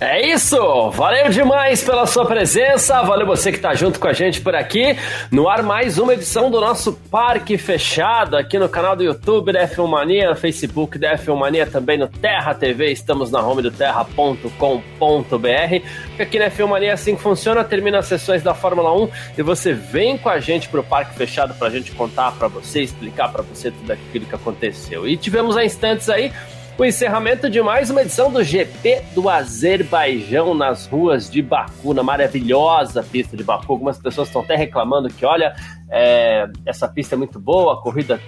É isso! Valeu demais pela sua presença, valeu você que está junto com a gente por aqui. No ar, mais uma edição do nosso Parque Fechado aqui no canal do YouTube da F1 Mania, no Facebook da F1 Mania, também no Terra TV. Estamos na home do terra.com.br. Aqui na F1 Mania assim que funciona, termina as sessões da Fórmula 1 e você vem com a gente para o Parque Fechado para a gente contar para você, explicar para você tudo aquilo que aconteceu. E tivemos há instantes aí o encerramento de mais uma edição do GP do Azerbaijão nas ruas de Baku, na maravilhosa pista de Baku. Algumas pessoas estão até reclamando que, olha, é, essa pista é muito boa, a corrida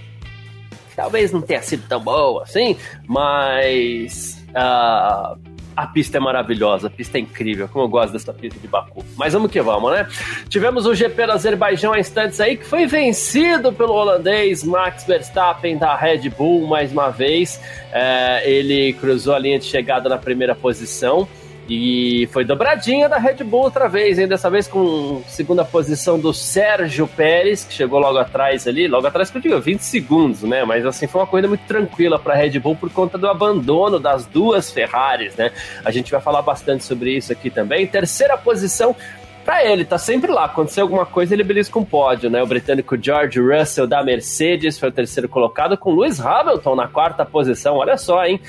talvez não tenha sido tão boa assim, mas. Uh, a pista é maravilhosa, a pista é incrível, como eu gosto dessa pista de Baku. Mas vamos que vamos, né? Tivemos o GP do Azerbaijão há instantes aí, que foi vencido pelo holandês Max Verstappen da Red Bull mais uma vez. É, ele cruzou a linha de chegada na primeira posição. E foi dobradinha da Red Bull outra vez, hein? Dessa vez com segunda posição do Sérgio Pérez, que chegou logo atrás ali, logo atrás que eu digo, 20 segundos, né? Mas assim, foi uma corrida muito tranquila para a Red Bull por conta do abandono das duas Ferraris, né? A gente vai falar bastante sobre isso aqui também. Terceira posição para ele, tá sempre lá. Aconteceu alguma coisa, ele belisca um pódio, né? O britânico George Russell da Mercedes foi o terceiro colocado, com Lewis Hamilton na quarta posição. Olha só, hein?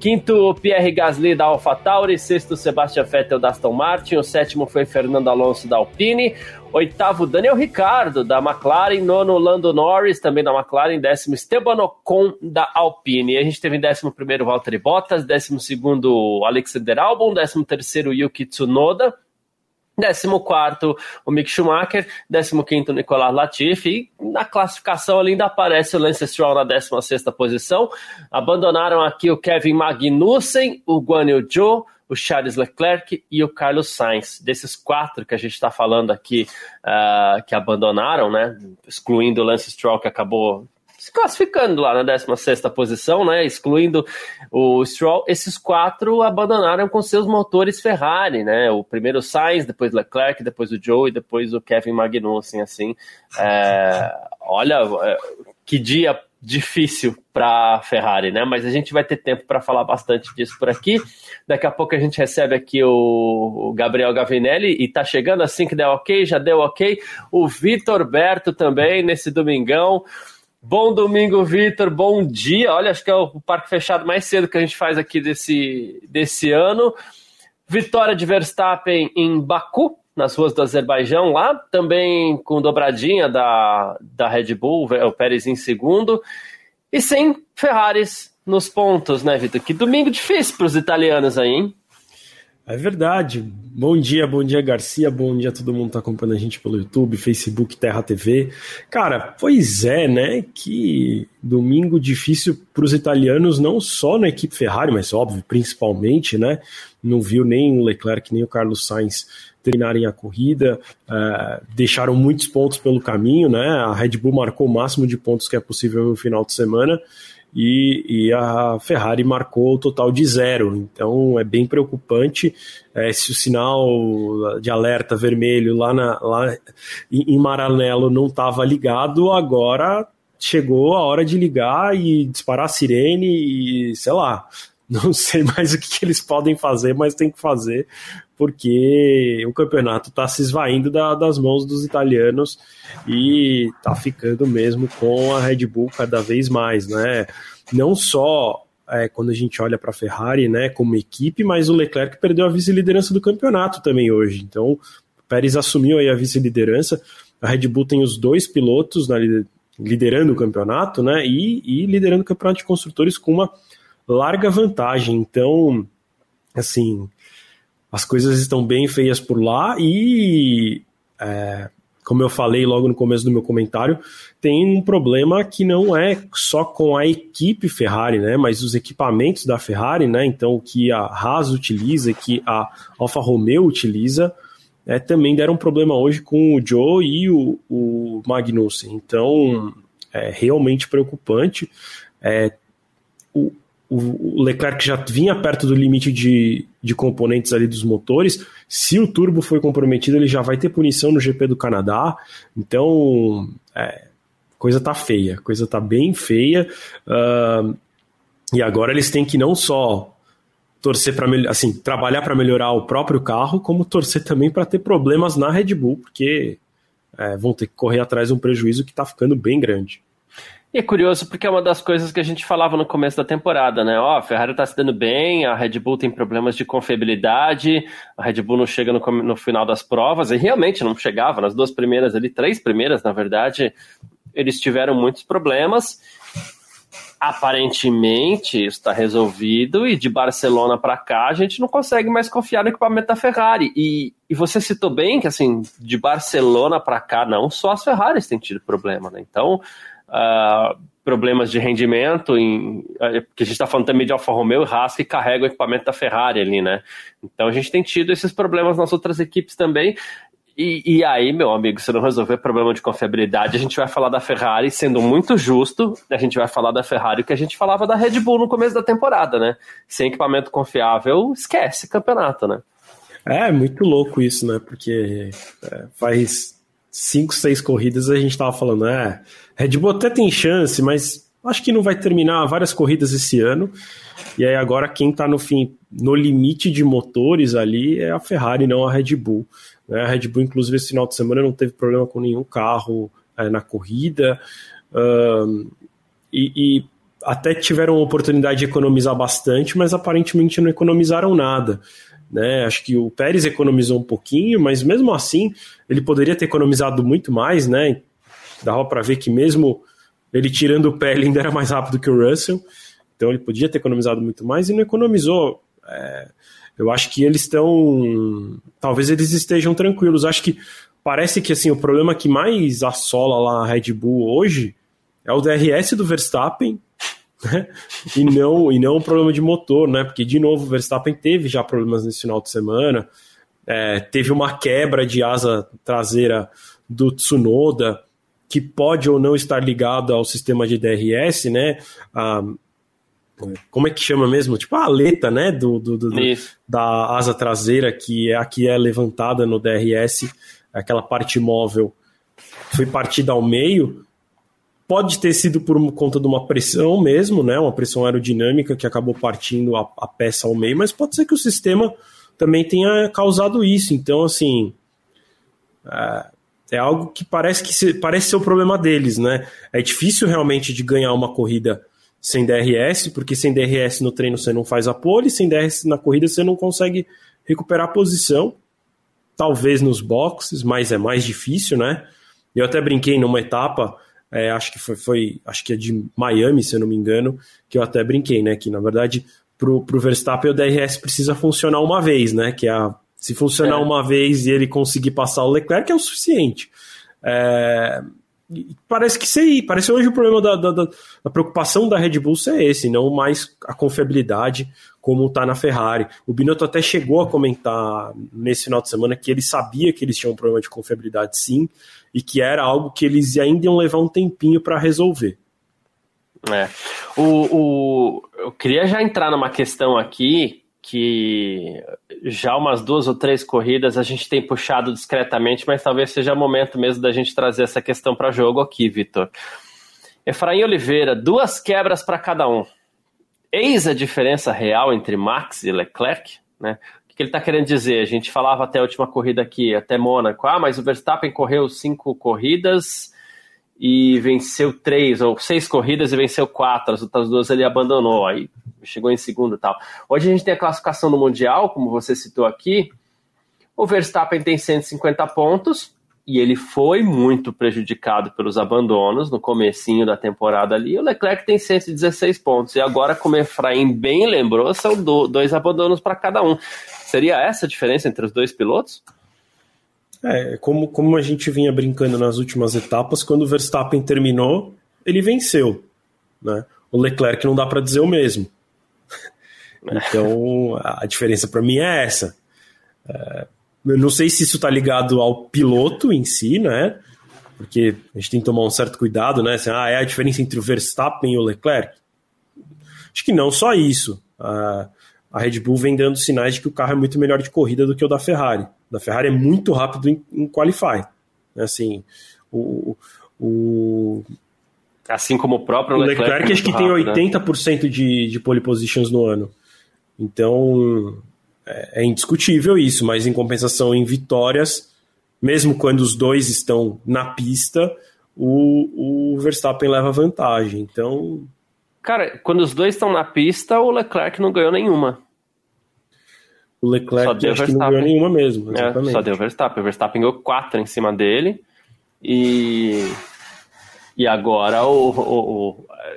Quinto, Pierre Gasly da AlphaTauri. Sexto, Sebastian Vettel da Aston Martin. O sétimo foi Fernando Alonso da Alpine. Oitavo, Daniel Ricardo da McLaren. Nono, Lando Norris também da McLaren. Décimo, Esteban Ocon da Alpine. E a gente teve em décimo primeiro Valtteri Bottas. Décimo segundo, Alexander Albon. Décimo terceiro, Yuki Tsunoda. 14 o Mick Schumacher, 15 o Nicolas Latifi, e na classificação ainda aparece o Lance Stroll na 16 posição. Abandonaram aqui o Kevin Magnussen, o Guan Yu Zhou, o Charles Leclerc e o Carlos Sainz. Desses quatro que a gente está falando aqui, uh, que abandonaram, né, excluindo o Lance Stroll, que acabou se classificando lá na 16 posição, né? Excluindo o Stroll, esses quatro abandonaram com seus motores Ferrari, né? O primeiro Sainz, depois Leclerc, depois o Joe e depois o Kevin Magnussen, assim. É, olha, é, que dia difícil para Ferrari, né? Mas a gente vai ter tempo para falar bastante disso por aqui. Daqui a pouco a gente recebe aqui o Gabriel Gavinelli e tá chegando assim que der ok, já deu ok. O Vitor Berto também nesse domingão. Bom domingo, Vitor. Bom dia. Olha, acho que é o parque fechado mais cedo que a gente faz aqui desse, desse ano. Vitória de Verstappen em Baku, nas ruas do Azerbaijão, lá também com dobradinha da, da Red Bull, o Pérez em segundo. E sem Ferraris nos pontos, né, Vitor? Que domingo difícil para os italianos aí, hein? É verdade. Bom dia, bom dia, Garcia. Bom dia a todo mundo que tá acompanhando a gente pelo YouTube, Facebook, Terra TV. Cara, pois é, né? Que domingo difícil para os italianos, não só na equipe Ferrari, mas óbvio, principalmente, né? Não viu nem o Leclerc nem o Carlos Sainz terminarem a corrida, uh, deixaram muitos pontos pelo caminho, né? A Red Bull marcou o máximo de pontos que é possível no final de semana e, e a Ferrari marcou o total de zero. Então é bem preocupante. É, se o sinal de alerta vermelho lá, na, lá em Maranello não estava ligado, agora chegou a hora de ligar e disparar a sirene e sei lá. Não sei mais o que, que eles podem fazer, mas tem que fazer, porque o campeonato está se esvaindo da, das mãos dos italianos e está ficando mesmo com a Red Bull cada vez mais, né? Não só é, quando a gente olha para a Ferrari, né, como equipe, mas o Leclerc perdeu a vice-liderança do campeonato também hoje. Então, o Pérez assumiu aí a vice-liderança. A Red Bull tem os dois pilotos na, liderando o campeonato, né, e, e liderando o campeonato de construtores com uma larga vantagem. Então, assim, as coisas estão bem feias por lá e, é, como eu falei logo no começo do meu comentário, tem um problema que não é só com a equipe Ferrari, né, mas os equipamentos da Ferrari, né, então o que a Haas utiliza, que a Alfa Romeo utiliza, é, também deram um problema hoje com o Joe e o, o Magnussen. Então, é realmente preocupante. É, o, o Leclerc já vinha perto do limite de, de componentes ali dos motores. Se o turbo foi comprometido, ele já vai ter punição no GP do Canadá. Então, é, coisa tá feia, coisa tá bem feia. Uh, e agora eles têm que não só torcer para assim trabalhar para melhorar o próprio carro, como torcer também para ter problemas na Red Bull, porque é, vão ter que correr atrás de um prejuízo que está ficando bem grande. E é curioso porque é uma das coisas que a gente falava no começo da temporada, né? Ó, oh, a Ferrari tá se dando bem, a Red Bull tem problemas de confiabilidade, a Red Bull não chega no, no final das provas, e realmente não chegava, nas duas primeiras ali, três primeiras, na verdade, eles tiveram muitos problemas. Aparentemente está resolvido e de Barcelona para cá a gente não consegue mais confiar no equipamento da Ferrari. E, e você citou bem que assim de Barcelona para cá não só as Ferraris têm tido problema, né? Então uh, problemas de rendimento, em, uh, que a gente está falando também de Alfa Romeo e Haas que carrega o equipamento da Ferrari ali, né? Então a gente tem tido esses problemas nas outras equipes também. E, e, aí, meu amigo, se não resolver problema de confiabilidade, a gente vai falar da Ferrari sendo muito justo, a gente vai falar da Ferrari que a gente falava da Red Bull no começo da temporada, né? Sem equipamento confiável, esquece campeonato, né? É, muito louco isso, né? Porque é, faz cinco, seis corridas a gente tava falando, é, Red Bull até tem chance, mas acho que não vai terminar várias corridas esse ano. E aí agora quem está no fim, no limite de motores ali é a Ferrari, não a Red Bull. Né? A Red Bull, inclusive, esse final de semana não teve problema com nenhum carro é, na corrida. E, até tiveram a oportunidade de economizar bastante, mas aparentemente não economizaram nada. Né? Acho que o Pérez economizou um pouquinho, mas mesmo assim ele poderia ter economizado muito mais, né? Dava para ver que mesmo ele tirando o pé, ele ainda era mais rápido que o Russell. Então ele podia ter economizado muito mais e não economizou. É, eu acho que eles estão. Talvez eles estejam tranquilos. Acho que parece que assim o problema que mais assola lá a Red Bull hoje é o DRS do Verstappen. Né? E não e não o problema de motor, né? Porque de novo o Verstappen teve já problemas nesse final de semana, é, teve uma quebra de asa traseira do Tsunoda, que pode ou não estar ligado ao sistema de DRS, né? A, como é que chama mesmo? Tipo a aleta, né? Do, do, do da asa traseira que é a que é levantada no DRS, aquela parte móvel foi partida ao meio. Pode ter sido por conta de uma pressão mesmo, né? Uma pressão aerodinâmica que acabou partindo a, a peça ao meio, mas pode ser que o sistema também tenha causado isso. Então, assim, é, é algo que parece que se, parece ser o problema deles, né? É difícil realmente de ganhar uma corrida sem DRS, porque sem DRS no treino você não faz a pole, sem DRS na corrida você não consegue recuperar a posição. Talvez nos boxes, mas é mais difícil, né? Eu até brinquei numa etapa, é, acho que foi, foi, acho que é de Miami, se eu não me engano, que eu até brinquei, né? Que na verdade pro, pro Verstappen o DRS precisa funcionar uma vez, né? Que é a se funcionar é. uma vez e ele conseguir passar o Leclerc, é o suficiente. É, parece que sei, parece hoje o problema da, da, da, preocupação da Red Bull ser esse, não mais a confiabilidade como está na Ferrari. O Binotto até chegou a comentar nesse final de semana que ele sabia que eles tinham um problema de confiabilidade sim, e que era algo que eles ainda iam levar um tempinho para resolver. É. O, o, eu queria já entrar numa questão aqui que já umas duas ou três corridas a gente tem puxado discretamente, mas talvez seja o momento mesmo da gente trazer essa questão para jogo aqui, Vitor. Efraim Oliveira, duas quebras para cada um. Eis a diferença real entre Max e Leclerc, né? O que ele está querendo dizer? A gente falava até a última corrida aqui, até Mônaco. Ah, mas o Verstappen correu cinco corridas e venceu três ou seis corridas e venceu quatro, as outras duas ele abandonou, aí chegou em segundo e tal. Hoje a gente tem a classificação no Mundial, como você citou aqui, o Verstappen tem 150 pontos e ele foi muito prejudicado pelos abandonos no comecinho da temporada ali, o Leclerc tem 116 pontos, e agora, como Efraim bem lembrou, são dois abandonos para cada um. Seria essa a diferença entre os dois pilotos? É, como, como a gente vinha brincando nas últimas etapas, quando o Verstappen terminou, ele venceu. Né? O Leclerc não dá para dizer o mesmo. Então, a diferença para mim é essa. É, eu não sei se isso está ligado ao piloto em si, né? Porque a gente tem que tomar um certo cuidado, né? Assim, ah, é a diferença entre o Verstappen e o Leclerc. Acho que não só isso. A, a Red Bull vem dando sinais de que o carro é muito melhor de corrida do que o da Ferrari. Da Ferrari é muito rápido em, em Qualify. Assim, o, o Assim como o próprio o Leclerc. Leclerc acho que rápido, tem 80% né? de, de pole positions no ano. Então, é, é, indiscutível isso, mas em compensação em vitórias, mesmo quando os dois estão na pista, o, o Verstappen leva vantagem. Então. Cara, quando os dois estão na pista, o Leclerc não ganhou nenhuma. O Leclerc acho que não ganhou nenhuma mesmo. É, só deu Verstappen. O Verstappen ganhou quatro em cima dele. E e agora, o, o,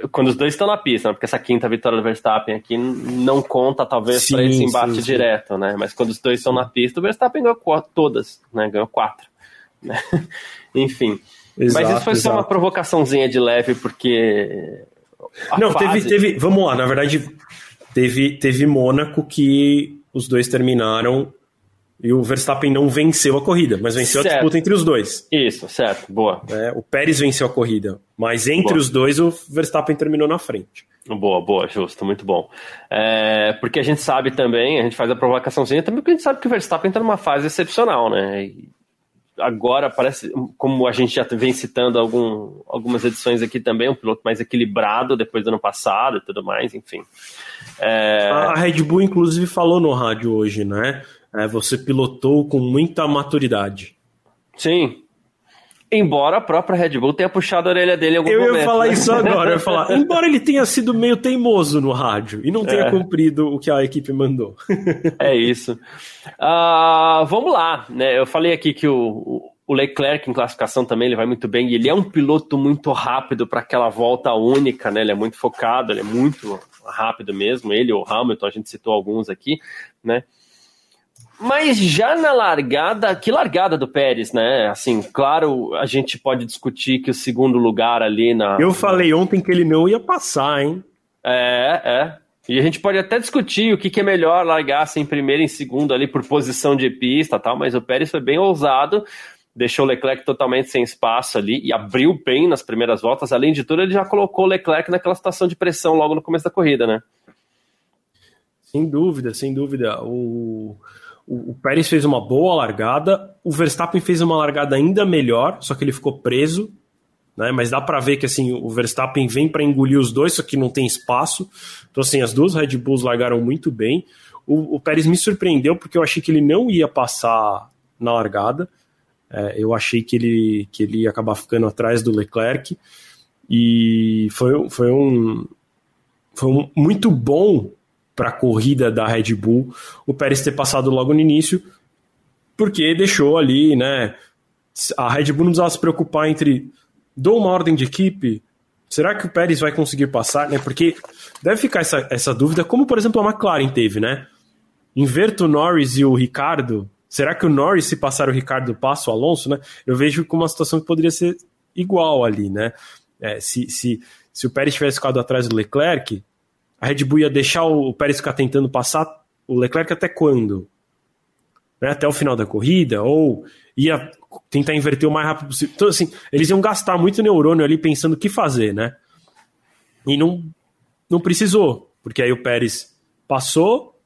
o, quando os dois estão na pista, né? porque essa quinta vitória do Verstappen aqui não conta, talvez, para esse embate sim, sim. direto, né? Mas quando os dois estão na pista, o Verstappen ganhou todas, né? Ganhou quatro. Né? Enfim. Exato, Mas isso foi exato. só uma provocaçãozinha de leve, porque. Não, fase... teve, teve. Vamos lá, na verdade, teve, teve Mônaco que os dois terminaram e o Verstappen não venceu a corrida, mas venceu certo. a disputa entre os dois. Isso, certo, boa. É, o Pérez venceu a corrida, mas entre boa. os dois o Verstappen terminou na frente. Boa, boa, justo, muito bom. É, porque a gente sabe também, a gente faz a provocaçãozinha também porque a gente sabe que o Verstappen está numa fase excepcional, né? E agora parece, como a gente já vem citando algum, algumas edições aqui também, um piloto mais equilibrado depois do ano passado e tudo mais, enfim. É... A Red Bull, inclusive, falou no rádio hoje, né? É, você pilotou com muita maturidade. Sim. Embora a própria Red Bull tenha puxado a orelha dele em algum eu momento. Eu ia falar né? isso agora, eu ia falar. Embora ele tenha sido meio teimoso no rádio e não tenha é. cumprido o que a equipe mandou. é isso. Uh, vamos lá, né? Eu falei aqui que o, o Leclerc em classificação também ele vai muito bem e ele é um piloto muito rápido para aquela volta única, né? Ele é muito focado, ele é muito rápido mesmo. Ele, o Hamilton, a gente citou alguns aqui, né? Mas já na largada, que largada do Pérez, né? Assim, claro, a gente pode discutir que o segundo lugar ali na. Eu falei ontem que ele não ia passar, hein? É, é. E a gente pode até discutir o que, que é melhor largar assim, em primeiro e em segundo ali por posição de pista tal, mas o Pérez foi bem ousado, deixou o Leclerc totalmente sem espaço ali e abriu bem nas primeiras voltas. Além de tudo, ele já colocou o Leclerc naquela situação de pressão logo no começo da corrida, né? Sem dúvida, sem dúvida. O o, Pérez fez uma boa largada, o Verstappen fez uma largada ainda melhor, só que ele ficou preso, né? Mas dá para ver que assim o Verstappen vem para engolir os dois, só que não tem espaço. Então assim as duas Red Bulls largaram muito bem. O, o Pérez me surpreendeu porque eu achei que ele não ia passar na largada. É, eu achei que ele que ele ia acabar ficando atrás do Leclerc e foi, foi um foi um, muito bom para a corrida da Red Bull, o Pérez ter passado logo no início, porque deixou ali, né? A Red Bull não precisava se preocupar entre dou uma ordem de equipe, será que o Pérez vai conseguir passar, né? Porque deve ficar essa, essa dúvida, como por exemplo a McLaren teve, né? Inverto o Norris e o Ricardo, será que o Norris, se passar o Ricardo, passa o Alonso, né? Eu vejo como uma situação que poderia ser igual ali, né? É, se, se, se o Pérez tivesse ficado atrás do Leclerc, a Red Bull ia deixar o Pérez ficar tentando passar o Leclerc até quando? Né? Até o final da corrida? Ou ia tentar inverter o mais rápido possível? Então, assim, eles iam gastar muito neurônio ali pensando o que fazer, né? E não, não precisou, porque aí o Pérez passou,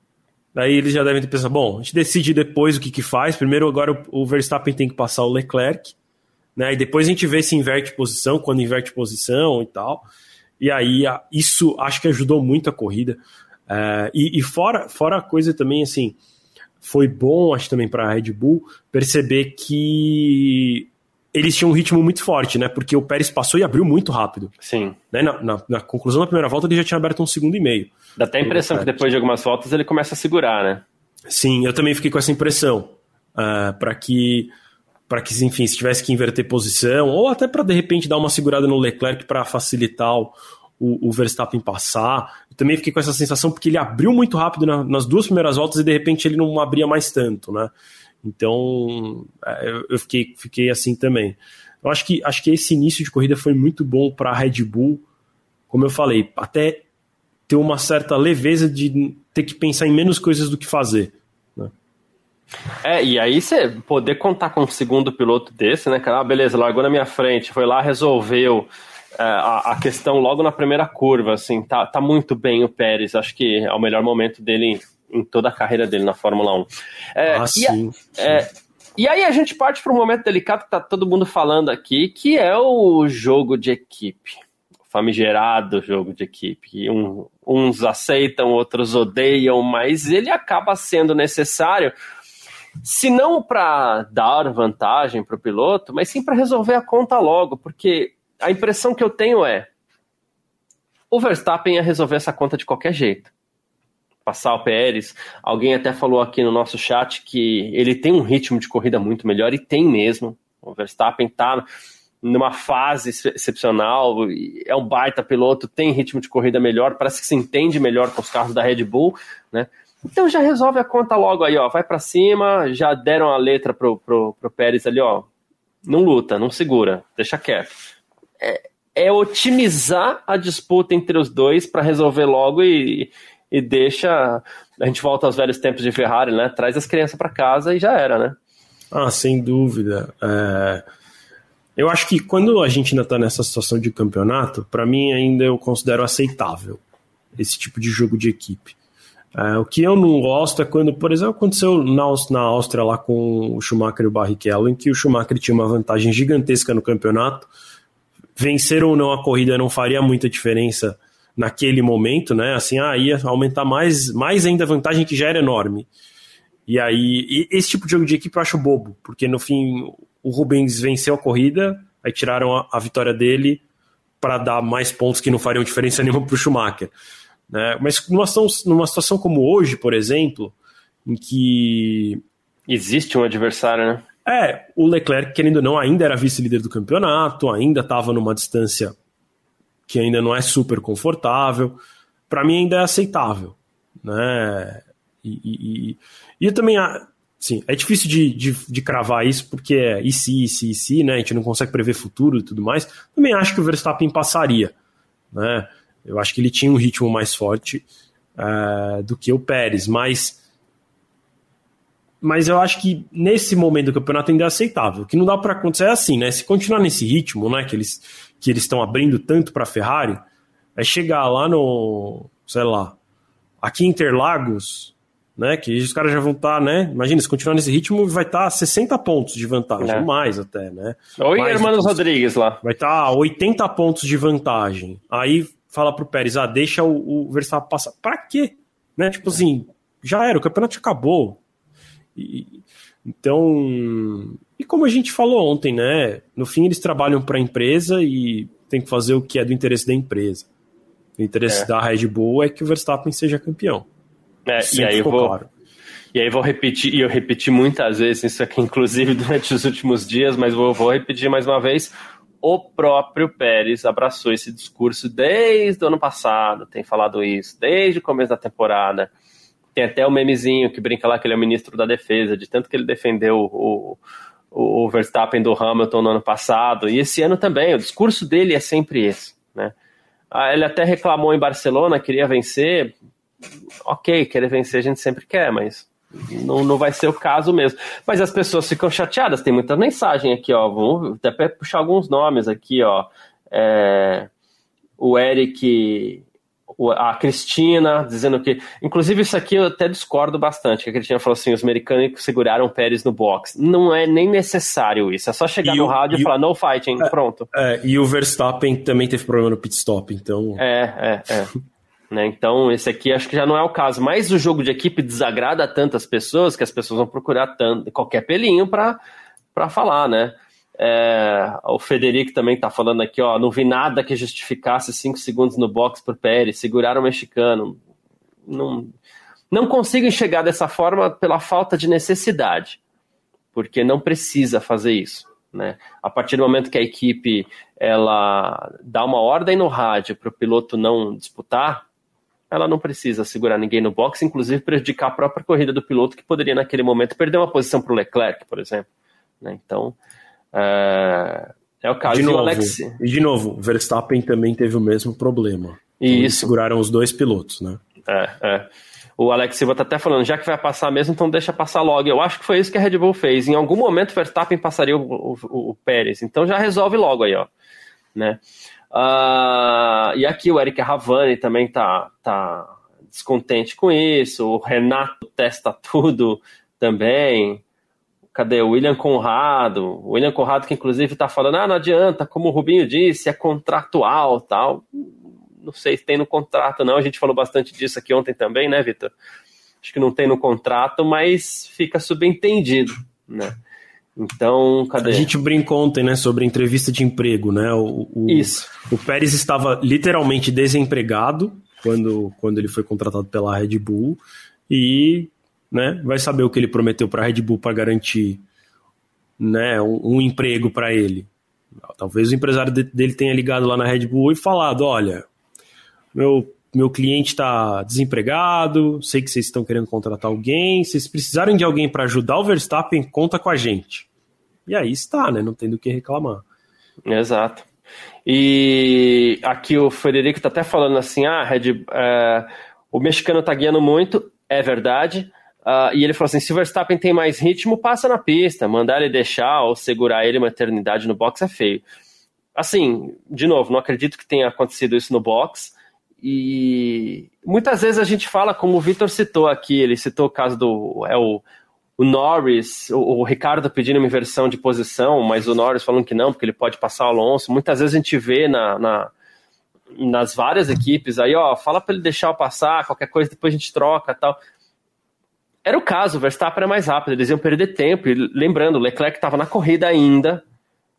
Daí eles já devem ter pensado, bom, a gente decide depois o que, que faz. Primeiro, agora o Verstappen tem que passar o Leclerc, né? E depois a gente vê se inverte posição, quando inverte posição e tal. E aí isso acho que ajudou muito a corrida. É, e, e, fora, fora a coisa também, assim, foi bom, acho também para a Red Bull, perceber que eles tinham um ritmo muito forte, né? Porque o Pérez passou e abriu muito rápido. Sim. Né? Na, na, na conclusão da primeira volta, ele já tinha aberto um segundo e meio. Dá até a impressão que depois de algumas voltas ele começa a segurar, né? Sim, eu também fiquei com essa impressão. Uh, é, para que para que, enfim, se tivesse que inverter posição, ou até para de repente dar uma segurada no Leclerc para facilitar o, o, Verstappen passar. Eu também fiquei com essa sensação porque ele abriu muito rápido na, nas duas primeiras voltas e de repente ele não abria mais tanto, né? Então é, eu, fiquei, fiquei assim também. Eu acho que, acho que esse início de corrida foi muito bom para a Red Bull, como eu falei, até ter uma certa leveza de ter que pensar em menos coisas do que fazer. É, e aí você poder contar com um segundo piloto desse, né, cara? Ah, beleza, largou na minha frente, foi lá, resolveu. é, a, a, questão logo na primeira curva, assim, tá, tá muito bem o Pérez, acho que é o melhor momento dele em toda a carreira dele na Fórmula 1. É, ah, sim. sim. É, e aí a gente parte para um momento delicado que tá todo mundo falando aqui, que é o jogo de equipe. Famigerado jogo de equipe. Um, uns aceitam, outros odeiam, mas ele acaba sendo necessário, se não para dar vantagem para o piloto, mas sim para resolver a conta logo, porque a impressão que eu tenho é o Verstappen ia resolver essa conta de qualquer jeito. Passar o Pérez. Alguém até falou aqui no nosso chat que ele tem um ritmo de corrida muito melhor, e tem mesmo. O Verstappen está numa fase excepcional, é um baita piloto, tem ritmo de corrida melhor, parece que se entende melhor com os carros da Red Bull, né? Então já resolve a conta logo aí, ó, vai para cima, já deram a letra pro, pro, pro Pérez ali, ó, não luta, não segura, deixa quieto. É, é otimizar a disputa entre os dois para resolver logo e, e deixa. A gente volta aos velhos tempos de Ferrari, né? Traz as crianças para casa e já era, né? Ah, sem dúvida. É... Eu acho que quando a gente ainda está nessa situação de campeonato, para mim ainda eu considero aceitável esse tipo de jogo de equipe. É, o que eu não gosto é quando, por exemplo, aconteceu na, na Áustria lá com o Schumacher e o Barrichello, em que o Schumacher tinha uma vantagem gigantesca no campeonato. Vencer ou não a corrida não faria muita diferença naquele momento, né? Assim, ah, ia aumentar mais, mais ainda a vantagem que já era enorme. E aí, e esse tipo de jogo de equipe eu acho bobo, porque no fim o Rubens venceu a corrida, aí tiraram a, a vitória dele para dar mais pontos que não fariam diferença nenhuma para o Schumacher. Né? Mas numa situação, numa situação como hoje, por exemplo, em que. Existe um adversário, né? É, o Leclerc, querendo ou não, ainda era vice-líder do campeonato, ainda estava numa distância que ainda não é super confortável. Para mim ainda é aceitável, né? E, e, e eu também, sim, é difícil de, de, de, cravar isso porque é e se, e se, e se, né? A gente não consegue prever futuro e tudo mais. Também acho que o Verstappen passaria, né? Eu acho que ele tinha um ritmo mais forte uh, do que o Pérez, mas mas eu acho que nesse momento do campeonato ainda é aceitável. O que não dá para acontecer é assim, né? Se continuar nesse ritmo, né, que eles que eles estão abrindo tanto para a Ferrari, é chegar lá no, sei lá, aqui em Interlagos, né, que os caras já vão estar, tá, né? Imagina, se continuar nesse ritmo, vai estar tá 60 pontos de vantagem, é. mais até, né? Oi, Hermanos Rodrigues lá. Vai estar tá 80 pontos de vantagem. Aí fala pro Pérez, ah, deixa o, o Verstappen passar. Para quê? Né? Tipo assim, já era, o campeonato acabou. E, então, e como a gente falou ontem, né? No fim eles trabalham para a empresa e tem que fazer o que é do interesse da empresa. O interesse é. da Red Bull é que o Verstappen seja campeão. É, e aí vou, claro. E aí vou repetir, e eu repeti muitas vezes isso aqui, inclusive durante os últimos dias, mas vou, vou repetir mais uma vez. O próprio Pérez abraçou esse discurso desde o ano passado, tem falado isso, desde o começo da temporada. Tem até o memezinho que brinca lá que ele é o ministro da defesa, de tanto que ele defendeu o, o, o Verstappen do Hamilton no ano passado, e esse ano também, o discurso dele é sempre esse, né? Ah, ele até reclamou em Barcelona, queria vencer, ok, querer vencer a gente sempre quer, mas não, não vai ser o caso mesmo. Mas as pessoas ficam chateadas, tem muita mensagem aqui, ó. Vamos até puxar alguns nomes aqui, ó. É, o Eric, a Cristina, dizendo que. Inclusive, isso aqui eu até discordo bastante. Que a Cristina falou assim: os americanos seguraram o Pérez no box. Não é nem necessário isso. É só chegar e no o, rádio e falar no fighting, é, pronto. É, e o Verstappen também teve problema no pit stop, então. É, é, é. Né? Então, esse aqui acho que já não é o caso. Mas o jogo de equipe desagrada tantas pessoas que as pessoas vão procurar tanto, qualquer pelinho para falar, né? É, o Federico também está falando aqui, ó, não vi nada que justificasse cinco segundos no box por Pérez, seguraram o mexicano. Não, não consigo enxergar dessa forma pela falta de necessidade, porque não precisa fazer isso. Né? A partir do momento que a equipe ela dá uma ordem no rádio para o piloto não disputar, ela não precisa segurar ninguém no box, inclusive prejudicar a própria corrida do piloto, que poderia naquele momento perder uma posição para o Leclerc, por exemplo. Né? Então, é, é, o caso de novo, Alex. E de novo, Verstappen também teve o mesmo problema. E isso. seguraram os dois pilotos, né? É, é. O Alex Silva tá até falando, já que vai passar mesmo, então deixa passar logo. Eu acho que foi isso que a Red Bull fez. Em algum momento, Verstappen passaria o, o, o Pérez. Então já resolve logo aí, ó. Né? Uh, e aqui o Eric Ravani também tá, tá descontente com isso. O Renato testa tudo também. Cadê o William Conrado? O William Conrado que inclusive está falando, ah, não adianta, como o Rubinho disse, é contratual tal. Não sei se tem no contrato, não. A gente falou bastante disso aqui ontem também, né, Vitor? Acho que não tem no contrato, mas fica subentendido, né? Então, cadê? A gente brincou ontem, né, sobre entrevista de emprego, né? O, o, Isso. O Pérez estava literalmente desempregado quando, quando ele foi contratado pela Red Bull e, né, vai saber o que ele prometeu para a Red Bull para garantir, né, um, um emprego para ele. Talvez o empresário dele tenha ligado lá na Red Bull e falado, olha, meu meu cliente está desempregado, sei que vocês estão querendo contratar alguém, vocês precisarem de alguém para ajudar o Verstappen, conta com a gente. E aí está, né? Não tem do que reclamar. Exato. E aqui o Frederico está até falando assim: ah, Red, é, o mexicano está guiando muito, é verdade. Uh, e ele falou assim: se o Verstappen tem mais ritmo, passa na pista, mandar ele deixar ou segurar ele uma eternidade no box é feio. Assim, de novo, não acredito que tenha acontecido isso no box. E muitas vezes a gente fala, como o Vitor citou aqui, ele citou o caso do. É o, o Norris, o, o, Ricardo pedindo uma inversão de posição, mas o Norris falando que não, porque ele pode passar o Alonso. Muitas vezes a gente vê na, na nas várias equipes aí, ó, fala para ele deixar eu passar, qualquer coisa depois a gente troca tal. Era o caso, o Verstappen era mais rápido, eles iam perder tempo. E lembrando, o Leclerc estava na corrida ainda,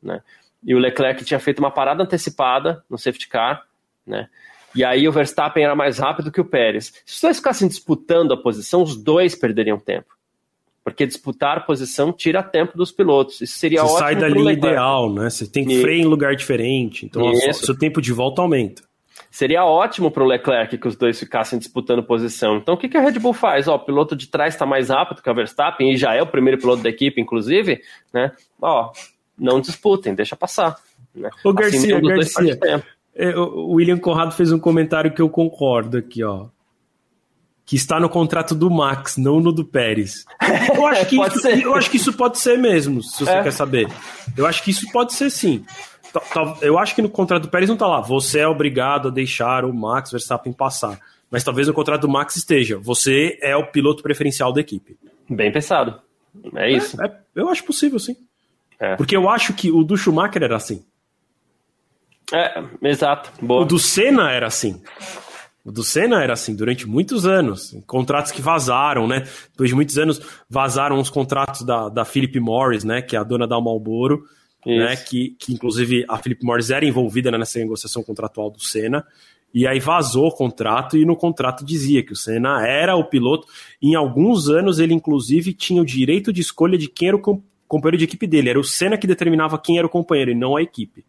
né? E o Leclerc tinha feito uma parada antecipada no safety car, né? E aí o Verstappen era mais rápido que o Pérez. Se os dois ficassem disputando a posição, os dois perderiam tempo porque disputar posição tira tempo dos pilotos. Isso seria Você ótimo. sai da linha ideal, né? Você tem que freio em lugar diferente, então o seu tempo de volta aumenta. Seria ótimo para o Leclerc que os dois ficassem disputando posição. Então o que, que a Red Bull faz? Ó, o piloto de trás está mais rápido que o Verstappen e já é o primeiro piloto da equipe, inclusive, né? Ó, não disputem, deixa passar. Né? Ô, Garcia, assim, Garcia, é, o William Conrado fez um comentário que eu concordo aqui, ó que está no contrato do Max, não no do Pérez. Eu acho que, isso, eu acho que isso pode ser mesmo, se você é. quer saber. Eu acho que isso pode ser sim. Eu acho que no contrato do Pérez não está lá, você é obrigado a deixar o Max Verstappen passar. Mas talvez no contrato do Max esteja, você é o piloto preferencial da equipe. Bem pensado. É isso. É, é, eu acho possível, sim. É. Porque eu acho que o do Schumacher era assim. É, exato. Boa. O do Senna era assim. O do Senna era assim durante muitos anos. Contratos que vazaram, né? Depois de muitos anos, vazaram os contratos da, da Philip Morris, né? Que é a dona da Marlboro, né? Que, que inclusive a Philip Morris era envolvida nessa negociação contratual do Senna. E aí vazou o contrato e no contrato dizia que o Senna era o piloto. Em alguns anos ele inclusive tinha o direito de escolha de quem era o companheiro de equipe dele. Era o Senna que determinava quem era o companheiro e não a equipe.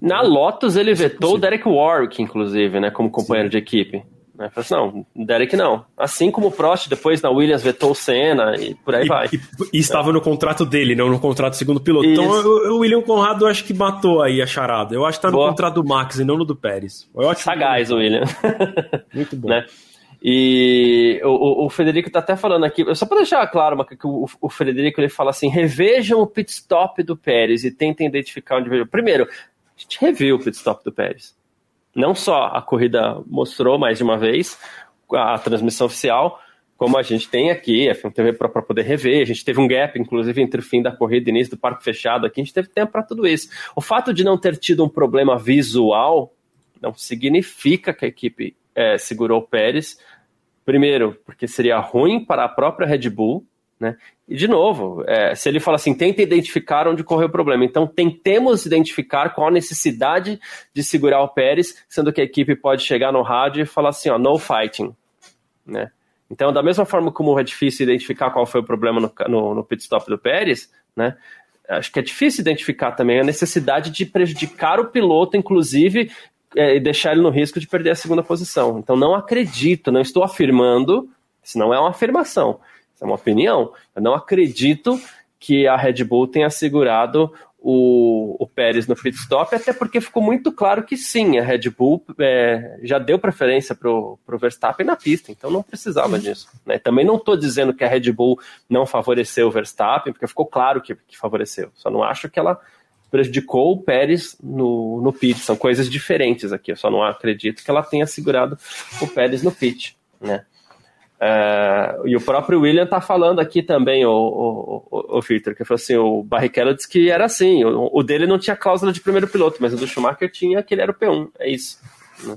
Na Lotus ele vetou o Derek Warwick, inclusive, né, como companheiro Sim. de equipe. Né? Falei assim, não, Derek não. Assim como o Prost depois na Williams vetou o Senna e por aí e, vai. E, e estava é. no contrato dele, não no contrato do segundo piloto. Então, Isso. Então o, William Conrado eu acho que matou aí a charada. Eu acho que está no contrato do Max e não no do Pérez. Sagaz o William. Muito bom. né? E o, o, Frederico está até falando aqui, só para deixar claro, que o, o, Frederico ele fala assim: revejam o pit stop do Pérez e tentem identificar onde veio. Primeiro, a gente reviu o pit stop do Pérez. Não só a corrida mostrou mais de uma vez a, transmissão oficial, como a gente tem aqui, a FMTV para poder rever. A gente teve um gap, inclusive, entre o fim da corrida e início do parque fechado aqui. A gente teve tempo para tudo isso. O fato de não ter tido um problema visual não significa que a equipe é, segurou o Pérez. Primeiro, porque seria ruim para a própria Red Bull, né? E, de novo, é, se ele fala assim, tenta identificar onde correu o problema. Então, tentemos identificar qual a necessidade de segurar o Pérez, sendo que a equipe pode chegar no rádio e falar assim, ó, no fighting. Né? Então, da mesma forma como é difícil identificar qual foi o problema no, no, no pit stop do Pérez, né? acho que é difícil identificar também a necessidade de prejudicar o piloto, inclusive, é, e deixar ele no risco de perder a segunda posição. Então, não acredito, não estou afirmando, isso não é uma afirmação, é uma opinião. Eu não acredito que a Red Bull tenha segurado o, o Pérez no pit stop, até porque ficou muito claro que sim, a Red Bull é, já deu preferência para o Verstappen na pista, então não precisava disso. Né? Também não estou dizendo que a Red Bull não favoreceu o Verstappen, porque ficou claro que, que favoreceu. Só não acho que ela prejudicou o Pérez no, no pit. São coisas diferentes aqui. Eu só não acredito que ela tenha segurado o Pérez no pit, né? Uh, e o próprio William tá falando aqui também, o, o, o, o Victor, que falou assim: o Barrichello disse que era assim, o, o, dele não tinha cláusula de primeiro piloto, mas o do Schumacher tinha que ele era o P1, é isso. Né?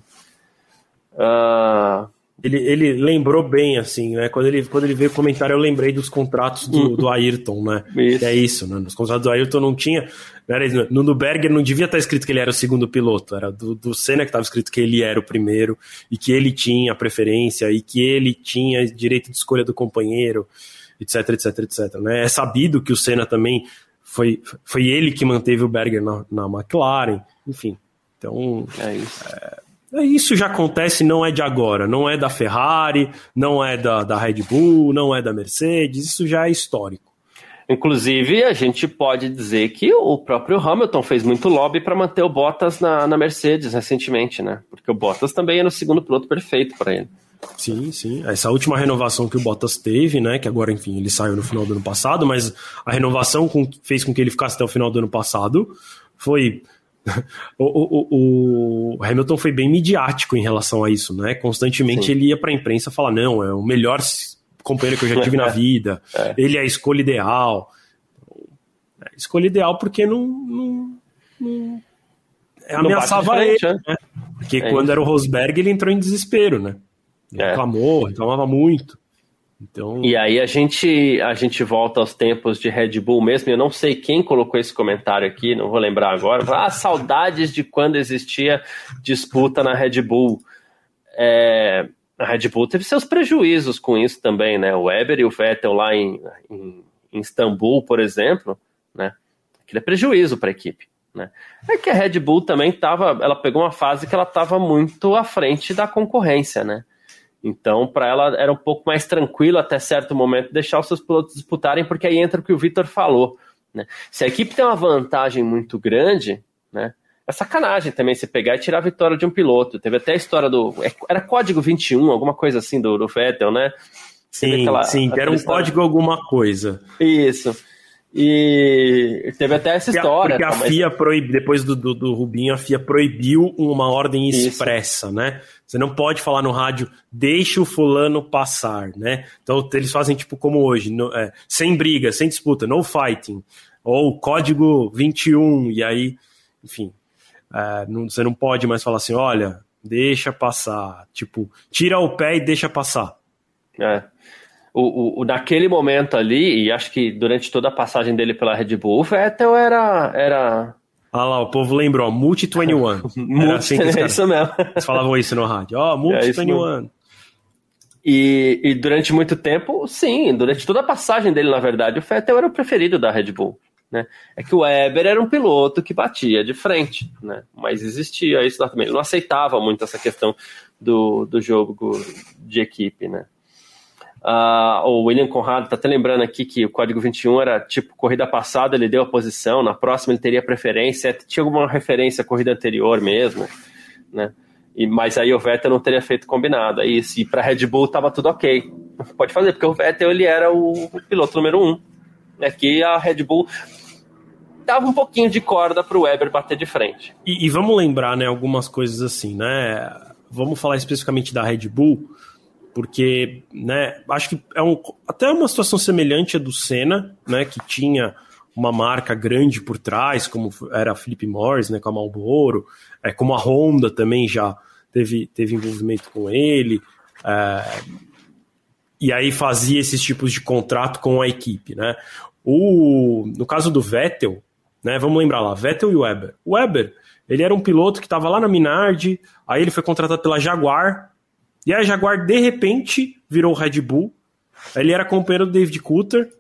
Uh, ele, ele lembrou bem, assim, né? Quando ele, quando ele veio comentar, eu lembrei dos contratos do, uhum. do Ayrton, né? Isso. É isso, né? Nos contratos do Ayrton não tinha. Era, no do Berger não devia estar escrito que ele era o segundo piloto, era do, do Senna que estava escrito que ele era o primeiro, e que ele tinha preferência, e que ele tinha direito de escolha do companheiro, etc, etc, etc. Né? É sabido que o Senna também foi, foi ele que manteve o Berger na, na McLaren, enfim. Então. É isso. É, isso já acontece, não é de agora, não é da Ferrari, não é da, da Red Bull, não é da Mercedes, isso já é histórico. Inclusive, a gente pode dizer que o próprio Hamilton fez muito lobby para manter o Bottas na, na, Mercedes recentemente, né? Porque o Bottas também era o segundo piloto perfeito para ele. Sim, sim. Essa última renovação que o Bottas teve, né? Que agora, enfim, ele saiu no final do ano passado, mas a renovação com, fez com que ele ficasse até o final do ano passado foi o, o, o, Hamilton foi bem midiático em relação a isso, né? Constantemente Sim. ele ia para a imprensa falar: não, é o melhor companheiro que eu já tive na vida, é. ele é a escolha ideal. É, escolha ideal porque não, não, não ameaçava ele, né? Porque é quando isso. era o Rosberg ele entrou em desespero, né? Ele é. reclamou, reclamava muito. Então... E aí a gente, a gente volta aos tempos de Red Bull mesmo. Eu não sei quem colocou esse comentário aqui, não vou lembrar agora. Ah, saudades de quando existia disputa na Red Bull. É, a Red Bull teve seus prejuízos com isso também, né? O Weber e o Vettel lá em, em, em Istambul, por exemplo, né? Aquilo é prejuízo para a equipe. Né? É que a Red Bull também estava, ela pegou uma fase que ela estava muito à frente da concorrência, né? Então, para ela era um pouco mais tranquilo até certo momento deixar os seus pilotos disputarem, porque aí entra o que o Vitor falou. Né? Se a equipe tem uma vantagem muito grande, né? É sacanagem também você pegar e tirar a vitória de um piloto. Teve até a história do. É, era código 21, alguma coisa assim do, do Vettel, né? Sim, aquela, sim, era um código alguma coisa. Isso. E teve até essa história. Porque a, porque a FIA proib... depois do, do, do, Rubinho, a FIA proibiu uma ordem expressa, Isso. né? Você não pode falar no rádio, deixa o fulano passar, né? Então eles fazem tipo como hoje, no, é, sem briga, sem disputa, no fighting. Ou código 21, e aí, enfim, é, não, você não pode mais falar assim, olha, deixa passar. Tipo, tira o pé e deixa passar. É o, o, naquele momento ali, e acho que durante toda a passagem dele pela Red Bull, o Vettel era. era... Ah lá, o povo lembrou, Multi 21. Multi, assim é isso mesmo. Eles falavam isso no rádio, ó, oh, Multi é 21. E, e, durante muito tempo, sim, durante toda a passagem dele, na verdade, o Vettel era o preferido da Red Bull. Né? É que o Weber era um piloto que batia de frente, né? mas existia isso lá também. Ele não aceitava muito essa questão do, do jogo de equipe. Né? Uh, o William Conrado está até lembrando aqui que o código 21 era tipo corrida passada, ele deu a posição, na próxima ele teria preferência, tinha alguma referência à corrida anterior mesmo, né? E, mas aí o Vettel não teria feito combinado. Aí, se para Red Bull estava tudo ok. Pode fazer, porque o Vettel ele era o, piloto número um. Aqui a Red Bull dava um pouquinho de corda para o Weber bater de frente. E, e, vamos lembrar, né, algumas coisas assim, né? Vamos falar especificamente da Red Bull porque, né, acho que é um, até uma situação semelhante à do Senna, né, que tinha uma marca grande por trás, como era a Philip Morris, né, com a Marlboro, é, como a Honda também já teve, teve envolvimento com ele, é, e aí fazia esses tipos de contrato com a equipe, né. O, no caso do Vettel, né, vamos lembrar lá, Vettel e Weber. O Weber, ele era um piloto que estava lá na Minardi, aí ele foi contratado pela Jaguar, e a Jaguar, de repente, virou Red Bull. Ele era companheiro do David Coulter.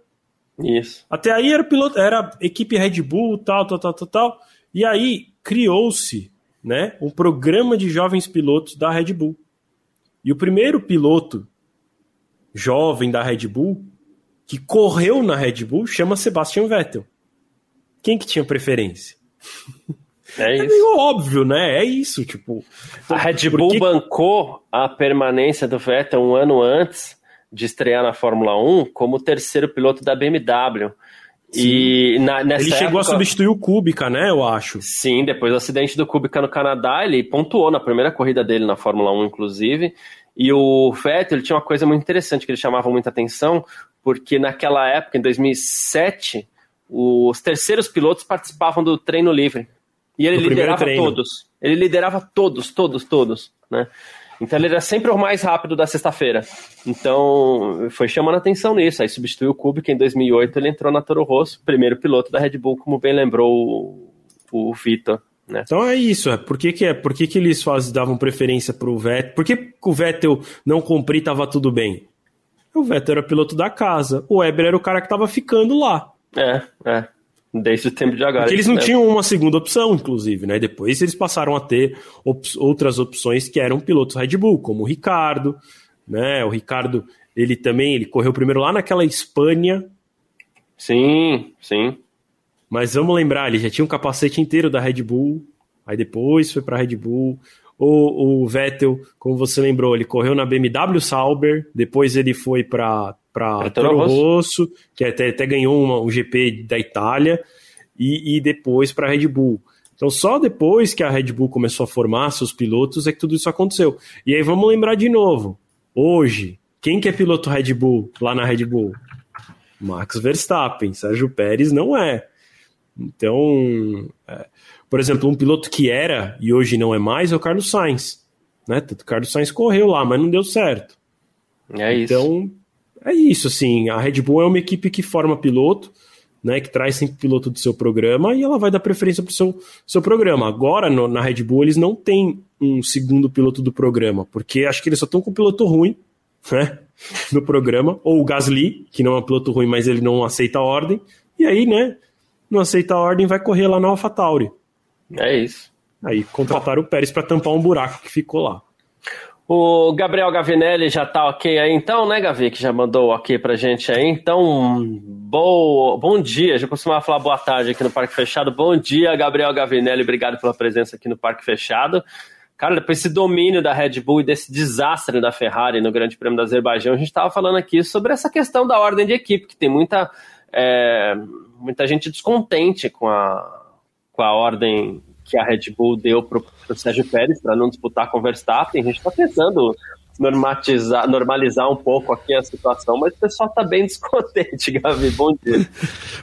Isso. Até aí era piloto, era equipe Red Bull, tal, tal, tal, tal, tal. E aí criou-se, né, um programa de jovens pilotos da Red Bull. E o primeiro piloto jovem da Red Bull que correu na Red Bull chama Sebastian Vettel. Quem que tinha preferência? É, é meio óbvio, né? É isso, tipo. A Red Bull porque... bancou a permanência do Vettel um ano antes de estrear na Fórmula 1 como terceiro piloto da BMW. E na, nessa ele chegou época, a substituir o Kubica, né? Eu acho. Sim, depois do acidente do Kubica no Canadá, ele pontuou na primeira corrida dele na Fórmula 1, inclusive. E o Vettel ele tinha uma coisa muito interessante que ele chamava muita atenção, porque naquela época, em 2007, os terceiros pilotos participavam do treino livre. E ele liderava todos. Ele liderava todos, todos, todos, né? Então ele era sempre o mais rápido da sexta-feira. Então foi chamando atenção nisso. Aí substituiu o Kubica em 2008, ele entrou na Toro Rosso, primeiro piloto da Red Bull, como bem lembrou o, o Vitor. Né? Então é isso, é. Por que, que, é? Por que, que eles faz, davam preferência para o Vettel? Por que o Vettel não cumprir estava tudo bem? O Vettel era piloto da casa, o Weber era o cara que estava ficando lá. É, é. Desde o tempo de agora. Porque eles não né? tinham uma segunda opção, inclusive, né? Depois eles passaram a ter op outras opções que eram pilotos Red Bull, como o Ricardo, né? O Ricardo, ele também, ele correu primeiro lá naquela Espanha. Sim, sim. Mas vamos lembrar, ele já tinha um capacete inteiro da Red Bull, aí depois foi para Red Bull. O, o Vettel, como você lembrou, ele correu na BMW Sauber, depois ele foi para para Toro Rosso, que até, até ganhou uma, um GP da Itália, e, e depois para a Red Bull. Então, só depois que a Red Bull começou a formar seus pilotos é que tudo isso aconteceu. E aí vamos lembrar de novo. Hoje, quem que é piloto Red Bull lá na Red Bull? Max Verstappen. Sérgio Pérez não é. Então, é, por exemplo, um piloto que era e hoje não é mais é o Carlos Sainz. Né? O Carlos Sainz correu lá, mas não deu certo. É isso. É isso, assim. A Red Bull é uma equipe que forma piloto, né? Que traz sempre piloto do seu programa e ela vai dar preferência para o seu, seu programa. Agora, no, na Red Bull, eles não têm um segundo piloto do programa, porque acho que eles só estão com um piloto ruim, né? No programa. Ou o Gasly, que não é um piloto ruim, mas ele não aceita a ordem. E aí, né? Não aceita a ordem, vai correr lá na AlphaTauri. É isso. Aí contrataram o Pérez para tampar um buraco que ficou lá. O Gabriel Gavinelli já tá ok aí então, né, Gavi? Que já mandou ok pra gente aí. Então, bo... bom dia. Já costumava falar boa tarde aqui no Parque Fechado. Bom dia, Gabriel Gavinelli. Obrigado pela presença aqui no Parque Fechado. Cara, depois desse domínio da Red Bull e desse desastre da Ferrari no Grande Prêmio do Azerbaijão, a gente estava falando aqui sobre essa questão da ordem de equipe, que tem muita, é, muita gente descontente com a, com a ordem que a Red Bull deu para o Sérgio Pérez para não disputar com o Verstappen. A gente está tentando normatizar, normalizar um pouco aqui a situação, mas o pessoal tá bem descontente, Gavi. Bom dia.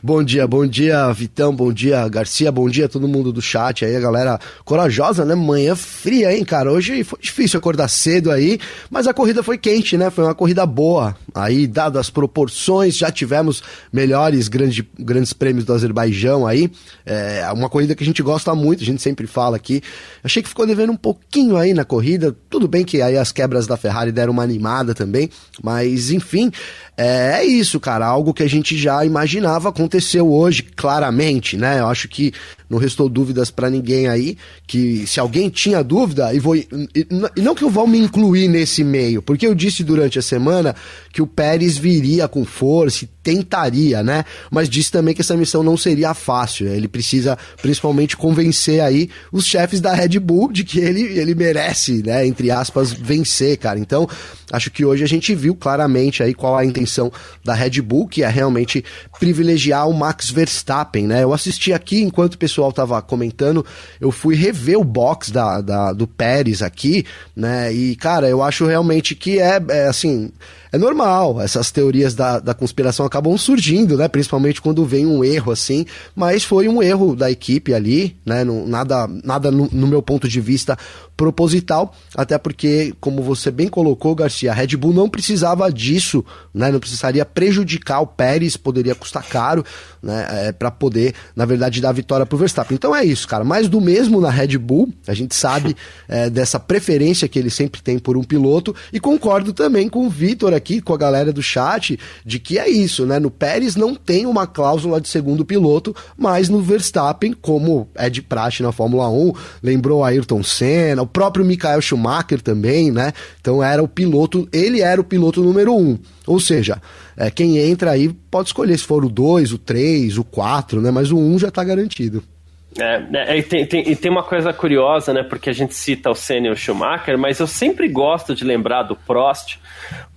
bom dia, bom dia, Vitão, bom dia, Garcia, bom dia a todo mundo do chat aí, a galera corajosa, né? Manhã fria, hein, cara? Hoje foi difícil acordar cedo aí, mas a corrida foi quente, né? Foi uma corrida boa. Aí, dadas as proporções, já tivemos melhores grande, grandes prêmios do Azerbaijão aí. É uma corrida que a gente gosta muito, a gente sempre fala aqui. Achei que ficou devendo um pouquinho aí na corrida. Tudo bem que aí as quebras da Ferrari deram uma animada também, mas enfim, é, é isso, cara. Algo que a gente já imaginava aconteceu hoje, claramente, né? Eu acho que não restou dúvidas para ninguém aí, que se alguém tinha dúvida, e vou. E não que eu vou me incluir nesse meio, porque eu disse durante a semana que o Pérez viria com força e tentaria, né? Mas disse também que essa missão não seria fácil. Ele precisa principalmente convencer aí os chefes da Red Bull de que ele, ele merece, né? Entre aspas, vencer, cara. Então, acho que hoje a gente viu claramente aí qual a intenção da Red Bull, que é realmente privilegiar o Max Verstappen, né? Eu assisti aqui enquanto o pessoal tava comentando, eu fui rever o box da, da do Pérez aqui, né? E, cara, eu acho realmente que é, é assim é normal, essas teorias da, da conspiração acabam surgindo, né? Principalmente quando vem um erro assim, mas foi um erro da equipe ali, né? Nada nada no, no meu ponto de vista proposital, até porque, como você bem colocou, Garcia, a Red Bull não precisava disso, né? Não precisaria prejudicar o Pérez, poderia custar caro, né? É, para poder, na verdade, dar vitória pro Verstappen. Então é isso, cara. Mais do mesmo na Red Bull, a gente sabe é, dessa preferência que ele sempre tem por um piloto, e concordo também com o Vitor aqui com a galera do chat de que é isso, né? No Pérez não tem uma cláusula de segundo piloto, mas no Verstappen, como é de praxe na Fórmula 1, lembrou Ayrton Senna, o próprio Michael Schumacher também, né? Então era o piloto, ele era o piloto número um. Ou seja, é, quem entra aí pode escolher se for o 2, o 3, o 4, né? Mas o 1 um já está garantido. É, é, e, tem, tem, e tem uma coisa curiosa, né? Porque a gente cita o Senna e o Schumacher, mas eu sempre gosto de lembrar do Prost,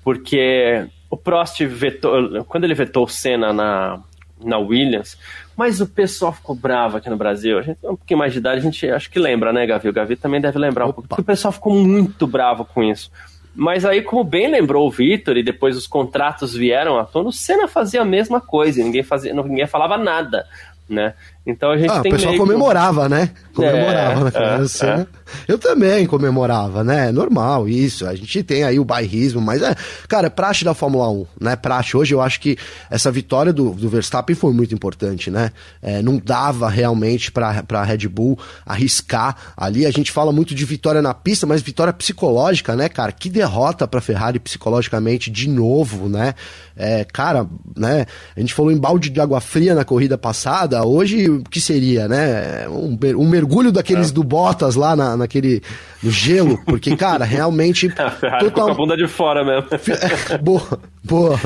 porque o Prost vetou, quando ele vetou o Senna na na Williams, mas o pessoal ficou bravo aqui no Brasil. A gente tem um pouquinho mais de idade, a gente acho que lembra, né, Gavi? O Gavi também deve lembrar um pouco, porque o pessoal ficou muito bravo com isso. Mas aí, como bem lembrou o Vitor, e depois os contratos vieram à tona, o Senna fazia a mesma coisa, ninguém, fazia, ninguém falava nada né? Então a gente ah, tem o pessoal meio... comemorava, né? Comemorava é, na é, É. Eu também comemorava, né? Normal isso. A gente tem aí o bairrismo, mas é, cara, é praxe da Fórmula 1, né? Praxe. Hoje eu acho que essa vitória do, do Verstappen foi muito importante, né? É, não dava realmente para a Red Bull arriscar ali. A gente fala muito de vitória na pista, mas vitória psicológica, né, cara? Que derrota para Ferrari psicologicamente de novo, né? É, cara, né? A gente falou em balde de água fria na corrida passada. Hoje que seria, né? Um, um mergulho daqueles é. do Bottas lá na, naquele no gelo, porque, cara, realmente. A total... com a bunda de fora mesmo. boa, boa.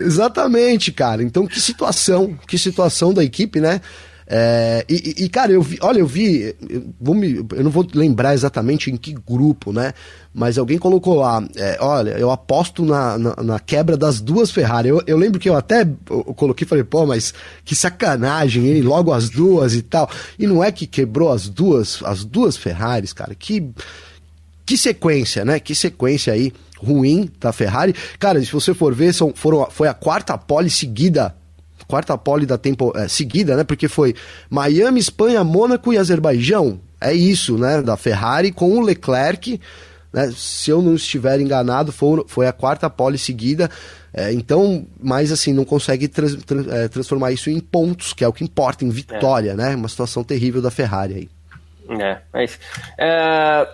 Exatamente, cara. Então, que situação, que situação da equipe, né? É, e, e, cara, eu vi, olha, eu vi, eu, vou me, eu não vou lembrar exatamente em que grupo, né? Mas alguém colocou lá, é, olha, eu aposto na, na, na, quebra das duas Ferrari. Eu, eu lembro que eu até eu coloquei e falei, pô, mas que sacanagem, hein? Logo as duas e tal. E não é que quebrou as duas, as duas Ferraris, cara. Que, que sequência, né? Que sequência aí ruim da Ferrari. Cara, se você for ver, são, foram, foi a quarta pole seguida quarta pole da tempo é, seguida, né? Porque foi Miami, Espanha, Mônaco e Azerbaijão. É isso, né? Da Ferrari com o Leclerc. Né, se eu não estiver enganado, foi, foi a quarta pole seguida. É, então, mas assim, não consegue trans, trans, é, transformar isso em pontos, que é o que importa, em vitória, é. né? Uma situação terrível da Ferrari aí. É, é isso. É,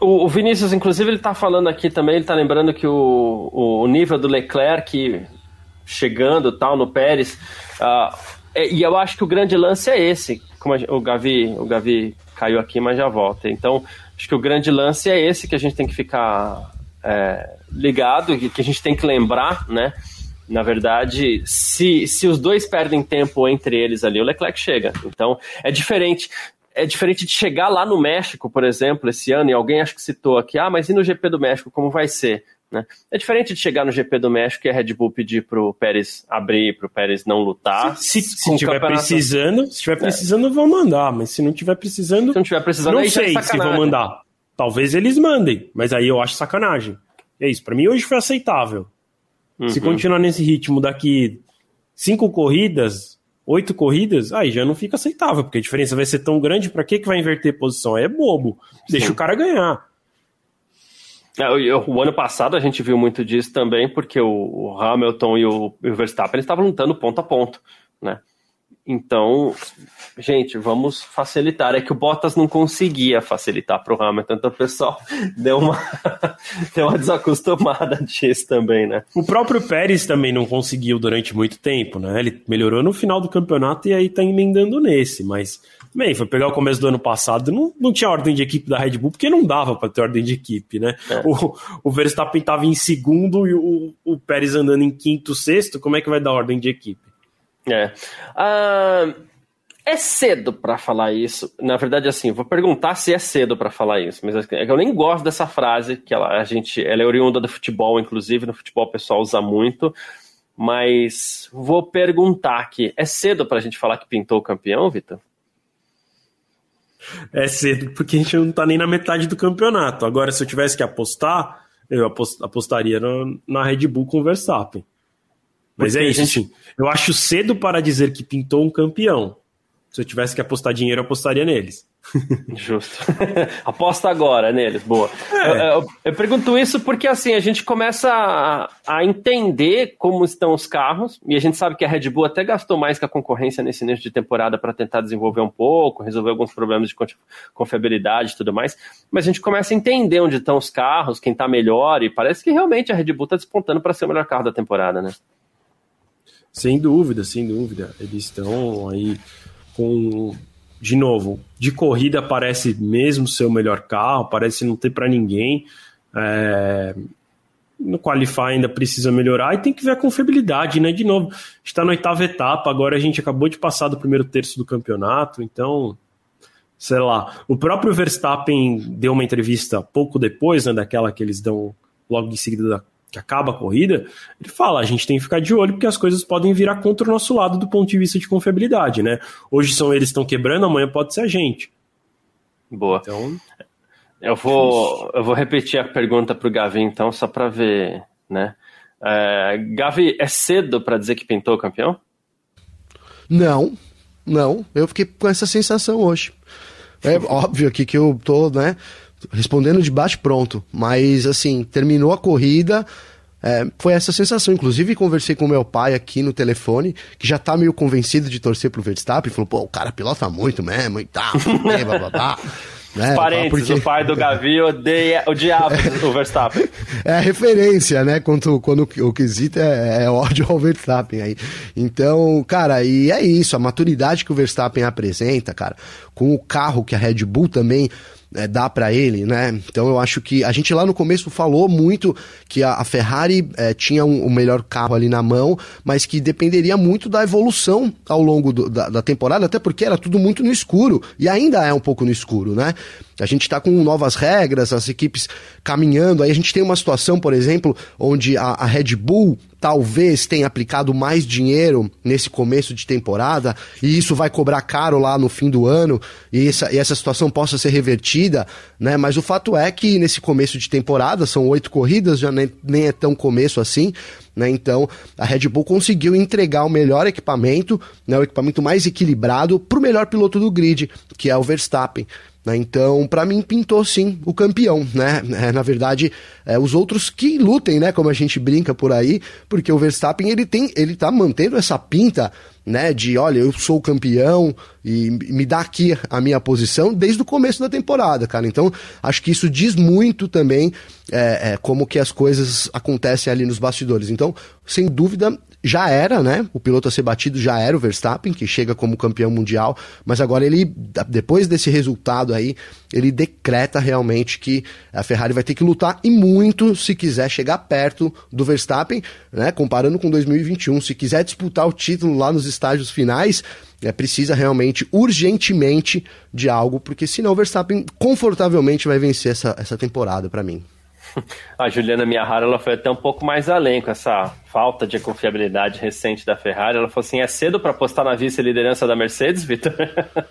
o, o, Vinícius, inclusive, ele está falando aqui também, ele está lembrando que o, o nível do Leclerc chegando tal no Pérez. Uh, e eu acho que o grande lance é esse. Como a, o Gavi, o Gavi caiu aqui, mas já volta. Então, acho que o grande lance é esse que a gente tem que ficar é, ligado, que a gente tem que lembrar, né? Na verdade, se, se os dois perdem tempo entre eles ali, o Leclerc chega. Então, é diferente é diferente de chegar lá no México, por exemplo, esse ano, e alguém acho que citou aqui, ah, mas e no GP do México, como vai ser? Né? É diferente de chegar no GP do México e a Red Bull pedir pro Pérez abrir, pro Pérez não lutar. Se, se, se tiver campeonato... precisando, se tiver é. precisando, é. vão mandar, mas se não tiver precisando. Se não tiver precisando, não sei se vão mandar. Talvez eles mandem, mas aí eu acho sacanagem. É isso, para mim hoje foi aceitável. Uhum. Se continuar nesse ritmo daqui cinco corridas, oito corridas, aí já não fica aceitável, porque a diferença vai ser tão grande, para que que vai inverter posição? É bobo. Deixa Sim. o cara ganhar. É, o ano passado a gente viu muito disso também, porque o, Hamilton e o, Verstappen estavam lutando ponto a ponto, né? Então, gente, vamos facilitar. É que o Bottas não conseguia facilitar para o Hamilton, então o pessoal deu uma, deu uma desacostumada disso também, né? O próprio Pérez também não conseguiu durante muito tempo, né? Ele melhorou no final do campeonato e aí tá emendando nesse, mas Bem, foi pegar o começo do ano passado, não, não tinha ordem de equipe da Red Bull, porque não dava para ter ordem de equipe, né? É. O, o Verstappen estava em segundo e o, o Pérez andando em quinto, sexto, como é que vai dar ordem de equipe? É. Uh, é cedo para falar isso. Na verdade, assim, vou perguntar se é cedo para falar isso, mas é eu nem gosto dessa frase, que ela, a gente, ela é oriunda do futebol, inclusive, no futebol o pessoal usa muito. Mas vou perguntar aqui: é cedo para a gente falar que pintou o campeão, Vitor? É cedo, porque a gente não tá nem na metade do campeonato. Agora, se eu tivesse que apostar, eu apostaria na Red Bull com o Verstappen. Mas porque é isso, gente... Eu acho cedo para dizer que pintou um campeão. Se eu tivesse que apostar dinheiro, eu apostaria neles. Justo. Aposta agora neles, boa. É. Eu, eu, eu, pergunto isso porque assim, a gente começa a, a, entender como estão os carros, e a gente sabe que a Red Bull até gastou mais que a concorrência nesse início de temporada para tentar desenvolver um pouco, resolver alguns problemas de confiabilidade e tudo mais, mas a gente começa a entender onde estão os carros, quem está melhor, e parece que realmente a Red Bull está despontando para ser o melhor carro da temporada, né? Sem dúvida, sem dúvida. Eles estão aí com de novo, de corrida parece mesmo ser o melhor carro, parece não ter para ninguém. É, no Qualify ainda precisa melhorar e tem que ver a confiabilidade, né? De novo, está na oitava etapa, agora a gente acabou de passar do primeiro terço do campeonato, então, sei lá. O próprio Verstappen deu uma entrevista pouco depois, né? Daquela que eles dão logo em seguida da que acaba a corrida, ele fala: a gente tem que ficar de olho porque as coisas podem virar contra o nosso lado do ponto de vista de confiabilidade, né? Hoje são eles que estão quebrando, amanhã pode ser a gente. Boa. Então, eu vou, eu vou repetir a pergunta para o Gavi, então, só para ver, né? É, Gavi, é cedo para dizer que pintou o campeão? Não, não. Eu fiquei com essa sensação hoje. É óbvio aqui que eu tô, né, respondendo de bate pronto, mas assim, terminou a corrida, é, foi essa sensação. Inclusive, conversei com meu pai aqui no telefone, que já tá meio convencido de torcer pro Verstappen, falou, pô, o cara pilota muito mesmo e tal, blá, blá, blá. Né? Parentes, porque... o pai do Gavi odeia, odiava o Verstappen. É a referência, né? Quando, quando o quesito é, é ódio ao Verstappen aí. Então, cara, e é isso, a maturidade que o Verstappen apresenta, cara, com o carro que a Red Bull também é, dá para ele, né? Então eu acho que a gente lá no começo falou muito que a, a Ferrari é, tinha um, o melhor carro ali na mão, mas que dependeria muito da evolução ao longo do, da, da temporada, até porque era tudo muito no escuro e ainda é um pouco no escuro, né? A gente está com novas regras, as equipes caminhando. Aí a gente tem uma situação, por exemplo, onde a, a Red Bull talvez tenha aplicado mais dinheiro nesse começo de temporada e isso vai cobrar caro lá no fim do ano e essa, e essa situação possa ser revertida, né? Mas o fato é que nesse começo de temporada, são oito corridas, já nem, nem é tão começo assim. Né? Então, a Red Bull conseguiu entregar o melhor equipamento, né, o equipamento mais equilibrado, para o melhor piloto do grid, que é o Verstappen. Né? Então, para mim, pintou sim o campeão, né? É, na verdade, é, os outros que lutem, né? Como a gente brinca por aí, porque o Verstappen ele tem, ele tá mantendo essa pinta, né? De olha, eu sou o campeão e me dá aqui a minha posição desde o começo da temporada, cara. Então, acho que isso diz muito também é, é, como que as coisas acontecem ali nos bastidores. Então, sem dúvida, já era, né? O piloto a ser batido já era o Verstappen, que chega como campeão mundial, mas agora ele, depois desse resultado aí, ele decreta realmente que a Ferrari vai ter que lutar e muito se quiser chegar perto do Verstappen, né? Comparando com 2021, se quiser disputar o título lá nos estágios finais, é precisa realmente urgentemente de algo, porque senão o Verstappen confortavelmente vai vencer essa, essa temporada para mim. A Juliana Miyahara ela foi até um pouco mais além com essa falta de confiabilidade recente da Ferrari. Ela falou assim: é cedo para apostar na vice-liderança da Mercedes, Vitor?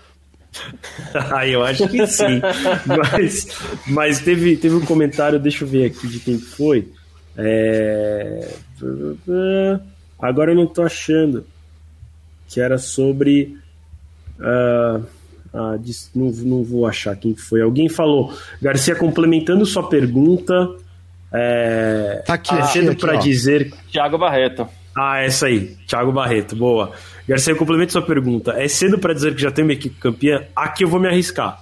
ah, eu acho que sim. mas mas teve, teve um comentário, deixa eu ver aqui de quem foi. É... Agora eu não estou achando. Que era sobre. Uh, ah, não, não vou achar quem foi. Alguém falou. Garcia, complementando sua pergunta. É, tá aqui, é cedo para dizer. Tiago Barreto. Ah, essa aí, Thiago Barreto, boa. Garcia, complemento sua pergunta. É cedo para dizer que já tem uma equipe campeã? Aqui eu vou me arriscar.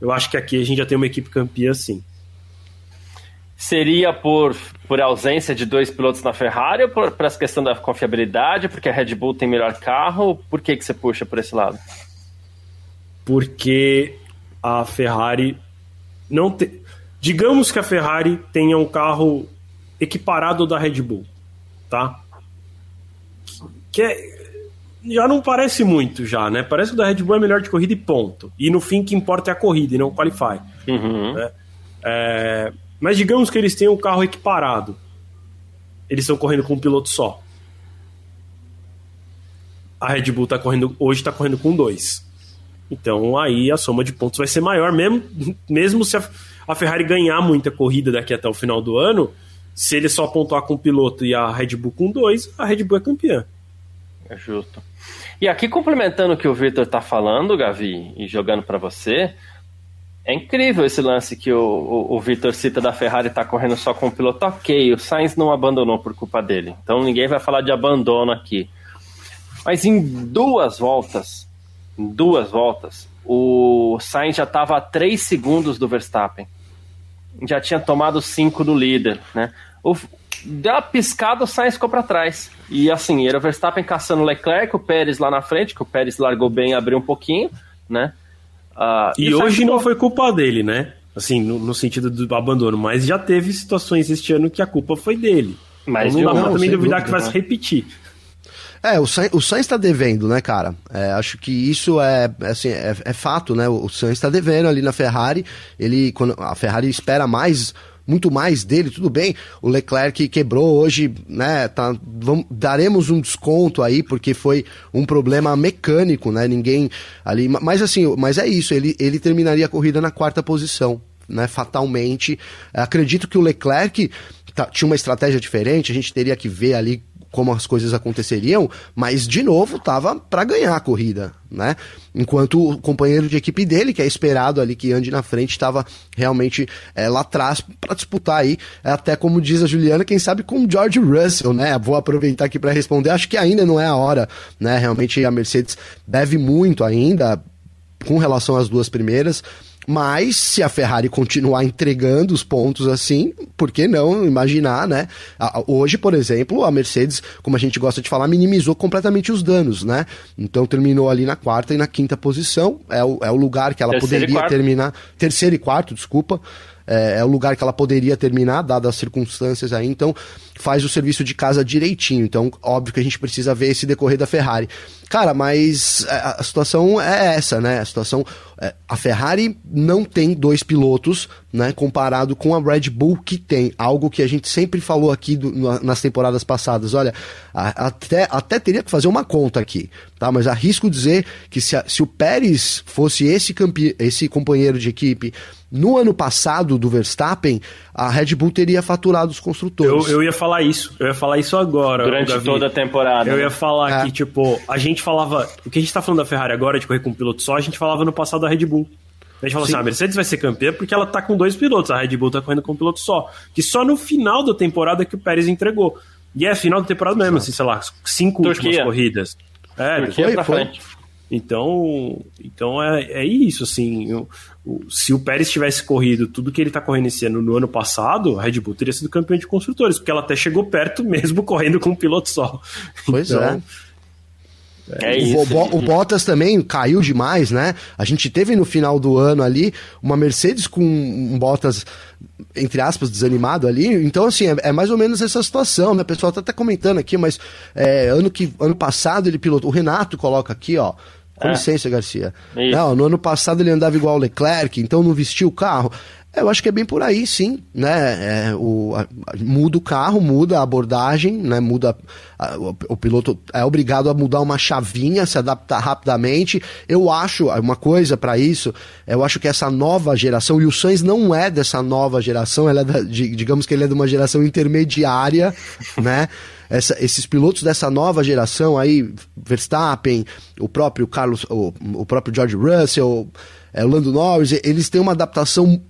Eu acho que aqui a gente já tem uma equipe campeã, sim. Seria por, por ausência de dois pilotos na Ferrari ou por, por essa questão da confiabilidade, porque a Red Bull tem melhor carro? Por que, que você puxa por esse lado? Porque a Ferrari não tem. Digamos que a Ferrari tenha um carro equiparado da Red Bull, tá? Que é, já não parece muito já, né? Parece que o da Red Bull é melhor de corrida e ponto. E no fim que importa é a corrida e não o qualify. Uhum. Né? É, mas digamos que eles tenham um carro equiparado. Eles estão correndo com um piloto só. A Red Bull tá correndo hoje está correndo com dois. Então aí a soma de pontos vai ser maior, mesmo, mesmo se a, a Ferrari ganhar muita corrida daqui até o final do ano, se ele só pontuar com o piloto e a Red Bull com dois, a Red Bull é campeã. É justo. E aqui complementando o que o Victor está falando, Gavi, e jogando para você, é incrível esse lance que o, o, o Victor cita da Ferrari tá correndo só com o piloto. Ok, o Sainz não abandonou por culpa dele. Então ninguém vai falar de abandono aqui. Mas em duas voltas, duas voltas, o Sainz já estava a 3 segundos do Verstappen. Já tinha tomado 5 do líder, né? O, deu uma piscada, o Sainz ficou para trás. E assim, era o Verstappen caçando o Leclerc, o Pérez lá na frente, que o Pérez largou bem, abriu um pouquinho, né? Uh, e, e hoje ficou... não foi culpa dele, né? Assim, no, no, sentido do abandono, mas já teve situações este ano que a culpa foi dele. Mas então, não dá pra também duvidar dúvida, que vai se repetir. É, o Sainz, está devendo, né, cara? É, acho que isso é, assim, é, é fato, né? O Sainz está devendo ali na Ferrari. Ele, quando a Ferrari espera mais muito mais dele, tudo bem. O Leclerc quebrou hoje, né? Tá, vamos, daremos um desconto aí, porque foi um problema mecânico, né? Ninguém ali. Mas assim, mas é isso, ele, ele terminaria a corrida na quarta posição. Né, fatalmente. Acredito que o Leclerc tá, tinha uma estratégia diferente, a gente teria que ver ali como as coisas aconteceriam, mas de novo tava para ganhar a corrida, né? Enquanto o companheiro de equipe dele, que é esperado ali que ande na frente, estava realmente é, lá atrás para disputar aí, é, até como diz a Juliana, quem sabe com o George Russell, né? Vou aproveitar aqui para responder. Acho que ainda não é a hora, né? Realmente a Mercedes deve muito ainda com relação às duas primeiras. Mas se a Ferrari continuar entregando os pontos assim, por que não imaginar, né? Hoje, por exemplo, a Mercedes, como a gente gosta de falar, minimizou completamente os danos, né? Então terminou ali na quarta e na quinta posição. É o, é o lugar que ela terceiro poderia terminar. Terceiro e quarto, desculpa. É, é, o lugar que ela poderia terminar, dadas as circunstâncias aí. Então, faz o serviço de casa direitinho. Então, óbvio que a gente precisa ver esse decorrer da Ferrari. Cara, mas é, a, situação é essa, né? A situação. É, a Ferrari não tem dois pilotos, né? Comparado com a Red Bull que tem. Algo que a gente sempre falou aqui do, nas temporadas passadas. Olha, a, até, até teria que fazer uma conta aqui, tá? Mas arrisco dizer que se, se o Pérez fosse esse, campe, esse companheiro de equipe no ano passado do Verstappen, a Red Bull teria faturado os construtores. Eu, eu ia falar isso, eu ia falar isso agora. Durante toda a temporada. Eu né? ia falar é. que, tipo, a gente falava. O que a gente tá falando da Ferrari agora, de correr com um piloto só, a gente falava no passado da Red Bull. A gente falou Sim. assim: a Mercedes vai ser campeã porque ela tá com dois pilotos, a Red Bull tá correndo com um piloto só. Que só no final da temporada que o Pérez entregou. E é final da temporada mesmo, assim, sei lá, cinco Turquia. últimas corridas. É, Turquia foi, pra foi. frente. Então, então é, é isso, assim. Eu, se o Pérez tivesse corrido tudo que ele está correndo esse ano no ano passado, a Red Bull teria sido campeão de construtores, porque ela até chegou perto mesmo correndo com um piloto só. Pois então, é. É o, o, o, Bottas também caiu demais, né? A gente teve no final do ano ali uma Mercedes com um Bottas, entre aspas, desanimado ali. Então, assim, é, é mais ou menos essa situação, né? O pessoal tá até comentando aqui, mas é, ano, que, ano passado ele pilotou. O Renato coloca aqui, ó. Com é. licença, Garcia. Não, no ano passado ele andava igual o Leclerc, então não vestiu o carro. Eu acho que é bem por aí, sim, né? É, o, a, muda o carro, muda a abordagem, né? Muda a, o, o, piloto é obrigado a mudar uma chavinha, se adaptar rapidamente. Eu acho uma coisa para isso. Eu acho que essa nova geração e o Sainz não é dessa nova geração, ela é da, de, digamos que ele é de uma geração intermediária, né? Essa, esses pilotos dessa nova geração aí, Verstappen, o próprio Carlos, o, o próprio George Russell, é, o Lando Norris, eles têm uma adaptação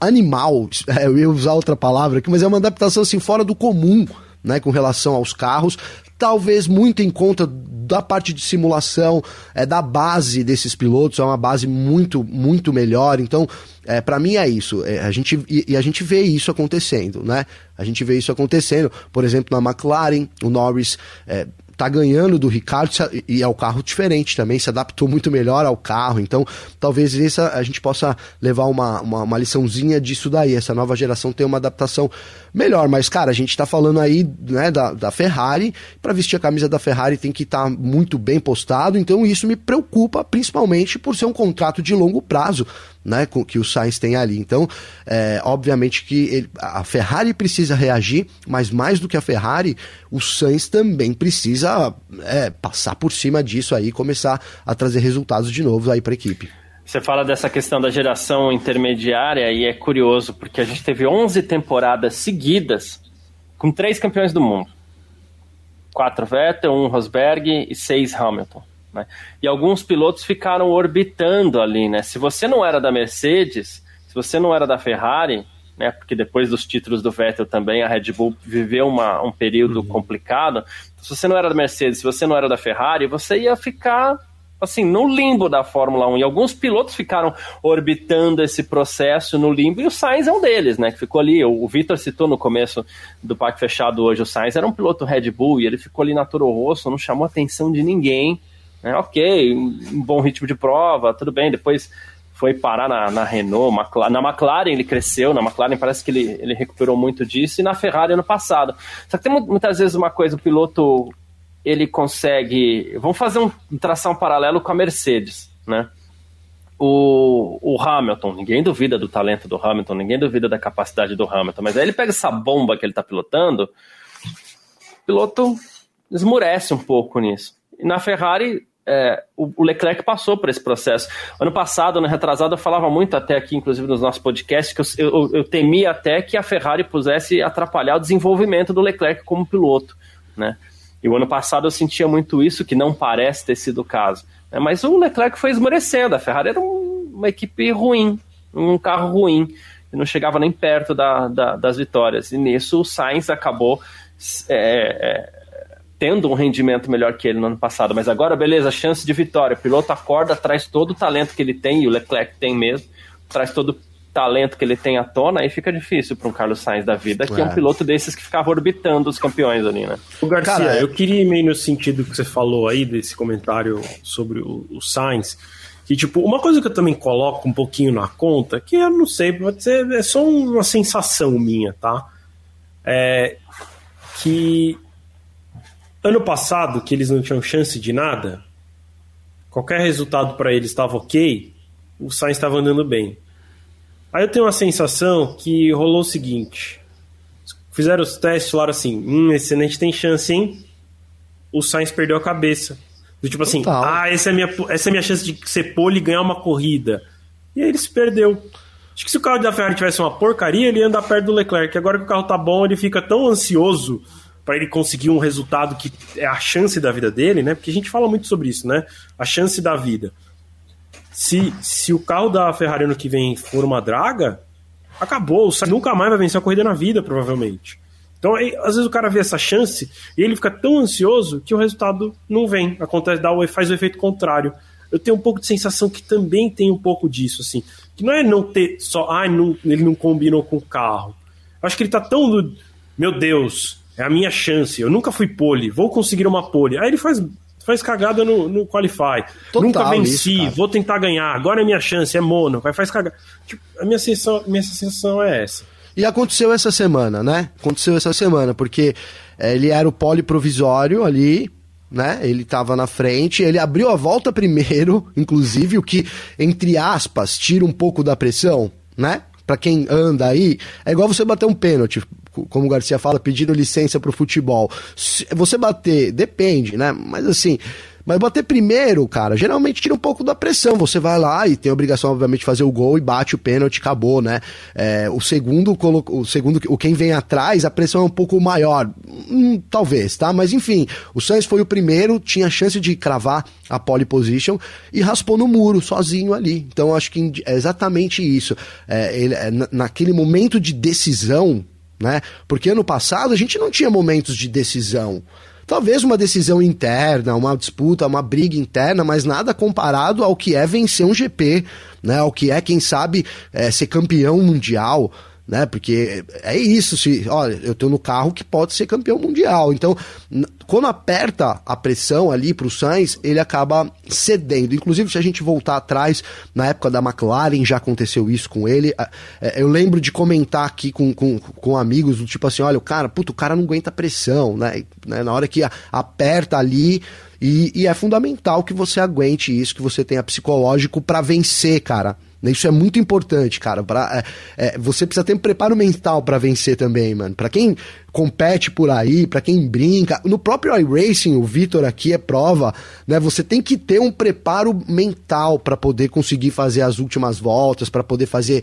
animal, é, eu ia usar outra palavra aqui, mas é uma adaptação assim fora do comum, né, com relação aos carros, talvez muito em conta da parte de simulação, é da base desses pilotos, é uma base muito, muito melhor. Então, é, para mim é isso. É, a gente, e, e, a gente vê isso acontecendo, né? A gente vê isso acontecendo, por exemplo, na McLaren, o Norris. É, tá ganhando do Ricardo e é o carro diferente também, se adaptou muito melhor ao carro. Então, talvez essa, a gente possa levar uma, uma, uma liçãozinha disso daí. Essa nova geração tem uma adaptação melhor. Mas, cara, a gente tá falando aí né, da, da Ferrari. Para vestir a camisa da Ferrari tem que estar tá muito bem postado. Então, isso me preocupa, principalmente por ser um contrato de longo prazo né, que o Sainz tem ali. Então, é, obviamente que ele, a Ferrari precisa reagir, mas mais do que a Ferrari, o Sainz também precisa é, passar por cima disso aí começar a trazer resultados de novo aí para a equipe. Você fala dessa questão da geração intermediária e é curioso, porque a gente teve 11 temporadas seguidas com três campeões do mundo. Quatro Vettel, um Rosberg e seis Hamilton. Né? E alguns pilotos ficaram orbitando ali, né? Se você não era da Mercedes, se você não era da Ferrari, né? Porque depois dos títulos do Vettel também a Red Bull viveu uma, um período uhum. complicado. Se você não era da Mercedes, se você não era da Ferrari, você ia ficar assim, no limbo da Fórmula 1. E alguns pilotos ficaram orbitando esse processo no limbo, e o Sainz é um deles, né? Que ficou ali. O Vitor citou no começo do parque fechado hoje, o Sainz era um piloto Red Bull e ele ficou ali na Toro Rosso, não chamou a atenção de ninguém. Né? Ok, um bom ritmo de prova, tudo bem. Depois foi parar na, na Renault, na McLaren ele cresceu, na McLaren parece que ele, ele recuperou muito disso, e na Ferrari ano passado. Só que tem muitas vezes uma coisa, o piloto ele consegue. Vamos fazer um tração paralelo com a Mercedes, né? o, o Hamilton, ninguém duvida do talento do Hamilton, ninguém duvida da capacidade do Hamilton, mas aí ele pega essa bomba que ele está pilotando, o piloto esmurece um pouco nisso. E na Ferrari, é, o, Leclerc passou por esse processo. Ano passado, ano retrasado, eu falava muito até aqui, inclusive nos nossos podcasts, que eu, eu, eu temia até que a Ferrari pusesse atrapalhar o desenvolvimento do Leclerc como piloto, né? E o ano passado eu sentia muito isso, que não parece ter sido o caso. Né? Mas o Leclerc foi esmorecendo, a Ferrari era um, uma equipe ruim, um carro ruim, não chegava nem perto da, da, das vitórias. E nisso o Sainz acabou é, é, tendo um rendimento melhor que ele no ano passado. Mas agora, beleza, chance de vitória. O piloto acorda, traz todo o talento que ele tem, e o Leclerc tem mesmo, traz todo talento que ele tem à tona, aí fica difícil para um Carlos Sainz da vida, que é. é um piloto desses que ficava orbitando os campeões ali, né? O Garcia, Cara, eu queria ir meio no sentido que você falou aí, desse comentário sobre o, o Sainz, que, tipo, uma coisa que eu também coloco um pouquinho na conta, que eu não sei, pode ser, é só uma sensação minha, tá? É que Ano passado, que eles não tinham chance de nada, qualquer resultado para eles estava ok, o Sainz estava andando bem. Aí eu tenho uma sensação que rolou o seguinte: fizeram os testes, falaram assim: hum, esse a gente tem chance, hein? O Sainz perdeu a cabeça. Do tipo assim, Total. ah, essa é, minha, essa é a minha chance de ser pole e ganhar uma corrida. E aí ele se perdeu. Acho que se o carro da Ferrari tivesse uma porcaria, ele ia andar perto do Leclerc. Agora que o carro tá bom, ele fica tão ansioso para ele conseguir um resultado que é a chance da vida dele, né? Porque a gente fala muito sobre isso, né? A chance da vida. Se, se o carro da Ferrari ano que vem for uma draga, acabou. Você nunca mais vai vencer a corrida na vida, provavelmente. Então, aí, às vezes o cara vê essa chance e ele fica tão ansioso que o resultado não vem. Acontece, dá o, faz o efeito contrário. Eu tenho um pouco de sensação que também tem um pouco disso, assim. Que não é não ter só, ah, ele não combinou com o carro. Acho que ele tá tão. Meu Deus, é a minha chance. Eu nunca fui pole, vou conseguir uma pole. Aí ele faz, faz cagada no, no Qualify. Total, nunca venci, isso, vou tentar ganhar. Agora é minha chance, é mono. Vai faz cagada. Tipo, a minha sensação, minha sensação é essa. E aconteceu essa semana, né? Aconteceu essa semana, porque é, ele era o pole provisório ali, né? Ele estava na frente, ele abriu a volta primeiro, inclusive, o que, entre aspas, tira um pouco da pressão, né? Para quem anda aí, é igual você bater um pênalti como o Garcia fala, pedindo licença pro futebol. Se você bater, depende, né? Mas assim, mas bater primeiro, cara, geralmente tira um pouco da pressão. Você vai lá e tem a obrigação, obviamente, de fazer o gol e bate o pênalti, acabou, né? É, o segundo, o segundo, o quem vem atrás, a pressão é um pouco maior. Hum, talvez, tá? Mas enfim, o Sainz foi o primeiro, tinha chance de cravar a pole position e raspou no muro, sozinho ali. Então acho que é exatamente isso. É, ele, é, naquele momento de decisão, né? Porque ano passado a gente não tinha momentos de decisão. Talvez uma decisão interna, uma disputa, uma briga interna, mas nada comparado ao que é vencer um GP, né? Ao que é, quem sabe, é, ser campeão mundial né? Porque é isso, se, olha, eu tenho no carro que pode ser campeão mundial. Então, quando aperta a pressão ali para o Sainz, ele acaba cedendo. Inclusive, se a gente voltar atrás, na época da McLaren já aconteceu isso com ele. É, eu lembro de comentar aqui com, com, com amigos do tipo assim, olha, o cara, puto, o cara não aguenta pressão, né? né? Na hora que aperta ali, e, e, é fundamental que você aguente isso, que você tenha psicológico para vencer, cara. Isso é muito importante, cara. Pra, é, é, você precisa ter um preparo mental para vencer também, mano. Para quem compete por aí, para quem brinca, no próprio iRacing, o Vitor aqui é prova, né? Você tem que ter um preparo mental para poder conseguir fazer as últimas voltas, para poder fazer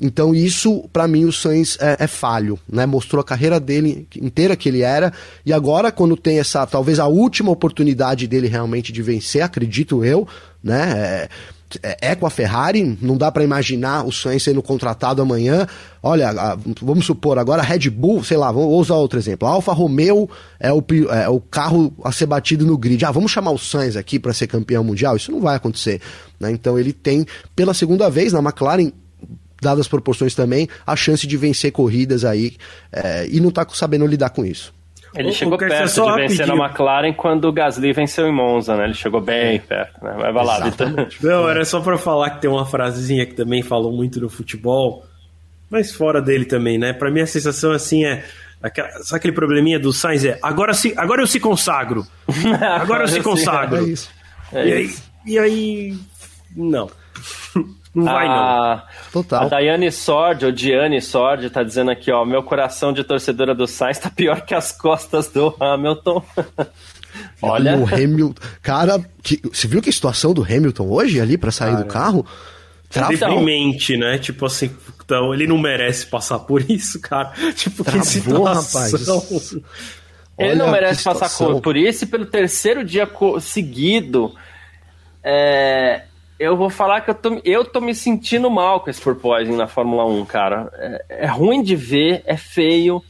então isso, para mim, o Sainz é, é, falho, né? Mostrou a carreira dele inteira que ele era e agora quando tem essa, talvez a última oportunidade dele realmente de vencer, acredito eu, né? É, é, é com a Ferrari, não dá para imaginar o Sainz sendo contratado amanhã. Olha, vamos supor, agora Red Bull, sei lá, vamos usar outro exemplo. A Alfa Romeo é o, é o carro a ser batido no grid. Ah, vamos chamar o Sainz aqui para ser campeão mundial? Isso não vai acontecer. Né? Então ele tem, pela segunda vez na McLaren, dadas as proporções também, a chance de vencer corridas aí é, e não tá sabendo lidar com isso. Ele chegou perto de vencer na McLaren quando o Gasly venceu em Monza, né? Ele chegou bem perto, né? Vai lá, Vitor. Não, era só para falar que tem uma frasezinha que também falou muito no futebol, mas fora dele também, né? Para mim a sensação assim é Aquela, sabe aquele probleminha do Sainz é agora, se, agora eu se consagro. Agora eu se consagro. É isso. É e, aí, e aí. Não. Não vai, a, não. Total. A Daiane Sord, ou Diane Sord, tá dizendo aqui, ó, meu coração de torcedora do Sainz tá pior que as costas do Hamilton. Olha. O Hamilton. Cara, que, você viu que a situação do Hamilton hoje ali para sair cara, do carro? Deprimente, né? Tipo assim, então ele não merece passar por isso, cara. Tipo, Travou, que situação. Rapaz. Ele não merece passar por isso e pelo terceiro dia seguido. É, eu vou falar que eu tô, eu tô me sentindo mal com esse porpoising na Fórmula 1, cara. É, é, ruim de ver, é feio,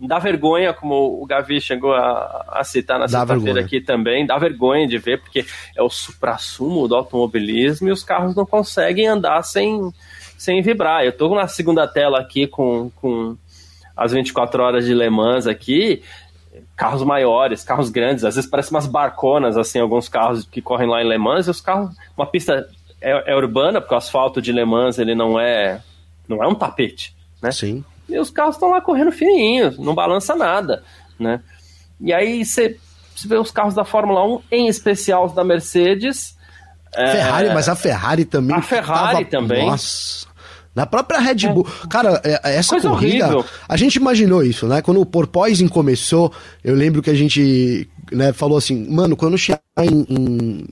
dá vergonha, como o Gavi chegou a, a citar na sexta-feira aqui também, dá vergonha de ver, porque é o supra-sumo do automobilismo e os carros não conseguem andar sem, sem vibrar. Eu tô na segunda tela aqui com, com as 24 horas de Le Mans aqui, carros maiores, carros grandes, às vezes parecem umas barconas, assim, alguns carros que correm lá em Le Mans, e os carros, uma pista é, é, urbana, porque o asfalto de Le Mans, ele não é, não é um tapete, né? Sim. E os carros estão lá correndo fininhos, não balança nada, né? E aí você vê os carros da Fórmula 1, em especial os da Mercedes... Ferrari, é... mas a Ferrari também... A Ferrari tava... também. Nossa... Na própria Red Bull. É. Cara, é, é, essa Coisa corrida. Horrível. A gente imaginou isso, né? Quando o Porpoising começou, eu lembro que a gente né, falou assim, mano, quando chegar em, em,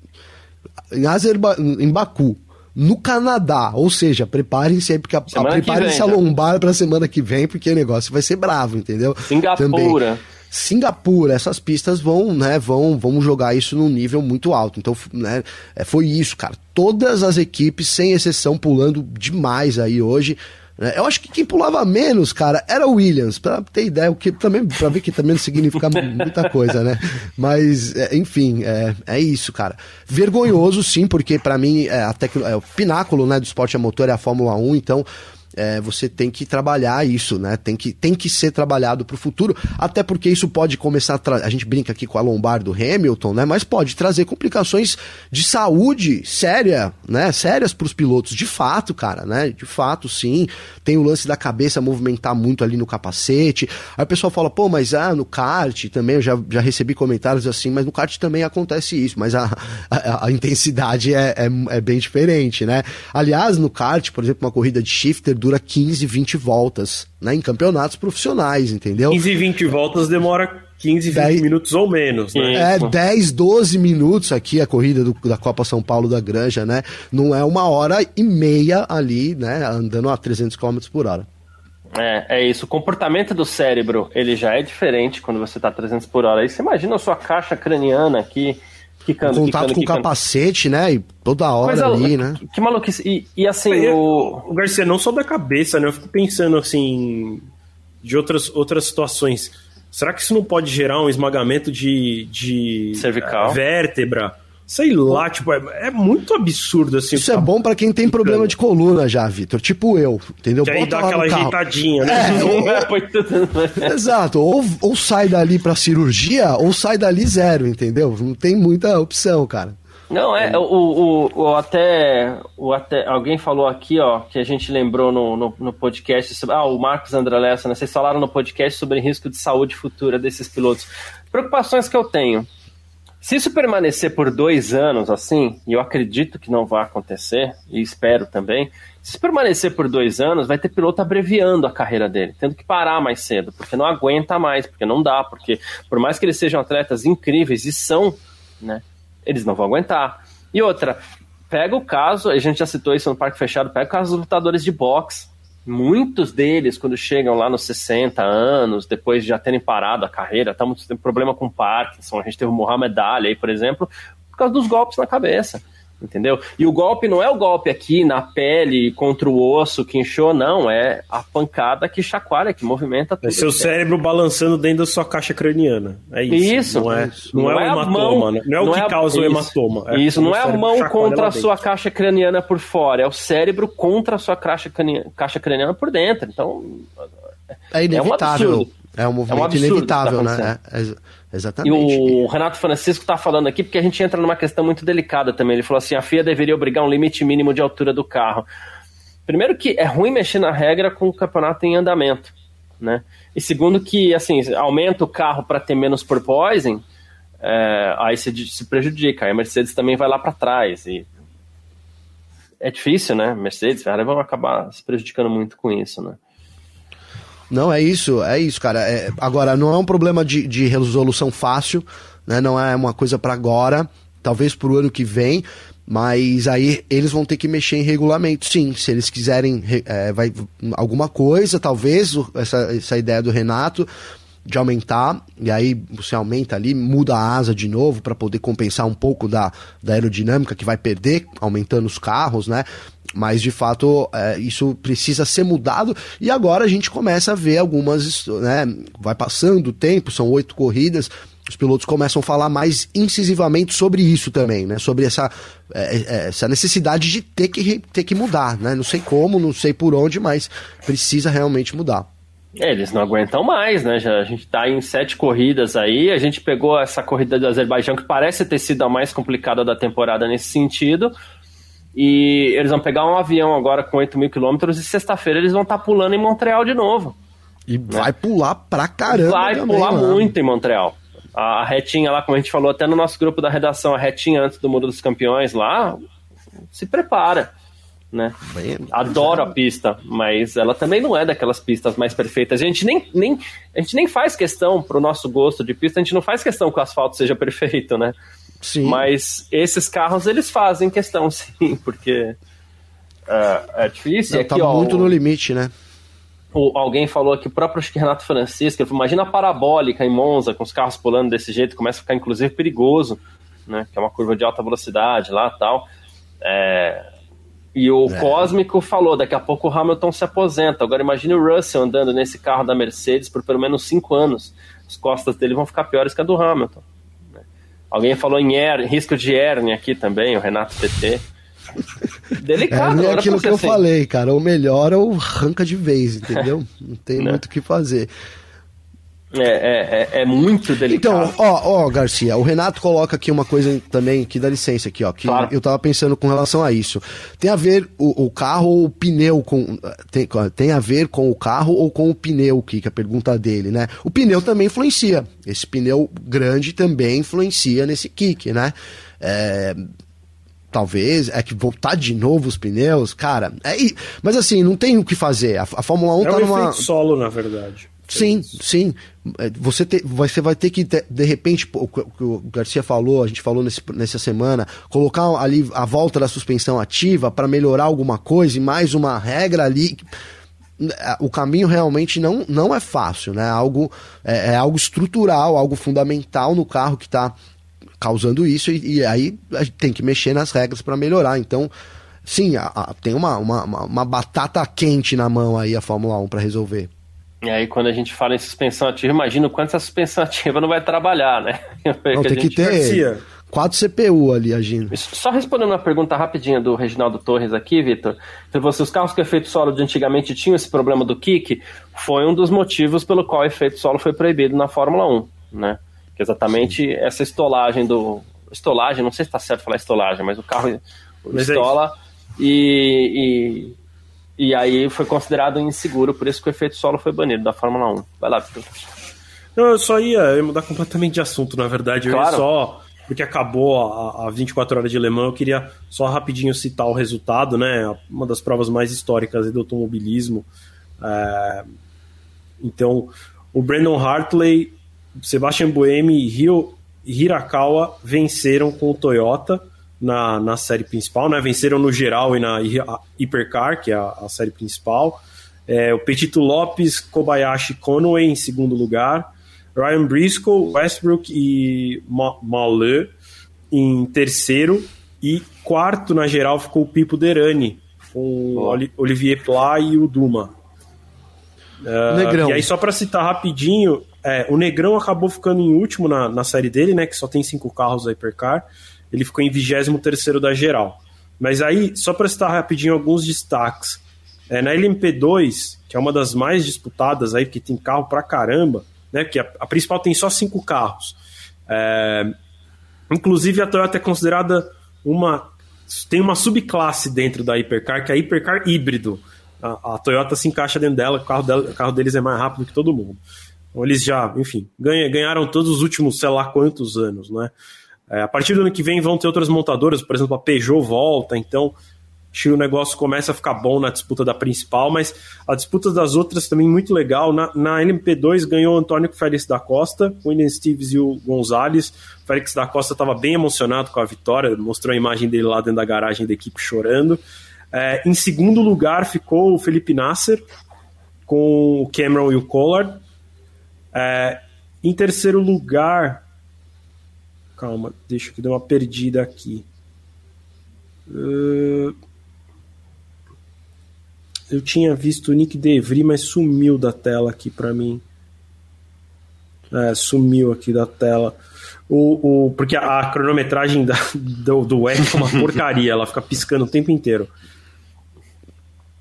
em, Azerba, em Baku, no Canadá, ou seja, preparem-se aí, porque a, preparem-se a lombar pra semana que vem, porque o negócio vai ser bravo, entendeu? Singapura. Também. Singapura, essas pistas vão, né, vão, vão jogar isso num nível muito alto. Então, né, é, foi isso, cara. Todas as equipes, sem exceção, pulando demais aí hoje. Né. Eu acho que quem pulava menos, cara, era o Williams, pra ter ideia, o que também, pra ver que também não significa muita coisa, né? Mas, é, enfim, é, é isso, cara. Vergonhoso, sim, porque para mim é, a tec... é o pináculo né, do esporte a motor é a Fórmula 1, então é, você tem que trabalhar isso, né? Tem que, tem que ser trabalhado para o futuro, até porque isso pode começar a a gente brinca aqui com a lombar do Hamilton, né? Mas pode trazer complicações de saúde séria, né? Sérias para os pilotos, de fato, cara, né? De fato, sim. Tem o lance da cabeça movimentar muito ali no capacete. Aí o pessoal fala, pô, mas ah, no kart também eu já, já recebi comentários assim, mas no kart também acontece isso, mas a, a, a intensidade é, é, é bem diferente, né? Aliás, no kart, por exemplo, uma corrida de shifter do dura 15, 20 voltas, né? Em campeonatos profissionais, entendeu? 15, 20 voltas demora 15, 20 10, minutos ou menos, né? É, 10, 12 minutos aqui a corrida do, da Copa São Paulo da Granja, né? Não é uma hora e meia ali, né? Andando a 300 km por hora. É, é isso. O comportamento do cérebro, ele já é diferente quando você está 300 por hora. Aí você imagina a sua caixa craniana aqui Quicando, contato quicando, com o capacete, né? E toda hora Coisa, ali, né? Que, que maluquice. E, e assim, é, o... o... Garcia, não só da cabeça, né? Eu fico pensando, assim, de outras, outras situações. Será que isso não pode gerar um esmagamento de, de Cervical. vértebra? Sei lá, tipo, é, é muito absurdo assim. Isso é bom para quem tem problema de coluna já, Vitor. Tipo eu, entendeu? Que aí dá aquela ajeitadinha, né? É, ou, exato. Ou, ou sai dali pra cirurgia, ou sai dali zero, entendeu? Não tem muita opção, cara. Não, é, o, o, o, até, o até. Alguém falou aqui, ó, que a gente lembrou no, no, no podcast. Sobre, ah, o Marcos Andralessa, né? Vocês falaram no podcast sobre risco de saúde futura desses pilotos. Preocupações que eu tenho. Se isso permanecer por dois anos assim, e eu acredito que não vai acontecer, e espero também, se permanecer por dois anos, vai ter piloto abreviando a carreira dele, tendo que parar mais cedo, porque não aguenta mais, porque não dá, porque por mais que eles sejam atletas incríveis, e são, né, eles não vão aguentar. E outra, pega o caso, a gente já citou isso no Parque Fechado, pega o caso dos lutadores de boxe muitos deles, quando chegam lá nos 60 anos, depois de já terem parado a carreira, estamos tendo problema com Parkinson. A gente teve o Muhammad Ali aí, por exemplo, por causa dos golpes na cabeça entendeu? E o golpe não é o golpe aqui na pele contra o osso que inchou, não, é a pancada que chacoalha, que movimenta tudo. É seu cérebro balançando dentro da sua caixa craniana. É isso. Isso. Não é, não, não é, é o hematoma, mão, né? não é o não que é causa o hematoma. É isso, não é a mão contra a sua caixa craniana por fora, é o cérebro contra a sua caixa craniana, caixa craniana por dentro. Então, é inevitável. É um, é um movimento é um absurdo inevitável, tá né? É, Exatamente. E o Renato Francisco está falando aqui porque a gente entra numa questão muito delicada também. Ele falou assim: a FIA deveria obrigar um limite mínimo de altura do carro. Primeiro que é ruim mexer na regra com o campeonato em andamento, né? E segundo que, assim, aumenta o carro para ter menos porpoising, é, aí se, se prejudica. Aí a Mercedes também vai lá para trás. E é difícil, né? Mercedes, Ferrari vão acabar se prejudicando muito com isso, né? Não, é isso, é isso, cara. É, agora, não é um problema de, de resolução fácil, né? Não é uma coisa para agora, talvez pro ano que vem, mas aí eles vão ter que mexer em regulamento, sim. Se eles quiserem é, vai, alguma coisa, talvez, essa, essa ideia do Renato de aumentar, e aí você aumenta ali, muda a asa de novo para poder compensar um pouco da, da aerodinâmica que vai perder, aumentando os carros, né? Mas de fato é, isso precisa ser mudado e agora a gente começa a ver algumas, né? Vai passando o tempo, são oito corridas, os pilotos começam a falar mais incisivamente sobre isso também, né? Sobre essa, é, é, essa necessidade de ter que, ter que mudar, né? Não sei como, não sei por onde, mas precisa realmente mudar. É, eles não aguentam mais, né? Já, a gente está em sete corridas aí. A gente pegou essa corrida do Azerbaijão, que parece ter sido a mais complicada da temporada nesse sentido. E eles vão pegar um avião agora com 8 mil quilômetros e sexta-feira eles vão estar tá pulando em Montreal de novo. E né? vai pular pra caramba. Vai também, pular mano. muito em Montreal. A retinha lá, como a gente falou até no nosso grupo da redação, a retinha antes do Muro dos Campeões lá, se prepara né? Bem, Adoro a pista, mas ela também não é daquelas pistas mais perfeitas. A gente nem, nem, a gente nem faz questão pro nosso gosto de pista, a gente não faz questão que o asfalto seja perfeito, né? Sim. Mas esses carros eles fazem questão, sim, porque uh, é difícil. Não, aqui, tá ó, muito no limite, né? O, alguém falou aqui, o próprio Renato Francisco, falou, imagina a parabólica em Monza, com os carros pulando desse jeito, começa a ficar inclusive perigoso, né? Que é uma curva de alta velocidade lá tal. É, e o é. Cósmico falou: daqui a pouco o Hamilton se aposenta. Agora imagine o Russell andando nesse carro da Mercedes por pelo menos cinco anos. As costas dele vão ficar piores que a do Hamilton. Alguém falou em her risco de hérnia aqui também, o Renato PT. Delicado, é, é aquilo que eu assim. falei, cara. O melhor é o arranca de vez, entendeu? Não tem né? muito o que fazer. É, é, é, é, muito delicado. Então, ó, ó, Garcia, o Renato coloca aqui uma coisa também, que dá licença aqui, ó, que claro. eu tava pensando com relação a isso. Tem a ver o, o carro ou o pneu com. Tem, tem a ver com o carro ou com o pneu, que, é a pergunta dele, né? O pneu também influencia. Esse pneu grande também influencia nesse kick, né? É, talvez, é que voltar de novo os pneus, cara, é, mas assim, não tem o que fazer. A, a Fórmula 1 é tá um numa. solo, na verdade. Sim, sim. É, você, te, você vai ter que, de repente, o que o Garcia falou, a gente falou nesse, nessa semana, colocar ali a volta da suspensão ativa para melhorar alguma coisa e mais uma regra ali. É, o caminho realmente não, não é fácil, né? Algo, é, é algo estrutural, algo fundamental no carro que está causando isso, e, e, aí a gente tem que mexer nas regras para melhorar. Então, sim, a, a, tem uma, uma, uma batata quente na mão aí a Fórmula 1 para resolver. E aí, quando a gente fala em suspensão ativa, imagina o quanto essa suspensão ativa não vai trabalhar, né? Não, que tem que ter quatro CPU ali agindo. Só respondendo uma pergunta rapidinha do Reginaldo Torres aqui, Vitor. Então, você, os carros com efeito solo de antigamente tinham esse problema do kick, foi um dos motivos pelo qual o efeito solo foi proibido na Fórmula 1, né? Que exatamente Sim. essa estolagem do... Estolagem, não sei se está certo falar estolagem, mas o carro mas é estola é e, e e aí foi considerado inseguro, por isso que o efeito solo foi banido da Fórmula 1. Vai lá, Vitor. Não, eu só ia, ia mudar completamente de assunto, na verdade. Claro. Eu ia só, porque acabou a, a 24 horas de Le Mans, eu queria só rapidinho citar o resultado, né? Uma das provas mais históricas do automobilismo. É... Então, o Brandon Hartley, Sebastian Buemi e Hirakawa venceram com o Toyota na, na série principal, né? Venceram no geral e na Hypercar, que é a, a série principal. É, o Petito Lopes, Kobayashi Conway em segundo lugar. Ryan Briscoe, Westbrook e Maleu em terceiro. E quarto na geral ficou o Pipo Derani, com oh. Olivier Pla e o Duma. Uh, Negrão. E aí, só para citar rapidinho, é, o Negrão acabou ficando em último na, na série dele, né? Que só tem cinco carros da Hypercar ele ficou em 23 da geral. Mas aí, só para citar rapidinho alguns destaques. É, na LMP2, que é uma das mais disputadas aí, que tem carro pra caramba, né? Que a, a principal tem só cinco carros. É, inclusive a Toyota é considerada uma. Tem uma subclasse dentro da Hypercar, que é a Hypercar híbrido. A, a Toyota se encaixa dentro dela, o carro, dela, o carro deles é mais rápido que todo mundo. Então, eles já, enfim, ganha, ganharam todos os últimos, sei lá quantos anos, né? É, a partir do ano que vem vão ter outras montadoras, por exemplo, a Peugeot volta, então Acho que o negócio começa a ficar bom na disputa da principal, mas a disputa das outras também muito legal. Na, na LMP2 ganhou o Antônio Félix da Costa, o William Steves e o Gonzalez. O Félix da Costa estava bem emocionado com a vitória, mostrou a imagem dele lá dentro da garagem da equipe chorando. É, em segundo lugar ficou o Felipe Nasser, com o Cameron e o Collard. É, em terceiro lugar. Calma, deixa eu dar uma perdida aqui. Uh, eu tinha visto o Nick DeVry, mas sumiu da tela aqui para mim. É, sumiu aqui da tela. O, o, porque a, a cronometragem da, do, do F é uma porcaria, ela fica piscando o tempo inteiro.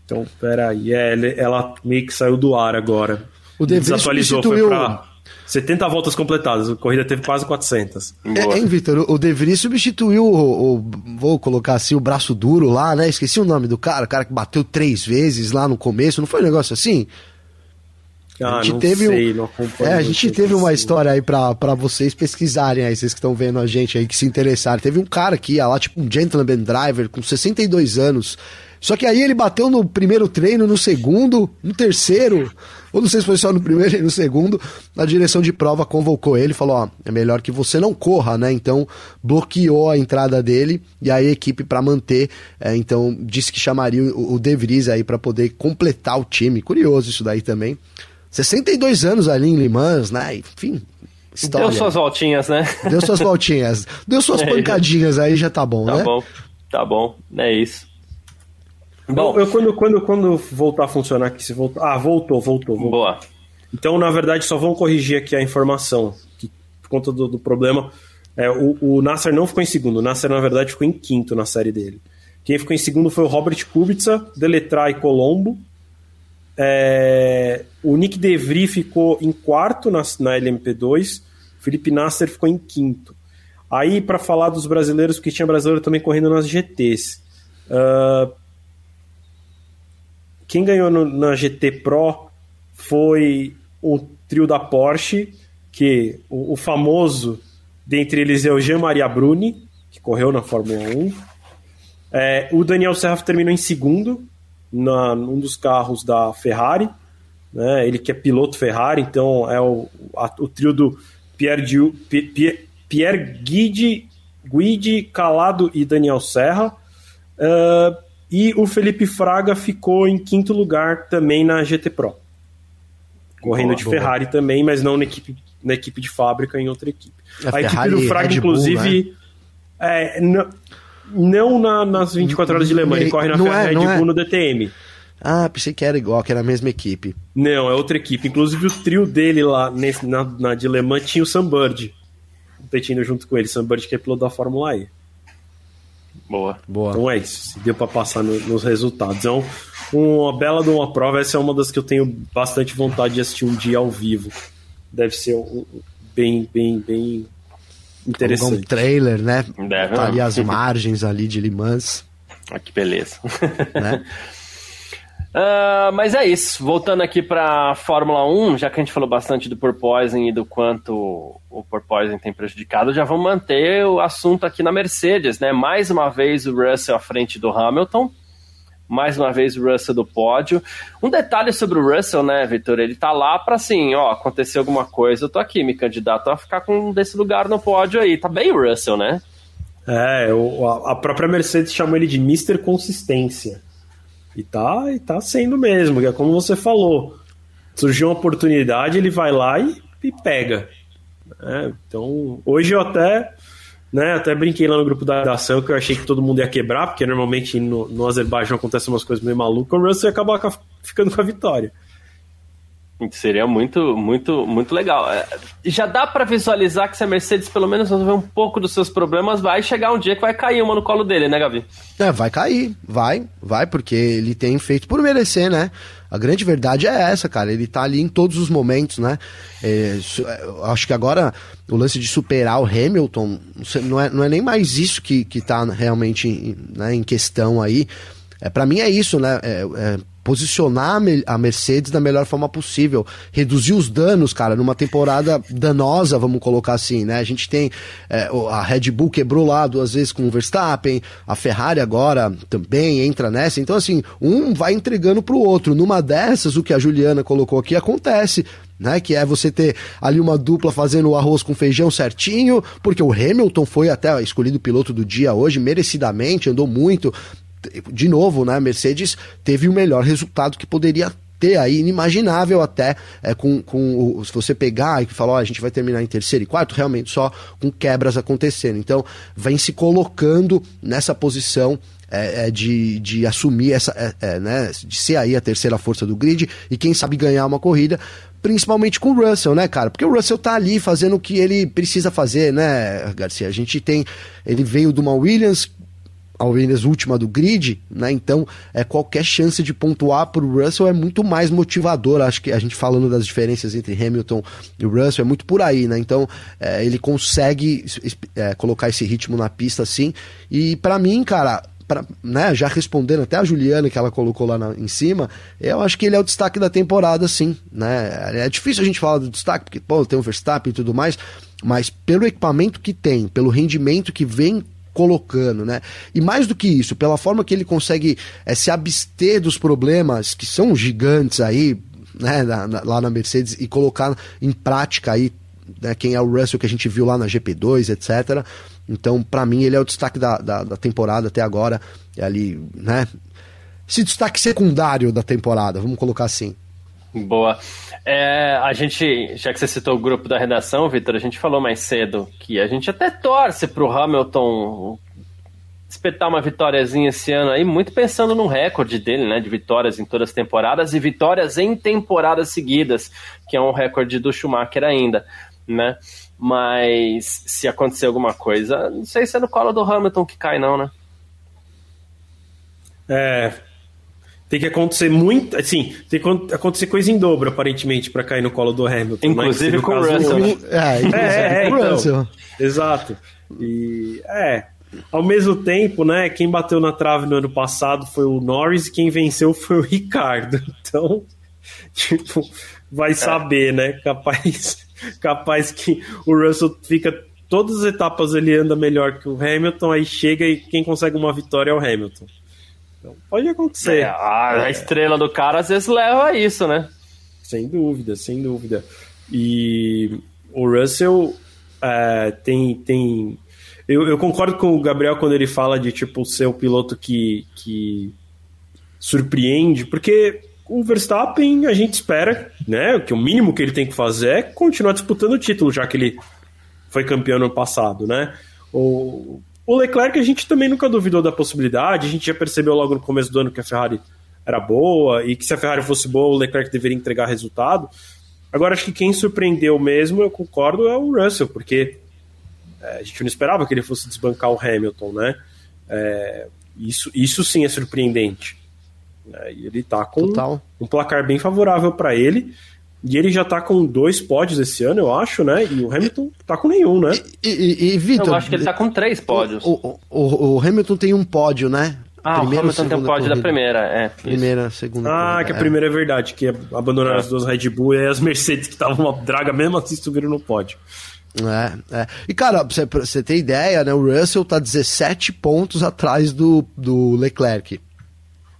Então, peraí, é, ela meio que saiu do ar agora. O De Vries Desatualizou, substituiu... foi pra 70 voltas completadas, a corrida teve quase 400. É, hein, Vitor? O De Vries substituiu o, o- Vou colocar assim, o braço duro lá, né? Esqueci o nome do cara, o cara que bateu três vezes lá no começo, não foi um negócio assim? Ah, a gente não teve sei, um- não acompanho É, a gente teve uma assim. história aí pra, pra vocês pesquisarem aí, vocês que estão vendo a gente aí, que se interessaram. Teve um cara que ia lá, tipo um gentleman driver, com 62 anos. Só que aí ele bateu no primeiro treino, no segundo, no terceiro, ou não sei se foi só no primeiro e no segundo, a direção de prova convocou ele e falou, ó, é melhor que você não corra, né? Então bloqueou a entrada dele e aí a equipe para manter, é, então disse que chamaria o, o De Vries aí para poder completar o time. Curioso isso daí também. 62 anos ali em Le Mans, né? Enfim, história. Deu suas voltinhas, né? Deu suas voltinhas. Deu suas É. pancadinhas aí, já tá bom, Tá né? bom, tá bom, é isso. Bom, Bom, eu, quando, quando, quando voltar a funcionar aqui, se voltar. Ah, voltou, voltou, voltou. boa. Então, na verdade, só vão corrigir aqui a informação, que por conta do, do problema. É, o, o Nasser não ficou em segundo, o Nasser, na verdade, ficou em quinto na série dele. Quem ficou em segundo foi o Robert Kubica, Deletrai e Colombo. É, o Nick DeVry ficou em quarto na, na LMP2, o Felipe Nasser ficou em quinto. Aí, para falar dos brasileiros, porque tinha brasileiro também correndo nas GTs. Ah, quem ganhou no- na GT Pro foi o trio da Porsche, que o, o famoso dentre eles é o Jean-Maria Bruni, que correu na Fórmula 1. É, o Daniel Serra terminou em segundo, na, num dos carros da Ferrari. Né, ele que é piloto Ferrari, então é o, a- o trio do Pierre, Diu- Pi- Pi- Pierre Guidi, Guidi, Calado e Daniel Serra. Ah, e o Felipe Fraga ficou em quinto lugar também na GT Pro. Correndo Boa, de boa. Ferrari também, mas não na equipe, na equipe de fábrica, em outra equipe. A A, equipe do e Fraga, Red Bull, né? inclusive, é, não, não na- nas 24 horas de Le Mans, ele corre na Não Ferrari é, Red é. Bull no DTM. Ah, pensei que era igual, que era a mesma equipe. Não, é outra equipe. Inclusive o trio dele lá nesse, na, na de Le Mans tinha o Sunbird competindo junto com ele. Sunbird que é piloto da Fórmula E. Boa. Boa. Então é isso, se deu pra passar no- nos resultados. É um- uma bela de uma prova, essa é uma das que eu tenho bastante vontade de assistir um dia ao vivo. Deve ser um- bem, bem, bem Alugar um interessante. trailer, né? Deve, Tá ali as margens ali de Limans, Ah, que beleza. né? Ah, mas é isso. Voltando aqui para Fórmula 1, já que a gente falou bastante do porpoising e do quanto o porpoising tem prejudicado, já vamos manter o assunto aqui na Mercedes, né? Mais uma vez o Russell à frente do Hamilton. Mais uma vez o Russell do pódio. Um detalhe sobre o Russell, né, Vitor? Ele tá lá para assim, ó, acontecer alguma coisa, eu tô aqui, me candidato a ficar com desse lugar no pódio aí. Tá bem o Russell, né? É, a própria Mercedes chamou ele de Mr. Consistência. E tá, e tá sendo mesmo, que é como você falou. Surgiu uma oportunidade, ele vai lá e, e pega. né? então, hoje eu até, né, até brinquei lá no grupo da ação que eu achei que todo mundo ia quebrar, porque normalmente no, no Azerbaijão acontecem umas coisas meio malucas, o Russell ia acabar com a- ficando com a vitória. Seria muito, muito, muito legal. É, Já dá pra visualizar que se a Mercedes pelo menos resolver um pouco dos seus problemas, vai chegar um dia que vai cair uma no colo dele, né, Gavi? É, vai cair, vai, vai, porque ele tem feito por merecer, né? A grande verdade é essa, cara. Ele tá ali em todos os momentos, né? É, é, acho que agora o lance de superar o Hamilton não é, não é nem mais isso que, que tá realmente né, em questão aí. É, para mim é isso, né? É, é, posicionar a Mercedes da melhor forma possível, reduzir os danos, cara, numa temporada danosa, vamos colocar assim, né? A gente tem é, a Red Bull quebrou lá duas vezes com o Verstappen, a Ferrari agora também entra nessa, então assim, um vai entregando pro outro. Numa dessas, o que a Juliana colocou aqui acontece né? Que é você ter ali uma dupla fazendo o arroz com feijão certinho, porque o Hamilton foi até escolhido piloto do dia hoje, merecidamente, andou muito. De novo, né? Mercedes teve o melhor resultado que poderia ter aí, inimaginável até, é, com, com o, se você pegar e falar, ó, a gente vai terminar em terceiro e quarto, realmente só com quebras acontecendo. Então, vem se colocando nessa posição é, é de, de assumir essa, é, é, né, de ser aí a terceira força do grid e quem sabe ganhar uma corrida, principalmente com o Russell, né, cara? Porque o Russell tá ali fazendo o que ele precisa fazer, né, Garcia? A gente tem, ele veio de uma Williams, Williams última do grid, né? Então, é qualquer chance de pontuar para o Russell é muito mais motivador. Acho que a gente falando das diferenças entre Hamilton e Russell é muito por aí, né? Então, é, ele consegue é, colocar esse ritmo na pista assim. E para mim, cara, pra, né, já respondendo até a Juliana que ela colocou lá na, em cima, eu acho que ele é o destaque da temporada, sim. Né? É difícil a gente falar do destaque, porque pô, tem o Verstappen e tudo mais, mas pelo equipamento que tem, pelo rendimento que vem colocando, né? E mais do que isso, pela forma que ele consegue é, se abster dos problemas que são gigantes aí, né, na, na, lá na Mercedes e colocar em prática aí né, quem é o Russell que a gente viu lá na GP2, etc. Então, para mim, ele é o destaque da, da, da, temporada até agora. É ali, né? Esse destaque secundário da temporada, vamos colocar assim. Boa. É, a gente, já que você citou o grupo da redação, Vitor, a gente falou mais cedo que a gente até torce pro Hamilton espetar uma vitóriazinha esse ano aí, muito pensando no recorde dele, né, de vitórias em todas as temporadas e vitórias em temporadas seguidas, que é um recorde do Schumacher ainda, né? Mas se acontecer alguma coisa, não sei se é no colo do Hamilton que cai, não, né? É. Tem que acontecer muito. Assim, tem que acontecer coisa em dobro, aparentemente, para cair no colo do Hamilton. Né? Inclusive com o Russell. Né? É, inclusive é, é, com o então, Russell. Exato. E é. Ao mesmo tempo, né, quem bateu na trave no ano passado foi o Norris e quem venceu foi o Ricardo. Então, tipo, vai é. saber, né? Capaz capaz que o Russell fica todas as etapas ele anda melhor que o Hamilton, aí chega e quem consegue uma vitória é o Hamilton. Então, pode acontecer. É, a, a, estrela do cara às vezes leva a isso, né? Sem dúvida, sem dúvida. E o Russell é, tem. tem eu, eu, concordo com o Gabriel quando ele fala de tipo ser o piloto que, que surpreende, porque o Verstappen, a gente espera, né? Que o mínimo que ele tem que fazer é continuar disputando o título, já que ele foi campeão no passado, né? O, o Leclerc a gente também nunca duvidou da possibilidade, a gente já percebeu logo no começo do ano que a Ferrari era boa e que se a Ferrari fosse boa, o Leclerc deveria entregar resultado. Agora, acho que quem surpreendeu mesmo, eu concordo, é o Russell, porque é, a gente não esperava que ele fosse desbancar o Hamilton, né? É, isso, isso sim é surpreendente. E ele tá com Total. um placar bem favorável para ele. E ele já tá com dois pódios esse ano, eu acho, né? E o Hamilton tá com nenhum, né? E, e, e Vitor. Eu acho que ele tá com três pódios. O, o, o Hamilton tem um pódio, né? Ah, primeira o Hamilton tem um pódio corrida? da primeira, é. Primeira, isso. segunda. Ah, corrida, que a é. primeira é verdade, que abandonaram é. as duas Red Bull e as Mercedes que estavam uma draga mesmo assim subiram no pódio. É, é. E cara, pra você, pra você ter ideia, né? O Russell tá 17 pontos atrás do, do Leclerc.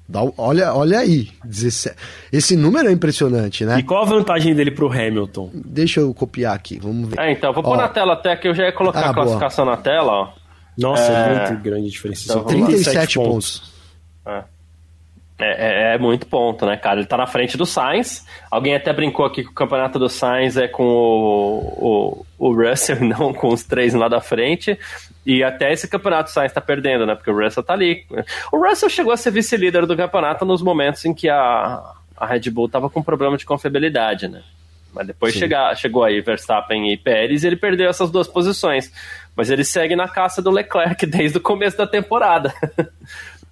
Dá, olha, olha aí, 17. Esse número é impressionante, né? E qual a vantagem dele pro Hamilton? Deixa eu copiar aqui, vamos ver. É, então, vou pôr na tela até que eu já ia colocar ah, a classificação boa. na tela, ó. Nossa, é, muito grande a diferença. Então, 37 pontos. pontos. É. É, é, é, muito ponto, né, cara? Ele tá na frente do Sainz. Alguém até brincou aqui que o campeonato do Sainz é com o, o, o Russell não com os três lá da frente. E até esse campeonato o Sainz tá perdendo, né? Porque o Russell tá ali. O Russell chegou a ser vice-líder do campeonato nos momentos em que a, a Red Bull tava com problema de confiabilidade, né? Mas depois chega, chegou aí Verstappen e Pérez e ele perdeu essas duas posições. Mas ele segue na caça do Leclerc desde o começo da temporada.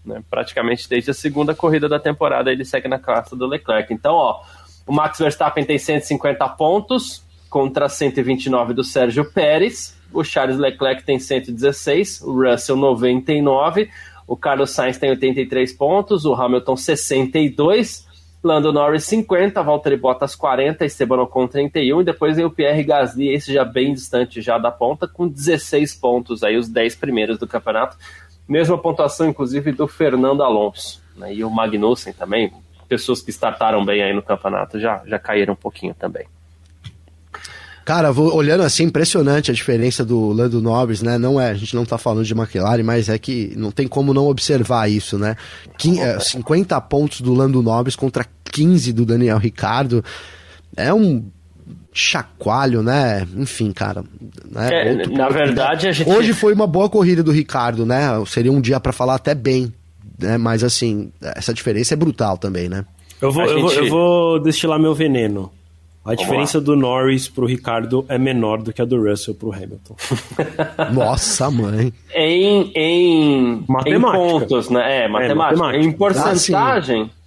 Né? Praticamente desde a segunda corrida da temporada ele segue na classe do Leclerc. Então, ó, o Max Verstappen tem 150 pontos contra 129 do Sérgio Pérez. O Charles Leclerc tem 116, o Russell 99, o Carlos Sainz tem 83 pontos, o Hamilton 62, Lando Norris 50, Valtteri Bottas 40, Esteban Ocon 31 e depois vem o Pierre Gasly, esse já bem distante já da ponta, com 16 pontos aí, os 10 primeiros do campeonato. Mesma pontuação, inclusive, do Fernando Alonso. Né? E o Magnussen também, pessoas que startaram bem aí no campeonato já, já caíram um pouquinho também. Cara, vou, olhando assim, impressionante a diferença do Lando Norris, né? Não é, a gente não tá falando de McLaren, mas é que não tem como não observar isso, né? Quim, é, 50 pontos do Lando Norris contra 15 do Daniel Ricardo. É um chacoalho, né? Enfim, cara. Né? É, Outro, na verdade, a gente... Hoje foi uma boa corrida do Ricardo, né? Seria um dia para falar até bem, né? Mas assim, essa diferença é brutal também, né? Eu vou, gente... eu vou, eu vou destilar meu veneno. A Vamos diferença lá. do Norris pro Ricardo é menor do que a do Russell pro Hamilton. Nossa, mãe. Em, em, em pontos, né? É, matemática. É, matemática. Em porcentagem. Ah,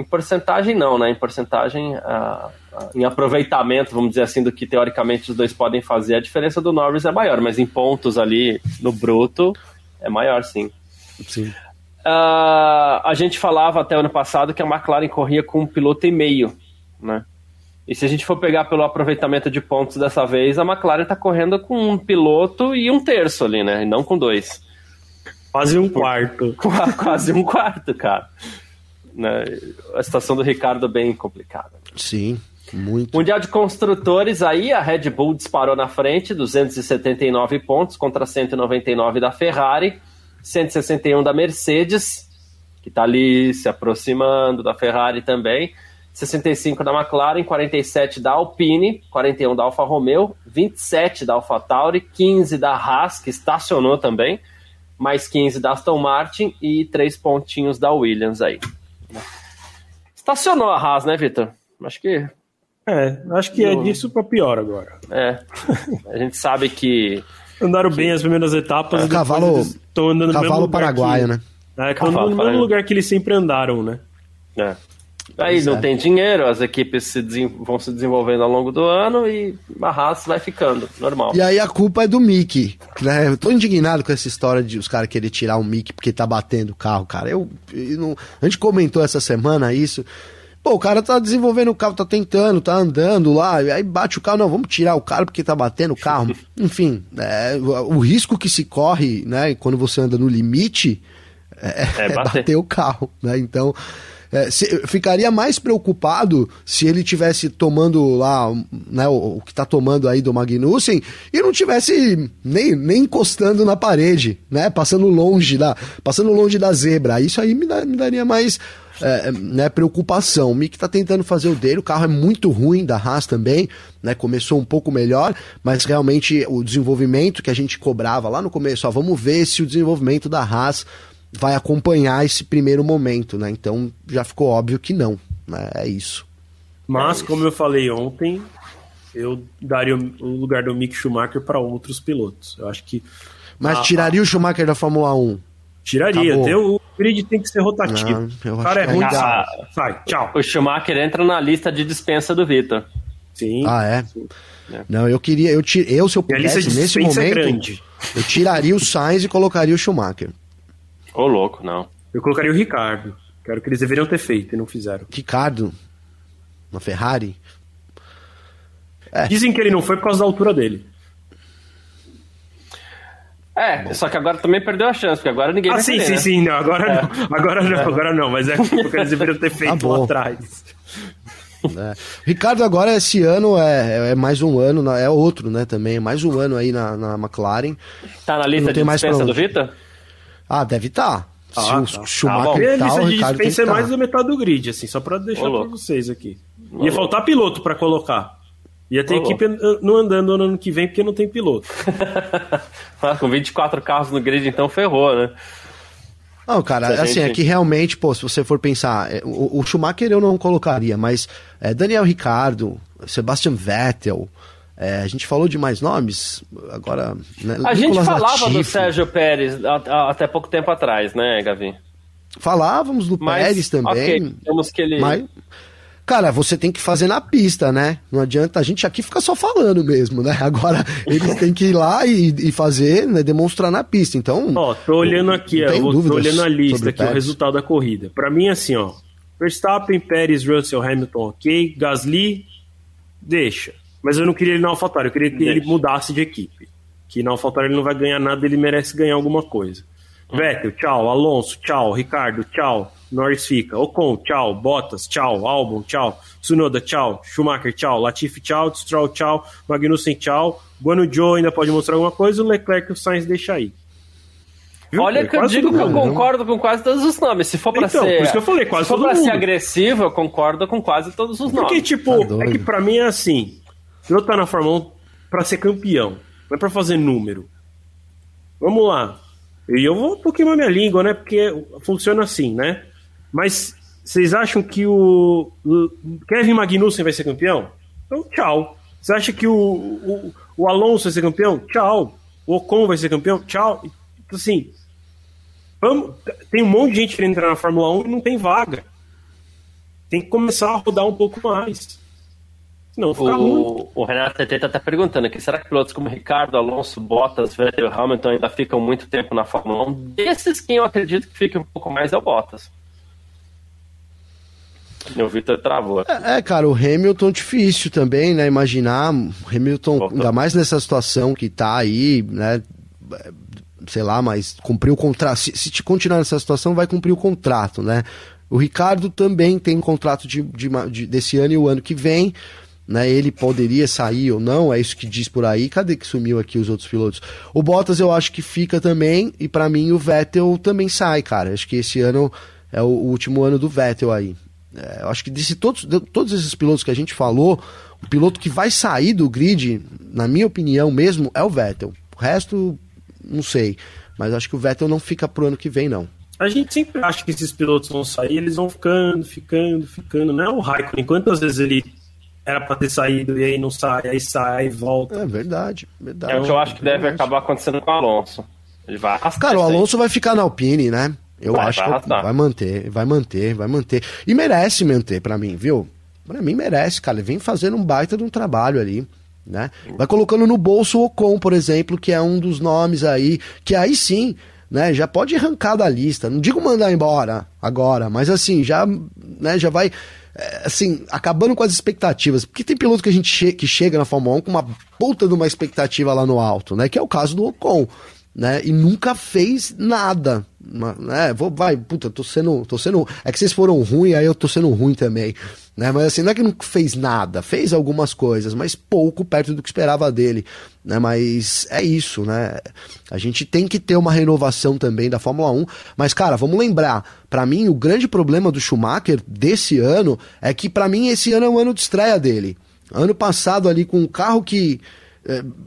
em porcentagem, não, né? Em porcentagem, em aproveitamento, vamos dizer assim, do que teoricamente os dois podem fazer, a diferença do Norris é maior, mas em pontos ali no bruto é maior, sim. Sim. Uh, a gente falava até ano passado que a McLaren corria com um piloto e meio, né? E se a gente for pegar pelo aproveitamento de pontos dessa vez, a McLaren está correndo com um piloto e um terço ali, né? E não com dois. Quase um quarto. Quase um quarto, cara. Né? A situação do Ricardo é bem complicada. Sim, muito. Mundial de Construtores, aí a Red Bull disparou na frente, 279 pontos contra 199 da Ferrari, 161 da Mercedes, que está ali se aproximando da Ferrari também. 65 da McLaren, 47 da Alpine, 41 da Alfa Romeo, 27 da Alfa Tauri, 15 da Haas, que estacionou também, mais 15 da Aston Martin e 3 pontinhos da Williams aí. Estacionou a Haas, né, Vitor? Acho que. É, acho que é disso para pior agora. É. A gente sabe que. Andaram bem as primeiras etapas. É, cavalo andando cavalo paraguaio, que, né? É, cavalo no mesmo lugar que eles sempre andaram, né? É. Aí não é. tem dinheiro, as equipes se vão se desenvolvendo ao longo do ano e a Haas vai ficando, normal. E aí a culpa é do Mickey, né? Eu tô indignado com essa história de os caras querer tirar o Mickey porque tá batendo o carro, cara. Eu, eu não... A gente comentou essa semana isso. Pô, o cara tá desenvolvendo o carro, tá tentando, tá andando lá, aí bate o carro, não, vamos tirar o cara porque tá batendo o carro. Enfim, é, o risco que se corre, né, quando você anda no limite, é, é, é bater. bater o carro, né? Então, é, se, ficaria mais preocupado se ele tivesse tomando lá, né, o, o que está tomando aí do Magnussen e não tivesse nem, nem encostando na parede, né, passando longe da, passando longe da zebra. Isso aí me, me daria mais é, né, preocupação. O Mick está tentando fazer o dele, o carro é muito ruim da Haas também, né, começou um pouco melhor, mas realmente o desenvolvimento que a gente cobrava lá no começo, ó, vamos ver se o desenvolvimento da Haas vai acompanhar esse primeiro momento, né? Então já ficou óbvio que não, né? É isso. Mas, é como eu falei ontem, eu daria o lugar do Mick Schumacher para outros pilotos. Eu acho que. Mas a, tiraria o Schumacher da Fórmula 1? Tiraria. Até o grid tem que ser rotativo. Não, o cara é ruim. Ah, sai, tchau. O Schumacher entra na lista de dispensa do Vitor. Sim. Ah, é? Sim. Não, eu queria. Eu, eu se eu pudesse, nesse é momento, é eu tiraria o Sainz e colocaria o Schumacher. Ô, louco, não. Eu colocaria o Ricardo. Que era o que eles deveriam ter feito e não fizeram. Ricardo? Uma Ferrari? É. Dizem que ele não foi por causa da altura dele. É, Bom. só que agora também perdeu a chance, porque agora ninguém ah, vai sim, querer, sim, né? sim, não, agora é. não, agora não, agora não, mas é porque eles deveriam ter feito ah, lá atrás. É. Ricardo agora esse ano é, é mais um ano, é outro, né, também, é mais um ano aí na, na McLaren. Tá na lista de dispensa do Vitor? Ah, deve estar. Tá. Ah, Se o tá. Schumacher tá, tal, a lista de dispensa é tá. mais da metade do grid, assim, só pra deixar pra vocês aqui. Ia faltar piloto pra colocar. Ia ter Ô, equipe não andando no ano que vem porque não tem piloto. Com 24 carros no grid, então ferrou, né? Não, cara, assim, gente... é que realmente, pô, se você for pensar, é, o, o Schumacher eu não colocaria, mas é, Daniel Ricardo, Sebastian Vettel, é, a gente falou de mais nomes, agora. Né, a Nicolas gente falava Latifi. do Sérgio Pérez até pouco tempo atrás, né, Gavi? Falávamos do mas, Pérez também. Ok, temos que ele. Mas, cara, você tem que fazer na pista, né? Não adianta, a gente aqui fica só falando mesmo, né? Agora eles têm que ir lá e, e fazer, né, demonstrar na pista. Então. Ó, tô olhando aqui, ó, tô olhando a lista aqui, o resultado da corrida. Para mim, assim, ó, Verstappen, Pérez, Russell, Hamilton, ok. Gasly, deixa. Mas eu não queria ele na AlphaTauri, eu queria que deixa. ele mudasse de equipe. Que na AlphaTauri ele não vai ganhar nada, ele merece ganhar alguma coisa. Vettel, tchau. Alonso, tchau. Ricardo, tchau. Norris fica. Ocon, tchau. Bottas, tchau. Albon, tchau. Tsunoda, tchau. Schumacher, tchau. Latifi, tchau. Stroll, tchau. Magnussen, tchau. Guano Joe ainda pode mostrar alguma coisa. O Leclerc e o Sainz deixa aí. Viu? Olha que eu digo que eu concordo com quase todos os nomes. Se for pra então, ser. Por isso que eu falei, quase se for pra mundo. ser agressivo, eu concordo com quase todos os nomes. Porque, tipo, tá é que pra mim é assim. Eu tá na Fórmula 1 pra ser campeão. Não é pra fazer número. Vamos lá. E eu vou queimar minha língua, né? Porque funciona assim, né? Mas vocês acham que o Kevin Magnussen vai ser campeão? Então, tchau. Você acha que o, o, o Alonso vai ser campeão? Tchau. O Ocon vai ser campeão? Tchau. Então, assim, vamos, tem um monte de gente querendo entrar na Fórmula 1 e não tem vaga. Tem que começar a rodar um pouco mais. Não, o, o Renato TT está até perguntando aqui, será que pilotos como Ricardo, Alonso, Bottas, Vettel e Hamilton ainda ficam muito tempo na Fórmula 1? Desses, quem eu acredito que fica um pouco mais é o Bottas. O Victor travou. É, é, cara, o Hamilton difícil também, né? Imaginar o Hamilton, Voltou. ainda mais nessa situação que tá aí, né? Sei lá, mas cumpriu o contrato. Se, se continuar nessa situação, vai cumprir o contrato, né? O Ricardo também tem um contrato de, de, de, desse ano e o ano que vem né? Ele poderia sair ou não, é isso que diz por aí. Cadê que sumiu aqui os outros pilotos? O Bottas eu acho que fica também, e para mim o Vettel também sai, cara. Acho que esse ano é o último ano do Vettel aí. É, eu acho que desse todos, de todos esses pilotos que a gente falou, o piloto que vai sair do grid, na minha opinião mesmo, é o Vettel. O resto, não sei. Mas acho que o Vettel não fica pro ano que vem, não. A gente sempre acha que esses pilotos vão sair, eles vão ficando, ficando, ficando. Não é o Raikkonen. Quantas vezes ele era para ter saído e aí não sai, aí sai e volta. É verdade, verdade. É o que eu acho que deve acabar acontecendo com o Alonso. Ele vai arrastar. Cara, o Alonso vai ficar na Alpine, né? Eu vai, acho vai que vai manter, vai manter, vai manter. E merece manter para mim, viu? Para mim merece, cara. Ele vem fazendo um baita de um trabalho ali. Né? Vai colocando no bolso o Ocon, por exemplo, que é um dos nomes aí, que aí sim, né, já pode arrancar da lista. Não digo mandar embora agora, mas assim, já, né, já vai é, assim, acabando com as expectativas. Porque tem piloto que a gente che que chega na Fórmula 1 com uma puta de uma expectativa lá no alto, né? Que é o caso do Ocon, né? E nunca fez nada. Né? Vou, vai, puta, tô sendo, tô sendo. É que vocês foram ruins, aí eu tô sendo ruim também. Né? Mas assim, não é que não fez nada, fez algumas coisas, mas pouco perto do que esperava dele. Né? Mas é isso, né? A gente tem que ter uma renovação também da Fórmula 1. Mas, cara, vamos lembrar, para mim, o grande problema do Schumacher desse ano é que, para mim, esse ano é o ano de estreia dele. Ano passado, ali, com um carro que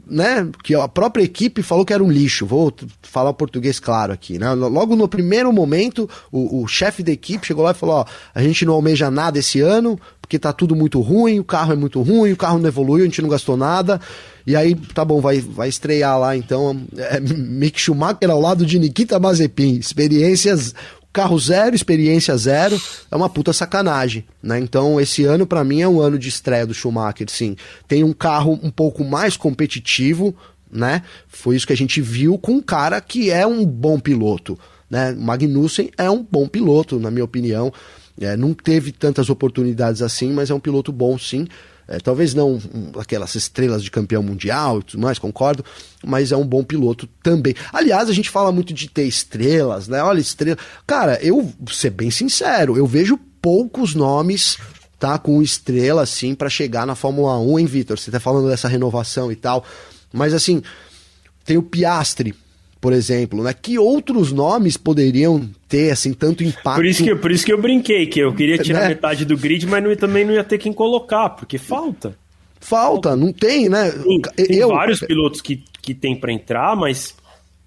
né, que a própria equipe falou que era um lixo. Vou falar o português claro aqui, né? Logo no primeiro momento, o, o chefe da equipe chegou lá e falou: ó, a gente não almeja nada esse ano, porque tá tudo muito ruim, o carro é muito ruim, o carro não evoluiu, a gente não gastou nada. E aí, tá bom, vai, vai estrear lá então é, Mick Schumacher ao lado de Nikita Mazepin. Experiências carro zero, experiência zero, é uma puta sacanagem, né? Então, esse ano para mim é um ano de estreia do Schumacher, sim. Tem um carro um pouco mais competitivo, né? Foi isso que a gente viu com um cara que é um bom piloto, né? Magnussen é um bom piloto, na minha opinião. É, não teve tantas oportunidades assim, mas é um piloto bom, sim. É, talvez não aquelas estrelas de campeão mundial e tudo mais, concordo, mas é um bom piloto também. Aliás, a gente fala muito de ter estrelas, né? Olha, estrela. Cara, eu, ser bem sincero, eu vejo poucos nomes tá com estrela assim para chegar na Fórmula 1, hein, Vitor? Você tá falando dessa renovação e tal, mas assim, tem o Piastre, por exemplo, né? Que outros nomes poderiam ter, assim, tanto impacto? Por isso que, por isso que eu brinquei, que eu queria tirar né? metade do grid, mas não, também não ia ter quem colocar, porque falta. Falta, não tem, né? Tem, tem eu... vários pilotos que, que tem para entrar, mas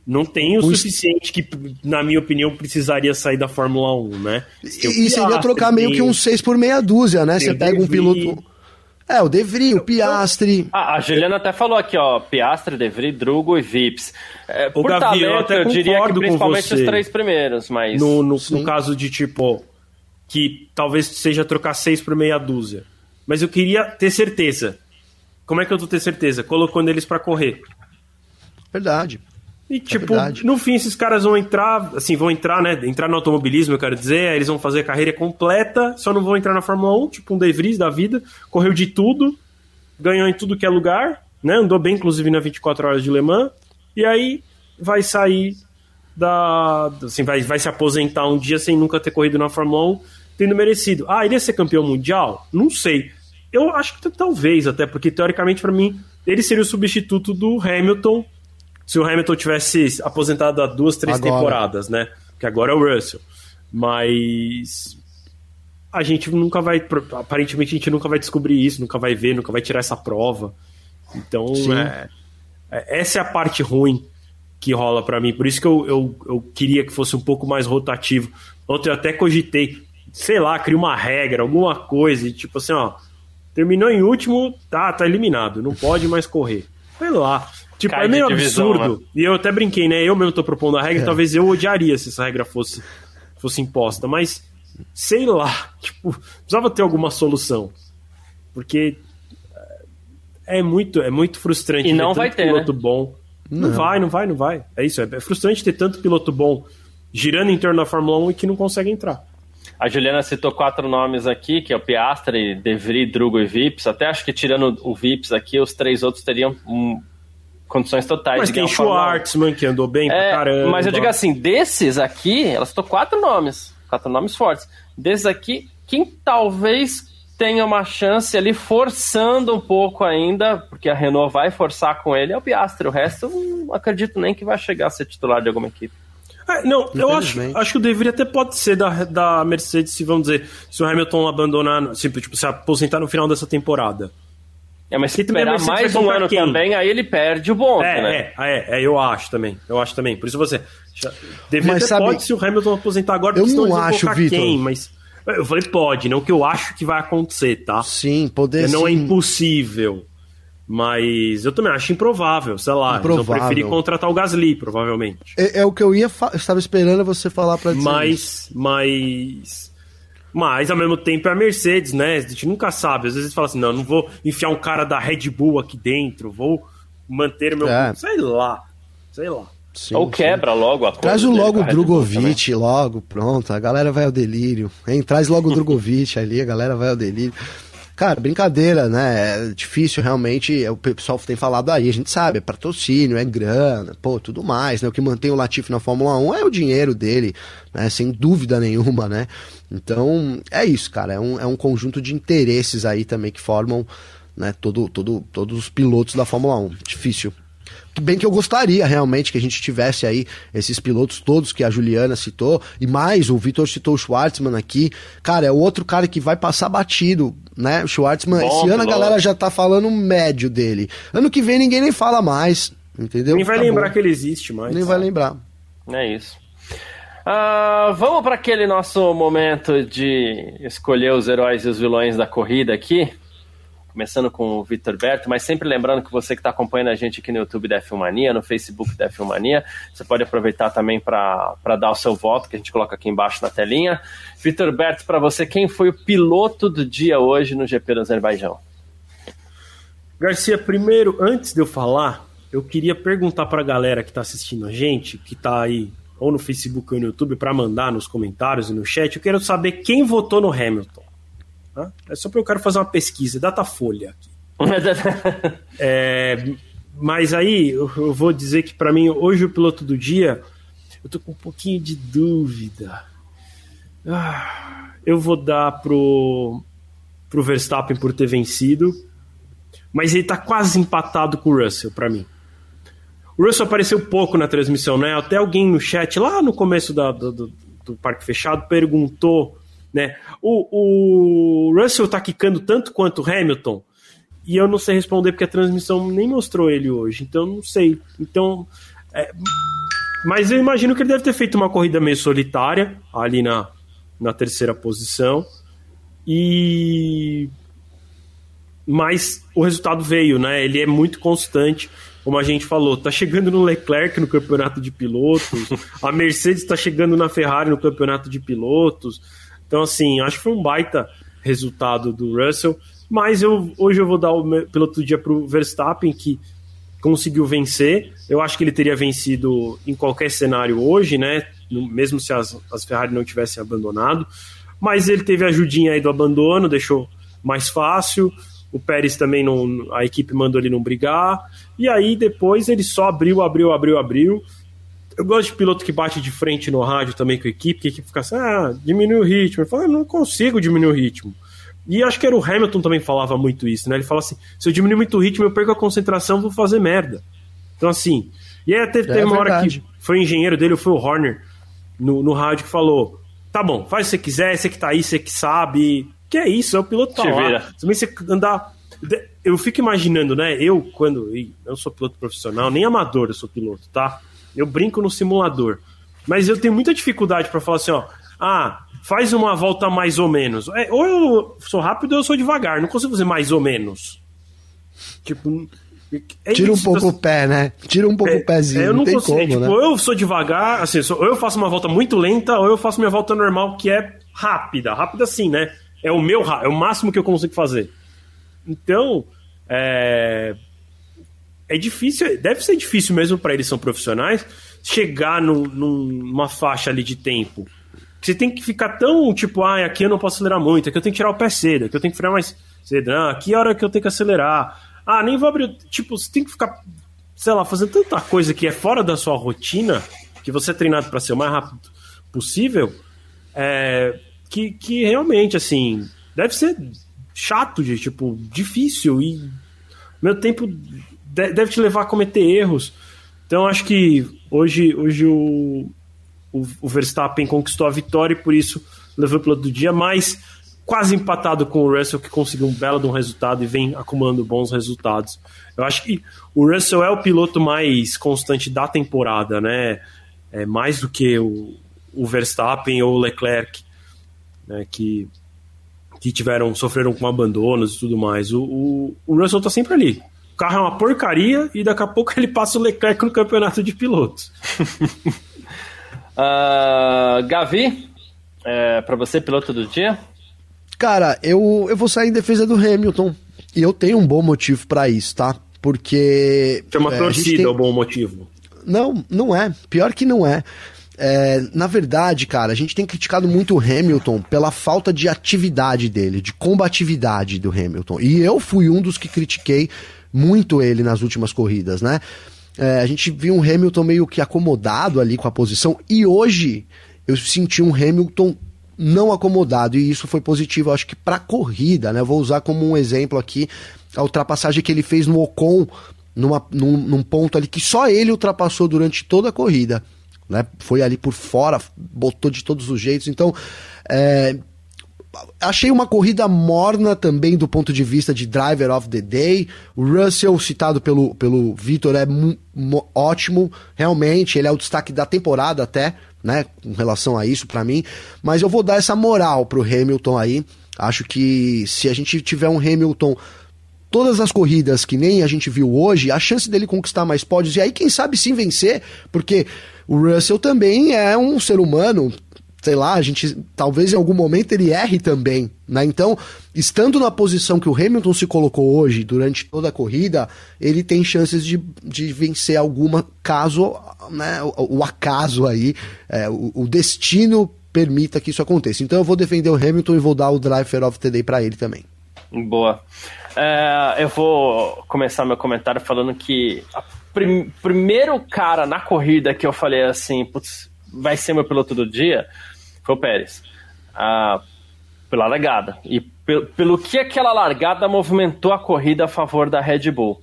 não tem o, o suficiente que, na minha opinião, precisaria sair da Fórmula 1, né? E, e seria trocar meio que um 6 por meia dúzia, né? Você pega um piloto é, o Devry, o Piastre. Ah, a Juliana até falou aqui, ó, Piastre, Devry, Drugo e Vips. É, por Gavi, talento, eu, eu diria que principalmente os três primeiros, mas... No, no, no, caso de, tipo, que talvez seja trocar seis por meia dúzia. Mas eu queria ter certeza. Como é que eu tô ter certeza? Colocando eles para correr. Verdade. E, é tipo, no fim, esses caras vão entrar, assim, vão entrar, né? Entrar no automobilismo, eu quero dizer, eles vão fazer a carreira completa, só não vão entrar na Fórmula 1, tipo um De Vries da vida, correu de tudo, ganhou em tudo que é lugar, né? Andou bem, inclusive, na 24 horas de Le Mans, e aí vai sair da. Assim, vai, vai se aposentar um dia sem nunca ter corrido na Fórmula 1, tendo merecido. Ah, ele ia ser campeão mundial? Não sei. Eu acho que talvez, até, porque teoricamente, para mim, ele seria o substituto do Hamilton se o Hamilton tivesse aposentado há duas, três agora. temporadas, né? Que agora é o Russell. Mas a gente nunca vai. Aparentemente a gente nunca vai descobrir isso, nunca vai ver, nunca vai tirar essa prova. Então, é, é, essa é a parte ruim que rola para mim. Por isso que eu, eu, eu queria que fosse um pouco mais rotativo. Ontem eu até cogitei, sei lá, criar uma regra, alguma coisa, tipo assim, ó. Terminou em último, tá, tá eliminado, não pode mais correr. Sei lá. Tipo, Cai é meio divisão, absurdo. Né? E eu até brinquei, né? Eu mesmo tô propondo a regra, é. talvez eu odiaria se essa regra fosse, fosse imposta. Mas, sei lá, tipo, precisava ter alguma solução. Porque é muito, é muito frustrante. E não vai ter, piloto né? bom. Não. não. vai, não vai, não vai. É isso, é frustrante ter tanto piloto bom girando em torno da Fórmula 1 e que não consegue entrar. A Juliana citou quatro nomes aqui, que é o Piastri, De Vries, Drugo e Vips. Até acho que tirando o Vips aqui, os três outros teriam um, condições totais mas de tem Schwartzman, que andou bem é, pra caramba. Mas eu digo assim, desses aqui, ela citou quatro nomes, quatro nomes fortes. Desses aqui, quem talvez tenha uma chance ali forçando um pouco ainda, porque a Renault vai forçar com ele, é o Piastri. O resto, não acredito nem que vai chegar a ser titular de alguma equipe. É, não, eu acho, acho que o deveria até pode ser da, da Mercedes, se vamos dizer, se o Hamilton abandonar, se, tipo, se aposentar no final dessa temporada. É, mas se esperar mais um ano quem? também, aí ele perde o bonde, é, né? É, é, é, eu acho também. Eu acho também. Por isso você. Deveria mas, sabe, pode se o Hamilton aposentar agora, eu não acho, Vitor. quem, mas. Eu falei pode, não que eu acho que vai acontecer, tá? Sim, poder Não é sim. é impossível. Mas eu também acho improvável, sei lá. Improvável. Eles vão preferir contratar o Gasly, provavelmente. É, é o que eu ia eu estava esperando você falar para dizer. Mas, mas mas, ao mesmo tempo, é a Mercedes, né? A gente nunca sabe. Às vezes fala assim, não, não vou enfiar um cara da Red Bull aqui dentro, vou manter o meu... É. Sei lá, sei lá. Sim, Ou quebra sim. logo a coisa. Traz o logo o Drogovic logo, pronto. A galera vai ao delírio. Hein? Traz logo o Drogovic ali, a galera vai ao delírio. Cara, brincadeira, né? É difícil realmente, é o pessoal tem falado aí, a gente sabe, é patrocínio, é grana, pô, tudo mais, né? O que mantém o Latifi na Fórmula 1 é o dinheiro dele, né? Sem dúvida nenhuma, né? Então, é isso, cara, é um, é um conjunto de interesses aí também que formam né, todo, todo, todos os pilotos da Fórmula 1. Difícil, bem que eu gostaria realmente que a gente tivesse aí esses pilotos todos que a Juliana citou, e mais, o Vitor citou o Schwartzman aqui. Cara, é o outro cara que vai passar batido, né? O Schwartzman, Bom, esse ano a galera já tá falando médio dele. Ano que vem ninguém nem fala mais, entendeu? Nem vai Acabou. lembrar que ele existe mais. Nem vai lembrar. É isso. Uh, vamos para aquele nosso momento de escolher os heróis e os vilões da corrida aqui começando com o Vitor Berto, mas sempre lembrando que você que está acompanhando a gente aqui no YouTube da Filmania, no Facebook da Filmania, você pode aproveitar também para dar o seu voto, que a gente coloca aqui embaixo na telinha. Vitor Berto, para você, quem foi o piloto do dia hoje no GP do Azerbaijão? Garcia, primeiro, antes de eu falar, eu queria perguntar para a galera que está assistindo a gente, que está aí ou no Facebook ou no YouTube, para mandar nos comentários e no chat, eu quero saber quem votou no Hamilton. É só porque eu quero fazer uma pesquisa, Datafolha aqui. é, mas aí eu, eu, vou dizer que para mim, hoje o piloto do dia, eu tô com um pouquinho de dúvida. Ah, eu vou dar pro, pro Verstappen por ter vencido, mas ele tá quase empatado com o Russell para mim. O Russell apareceu pouco na transmissão, né? Até alguém no chat, lá no começo da, do, do, do Parque Fechado, perguntou né? O, o Russell tá quicando tanto quanto o Hamilton, e eu não sei responder porque a transmissão nem mostrou ele hoje, então não sei. Então, é, mas eu imagino que ele deve ter feito uma corrida meio solitária ali na, na terceira posição. E mas o resultado veio, né? Ele é muito constante, como a gente falou. Tá chegando no Leclerc no campeonato de pilotos, a Mercedes está chegando na Ferrari no campeonato de pilotos. Então, assim, acho que foi um baita resultado do Russell. Mas eu, hoje eu vou dar o piloto do dia para o Verstappen, que conseguiu vencer. Eu acho que ele teria vencido em qualquer cenário hoje, né? Mesmo se as, as Ferrari não tivessem abandonado. Mas ele teve a ajudinha aí do abandono, deixou mais fácil. O Pérez também não. A equipe mandou ele não brigar. E aí depois ele só abriu, abriu, abriu, abriu. Eu gosto de piloto que bate de frente no rádio também com a equipe, que a equipe fica assim, ah, diminui o ritmo. Ele fala, eu não consigo diminuir o ritmo. E acho que era o Hamilton também falava muito isso, né? Ele fala assim: se eu diminuir muito o ritmo, eu perco a concentração, vou fazer merda. Então, assim. E aí teve, teve é uma hora que foi o engenheiro dele, foi o Horner, no, no rádio, que falou: tá bom, faz o que você quiser, você que tá aí, você que sabe. Que é isso, é o piloto tá lá. Também você andar. Eu fico imaginando, né? Eu, quando. Eu sou piloto profissional, nem amador eu sou piloto, tá? Eu brinco no simulador. Mas eu tenho muita dificuldade para falar assim, ó. Ah, faz uma volta mais ou menos. É, ou eu sou rápido ou eu sou devagar. Não consigo fazer mais ou menos. Tipo. É Tira um pouco o pé, né? Tira um pouco é, o pezinho. É, eu não, não consigo. Como, tipo, né? ou eu sou devagar, assim, ou eu faço uma volta muito lenta, ou eu faço minha volta normal, que é rápida. Rápida assim, né? É o meu é o máximo que eu consigo fazer. Então, é, é difícil, deve ser difícil mesmo para eles são profissionais chegar num, numa faixa ali de tempo você tem que ficar tão tipo, ah, aqui eu não posso acelerar muito, aqui eu tenho que tirar o pé cedo, aqui eu tenho que frear mais cedo, ah, aqui é a hora que eu tenho que acelerar. Ah, nem vou abrir. Tipo, você tem que ficar, sei lá, fazendo tanta coisa que é fora da sua rotina, que você é treinado para ser o mais rápido possível, é, que, que realmente, assim, deve ser chato, de, tipo, difícil e meu tempo deve te levar a cometer erros. Então acho que hoje, hoje o, o, o Verstappen conquistou a vitória e por isso levou o piloto do dia, mas quase empatado com o Russell, que conseguiu um belo de um resultado e vem acumulando bons resultados. Eu acho que o Russell é o piloto mais constante da temporada, né? É mais do que o, o Verstappen ou o Leclerc, né? Que, que tiveram, sofreram com abandonos e tudo mais. O, o, o Russell tá sempre ali. O carro é uma porcaria e daqui a pouco ele passa o Leclerc no campeonato de pilotos. Uh, Gavi, é, para você, piloto do dia? Cara, eu, eu vou sair em defesa do Hamilton. E eu tenho um bom motivo para isso, tá? Porque. Tem uma é, torcida tem... o bom motivo. Não, não é. Pior que não é. é. Na verdade, cara, a gente tem criticado muito o Hamilton pela falta de atividade dele, de combatividade do Hamilton. E eu fui um dos que critiquei muito ele nas últimas corridas, né? É, a gente viu um Hamilton meio que acomodado ali com a posição e hoje eu senti um Hamilton não acomodado e isso foi positivo, acho que para corrida, né? Vou usar como um exemplo aqui a ultrapassagem que ele fez no Ocon numa, num, num ponto ali que só ele ultrapassou durante toda a corrida, né? Foi ali por fora, botou de todos os jeitos, então é, achei uma corrida morna também do ponto de vista de driver of the day. O Russell, citado pelo, pelo Vitor, é ótimo, realmente, ele é o destaque da temporada até, né, com relação a isso para mim. Mas eu vou dar essa moral pro Hamilton aí. Acho que se a gente tiver um Hamilton todas as corridas que nem a gente viu hoje, a chance dele conquistar mais pódios e aí quem sabe sim vencer, porque o Russell também é um ser humano, sei lá, a gente talvez em algum momento ele erre também, né? Então, estando na posição que o Hamilton se colocou hoje durante toda a corrida, ele tem chances de, de vencer alguma caso, né? O, o acaso aí, é, o, o, destino permita que isso aconteça. Então, eu vou defender o Hamilton e vou dar o driver of the day para ele também. Boa. É, eu vou começar meu comentário falando que o prim primeiro cara na corrida que eu falei assim, putz, vai ser meu piloto do dia foi o Pérez. Ah, pela largada. E pelo, pelo que aquela largada movimentou a corrida a favor da Red Bull.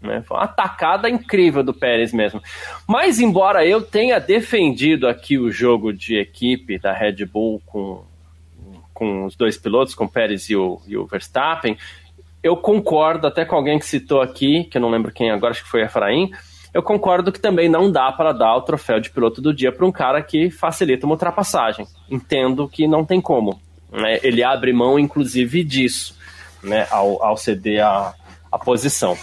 Né? Foi uma atacada incrível do Pérez mesmo. Mas, embora eu tenha defendido aqui o jogo de equipe da Red Bull com, com os dois pilotos, com o Pérez e o, e o Verstappen, eu concordo até com alguém que citou aqui, que eu não lembro quem agora, acho que foi Efraim, eu concordo que também não dá para dar o troféu de piloto do dia para um cara que facilita uma ultrapassagem. Entendo que não tem como. Né? Ele abre mão, inclusive, disso, né? ao, ao ceder a, a posição.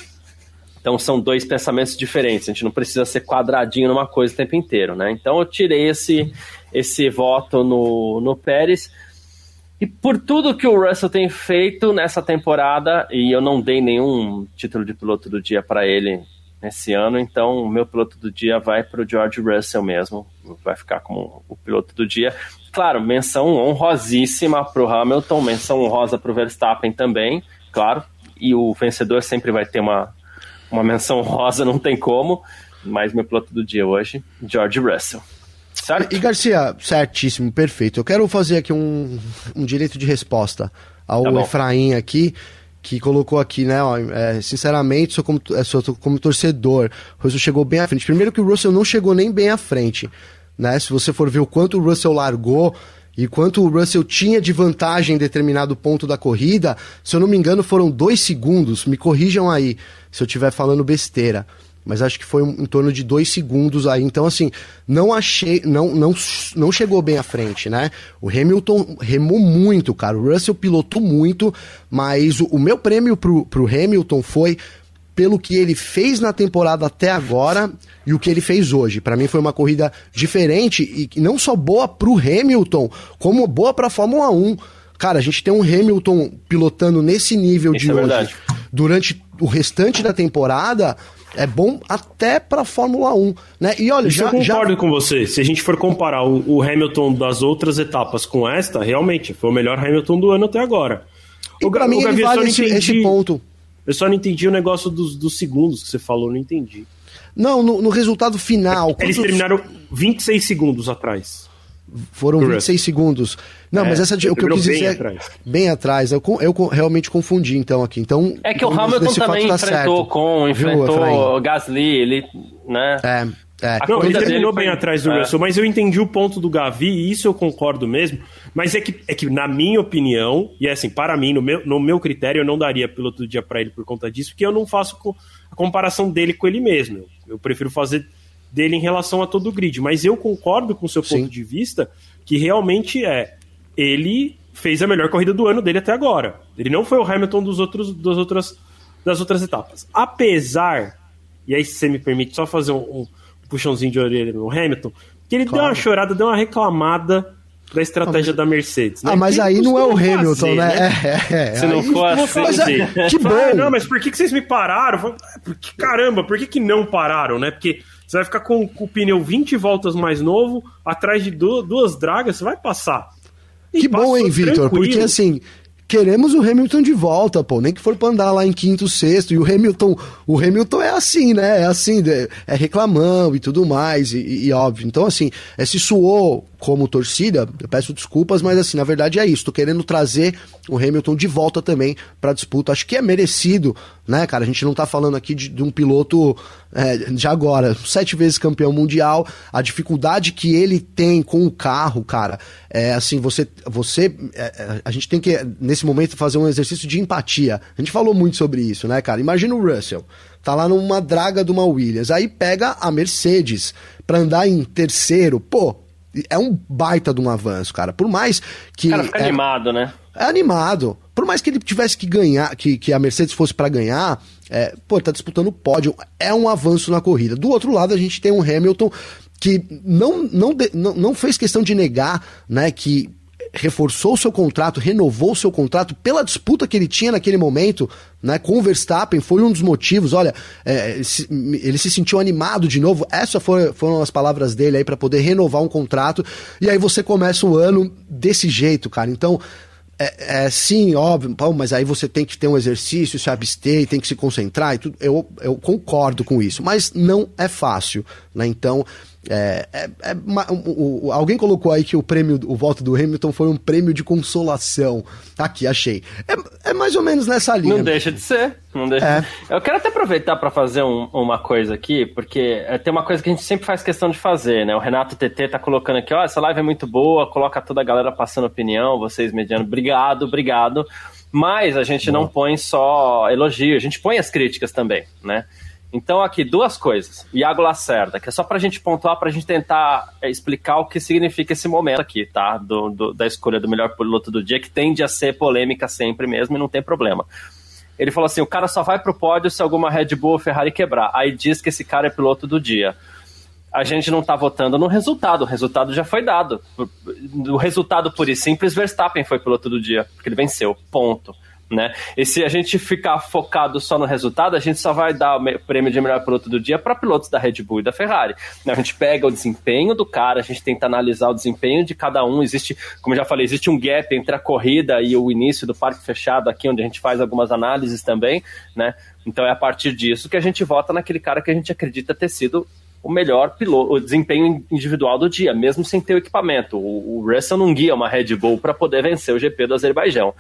Então são dois pensamentos diferentes. A gente não precisa ser quadradinho numa coisa o tempo inteiro, né? Então eu tirei esse, esse voto no, no Pérez. E por tudo que o Russell tem feito nessa temporada, e eu não dei nenhum título de piloto do dia para ele nesse ano, então o meu piloto do dia vai para o George Russell mesmo, vai ficar como o piloto do dia. Claro, menção honrosíssima para o Hamilton, menção honrosa para o Verstappen também, claro, e o vencedor sempre vai ter uma, uma menção rosa, não tem como, mas meu piloto do dia hoje, George Russell. Certo? E Garcia, certíssimo, perfeito. Eu quero fazer aqui um, um direito de resposta ao tá Efraim aqui que colocou aqui, né? Ó, é, sinceramente, sou como, é, sou como torcedor. O Russell chegou bem à frente. Primeiro que o Russell não chegou nem bem à frente. Né? Se você for ver o quanto o Russell largou e quanto o Russell tinha de vantagem em determinado ponto da corrida, se eu não me engano, foram dois segundos. Me corrijam aí se eu estiver falando besteira mas acho que foi em torno de dois segundos aí. Então, assim, não achei, não, não, não chegou bem à frente, né? O Hamilton remou muito, cara. O Russell pilotou muito, mas o, o meu prêmio pro, pro Hamilton foi pelo que ele fez na temporada até agora e o que ele fez hoje. Para mim foi uma corrida diferente e não só boa pro Hamilton, como boa pra Fórmula 1. Cara, a gente tem um Hamilton pilotando nesse nível Isso de é hoje verdade. durante o restante da temporada é bom até para Fórmula 1, né? E olha, Isso já, eu concordo já... com você. Se a gente for comparar o, o, Hamilton das outras etapas com esta, realmente foi o melhor Hamilton do ano até agora. E para mim ele vale esse, esse, ponto. Eu só não entendi o negócio dos, dos segundos que você falou, não entendi. Não, no, no resultado final. Eles quantos... terminaram 26 segundos atrás. Foram 26 segundos. Não, é, mas essa o que eu quis dizer. Bem é atrás. Bem atrás. Eu, eu realmente confundi então aqui. Então, é que o Hamilton também tá enfrentou com, enfrentou o Gasly, ele, né? É. É. Não, ele terminou bem foi... atrás do é. Russell, mas eu entendi o ponto do Gavi e isso eu concordo mesmo. Mas é que, é que na minha opinião, e é assim, para mim, no meu, no meu critério, eu não daria piloto do dia para ele por conta disso, porque eu não faço a comparação dele com ele mesmo. Eu prefiro fazer dele em relação a todo o grid. Mas eu concordo com o seu ponto Sim. de vista que realmente é ele fez a melhor corrida do ano dele até agora. Ele não foi o Hamilton dos outros, das, outras, das outras etapas. Apesar, e aí se você me permite só fazer um, um puxãozinho de orelha no Hamilton, que ele claro. deu uma chorada, deu uma reclamada da estratégia da Mercedes. Né? Ah, mas aí não é o Hamilton, fazer, né? né? É, é, é. Se não for assim, mas, que bom. não, mas por que, que vocês me pararam? Porque, caramba, por que, que não pararam, né? Porque você vai ficar com, com o pneu 20 voltas mais novo, atrás de duas, dragas, você vai passar. E que bom, hein, Victor? Porque assim, queremos o Hamilton de volta, pô. Nem que for pra andar lá em quinto, sexto. E o Hamilton, o Hamilton é assim, né? É assim, é reclamão e tudo mais, e, e óbvio. Então, assim, é, se suou como torcida, eu peço desculpas, mas assim, na verdade é isso. Tô querendo trazer o Hamilton de volta também pra disputa. Acho que é merecido, né, cara? A gente não tá falando aqui de, de um piloto é, de agora, sete vezes campeão mundial, a dificuldade que ele tem com o carro, cara, é assim, você, você, é, é, a gente tem que, nesse momento, fazer um exercício de empatia. A gente falou muito sobre isso, né, cara? Imagina o Russell, tá lá numa draga de uma Williams, aí pega a Mercedes pra andar em terceiro, pô, é um baita de um avanço, cara. Por mais que. Cara, fica é, animado, né? É animado. Por mais que ele tivesse que ganhar, que, que a Mercedes fosse para ganhar, é, pô, tá disputando o pódio. É um avanço na corrida. Do outro lado, a gente tem um Hamilton que não, não, não, não fez questão de negar, né, que reforçou seu contrato, renovou seu contrato pela disputa que ele tinha naquele momento, né, com o Verstappen, foi um dos motivos. Olha, é, ele se sentiu animado de novo. Essas foram, foram as palavras dele aí para poder renovar um contrato. E aí você começa o ano desse jeito, cara. Então, é, é, sim, óbvio, mas aí você tem que ter um exercício, se abster, tem que se concentrar e tudo. Eu, eu concordo com isso, mas não é fácil, né? Então, é, é, é o, o, alguém colocou aí que o prêmio, o voto do Hamilton foi um prêmio de consolação. Tá aqui, achei. É, é mais ou menos nessa linha. Não deixa de ser. Não deixa é. de... Eu quero até aproveitar para fazer um, uma coisa aqui, porque é, tem uma coisa que a gente sempre faz questão de fazer, né? O Renato TT tá colocando aqui, ó, essa live é muito boa, coloca toda a galera passando opinião, vocês mediando. Obrigado, obrigado. Mas a gente Boa. não põe só elogio, a gente põe as críticas também, né? Então, aqui, duas coisas. Iago Lacerda, que é só para a gente pontuar, para a gente tentar é, explicar o que significa esse momento aqui, tá? Do, do, da escolha do melhor piloto do dia, que tende a ser polêmica sempre mesmo e não tem problema. Ele falou assim: o cara só vai pro pódio se alguma Red Bull ou Ferrari quebrar. Aí diz que esse cara é piloto do dia. A gente não tá votando no resultado, o resultado já foi dado. O resultado por e simples, Verstappen foi piloto do dia, porque ele venceu. Ponto. Né? E se a gente ficar focado só no resultado, a gente só vai dar o prêmio de melhor piloto do dia para pilotos da Red Bull e da Ferrari. A gente pega o desempenho do cara, a gente tenta analisar o desempenho de cada um. Existe, como eu já falei, existe um gap entre a corrida e o início do parque fechado aqui, onde a gente faz algumas análises também, né? Então é a partir disso que a gente vota naquele cara que a gente acredita ter sido o melhor piloto, o desempenho individual do dia, mesmo sem ter o equipamento. O, o Russell não guia uma Red Bull para poder vencer o GP do Azerbaijão.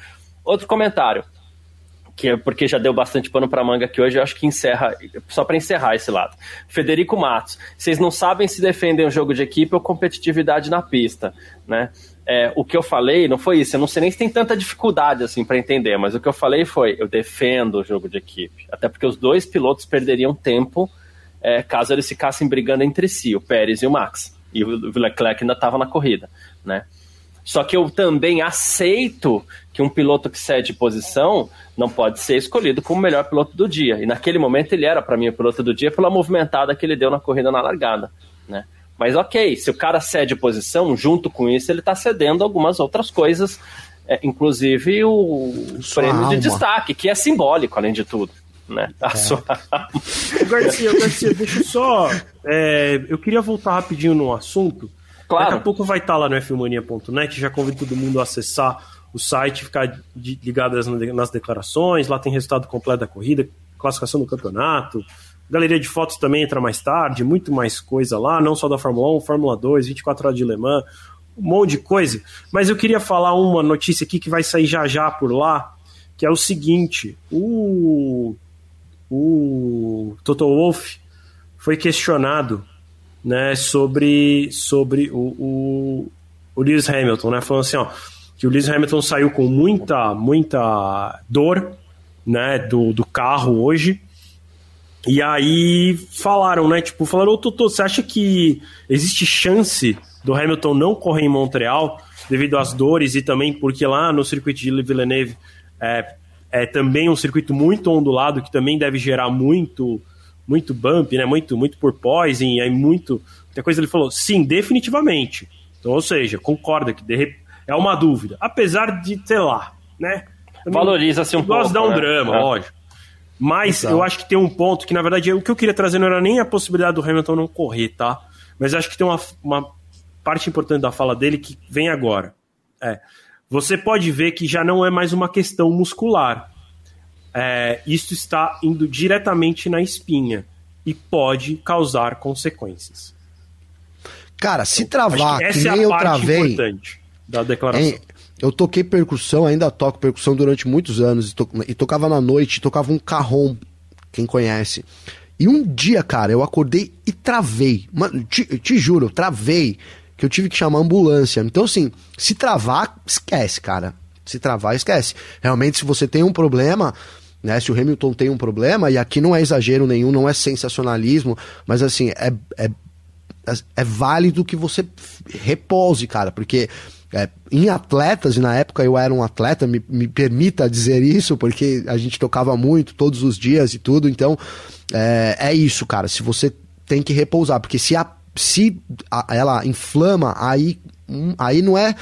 Outro comentário, que é porque já deu bastante pano para manga aqui hoje, eu acho que encerra, só para encerrar esse lado. Federico Matos, vocês não sabem se defendem o jogo de equipe ou competitividade na pista, né? É, o que eu falei não foi isso, eu não sei nem se tem tanta dificuldade assim para entender, mas o que eu falei foi, eu defendo o jogo de equipe, até porque os dois pilotos perderiam tempo é, caso eles ficassem brigando entre si, o Pérez e o Max. E o Leclerc ainda estava na corrida, né? Só que eu também aceito que um piloto que cede posição não pode ser escolhido como o melhor piloto do dia. E naquele momento ele era para mim o piloto do dia pela movimentada que ele deu na corrida na largada, né? Mas ok, se o cara cede posição, junto com isso ele está cedendo algumas outras coisas, é, inclusive o Sua prêmio alma. de destaque, que é simbólico além de tudo né? A é. sua... Garcia, Garcia, deixa eu só. É, eu queria voltar rapidinho no assunto. Claro. Daqui a pouco vai estar lá no fmania.net. Já convido todo mundo a acessar o site, ficar ligado nas declarações. Lá tem resultado completo da corrida, classificação do campeonato. Galeria de fotos também entra mais tarde, muito mais coisa lá, não só da Fórmula 1, Fórmula 2, 24 horas de Le Mans, um monte de coisa. Mas eu queria falar uma notícia aqui que vai sair já já por lá, que é o seguinte: o o Toto Wolff foi questionado né, sobre, sobre o, o, o Lewis Hamilton, né, falando assim, ó, que o Lewis Hamilton saiu com muita, muita dor né, do, do carro hoje, e aí falaram, né, tipo, falaram, ô Toto, você acha que existe chance do Hamilton não correr em Montreal devido às dores e também porque lá no circuito de Villeneuve é, é também um circuito muito ondulado que também deve gerar muito muito bump, né? Muito muito porpoising, aí muito muita coisa ele falou, sim, definitivamente. Então, ou seja, concorda que de, é uma dúvida, apesar de, sei lá, né? Valoriza-se um pouco. Gosto de dar um né? drama, é. lógico. Mas eu acho que tem um ponto que, na verdade, o que eu queria trazer não era nem a possibilidade do Hamilton não correr, tá? Mas acho que tem uma, uma parte importante da fala dele que vem agora. É você pode ver que já não é mais uma questão muscular. É, isso está indo diretamente na espinha e pode causar consequências. Cara, se travar, que, que é nem eu travei. da declaração. eu toquei percussão, ainda toco percussão durante muitos anos, e, to, e tocava na noite, tocava um carrom, quem conhece. E um dia, cara, eu acordei e travei. Mano, te, te juro, eu travei que eu tive que chamar a ambulância. Então, assim, se travar, esquece, cara. Se travar, esquece. Realmente, se você tem um problema, né? Se o Hamilton tem um problema, e aqui não é exagero nenhum, não é sensacionalismo, mas assim, é, é, é válido que você repouse, cara, porque é, em atletas, e na época eu era um atleta, me, me permita dizer isso, porque a gente tocava muito todos os dias e tudo, então é, é isso, cara. Se você tem que repousar, porque se a se ela inflama, aí, hum, aí não é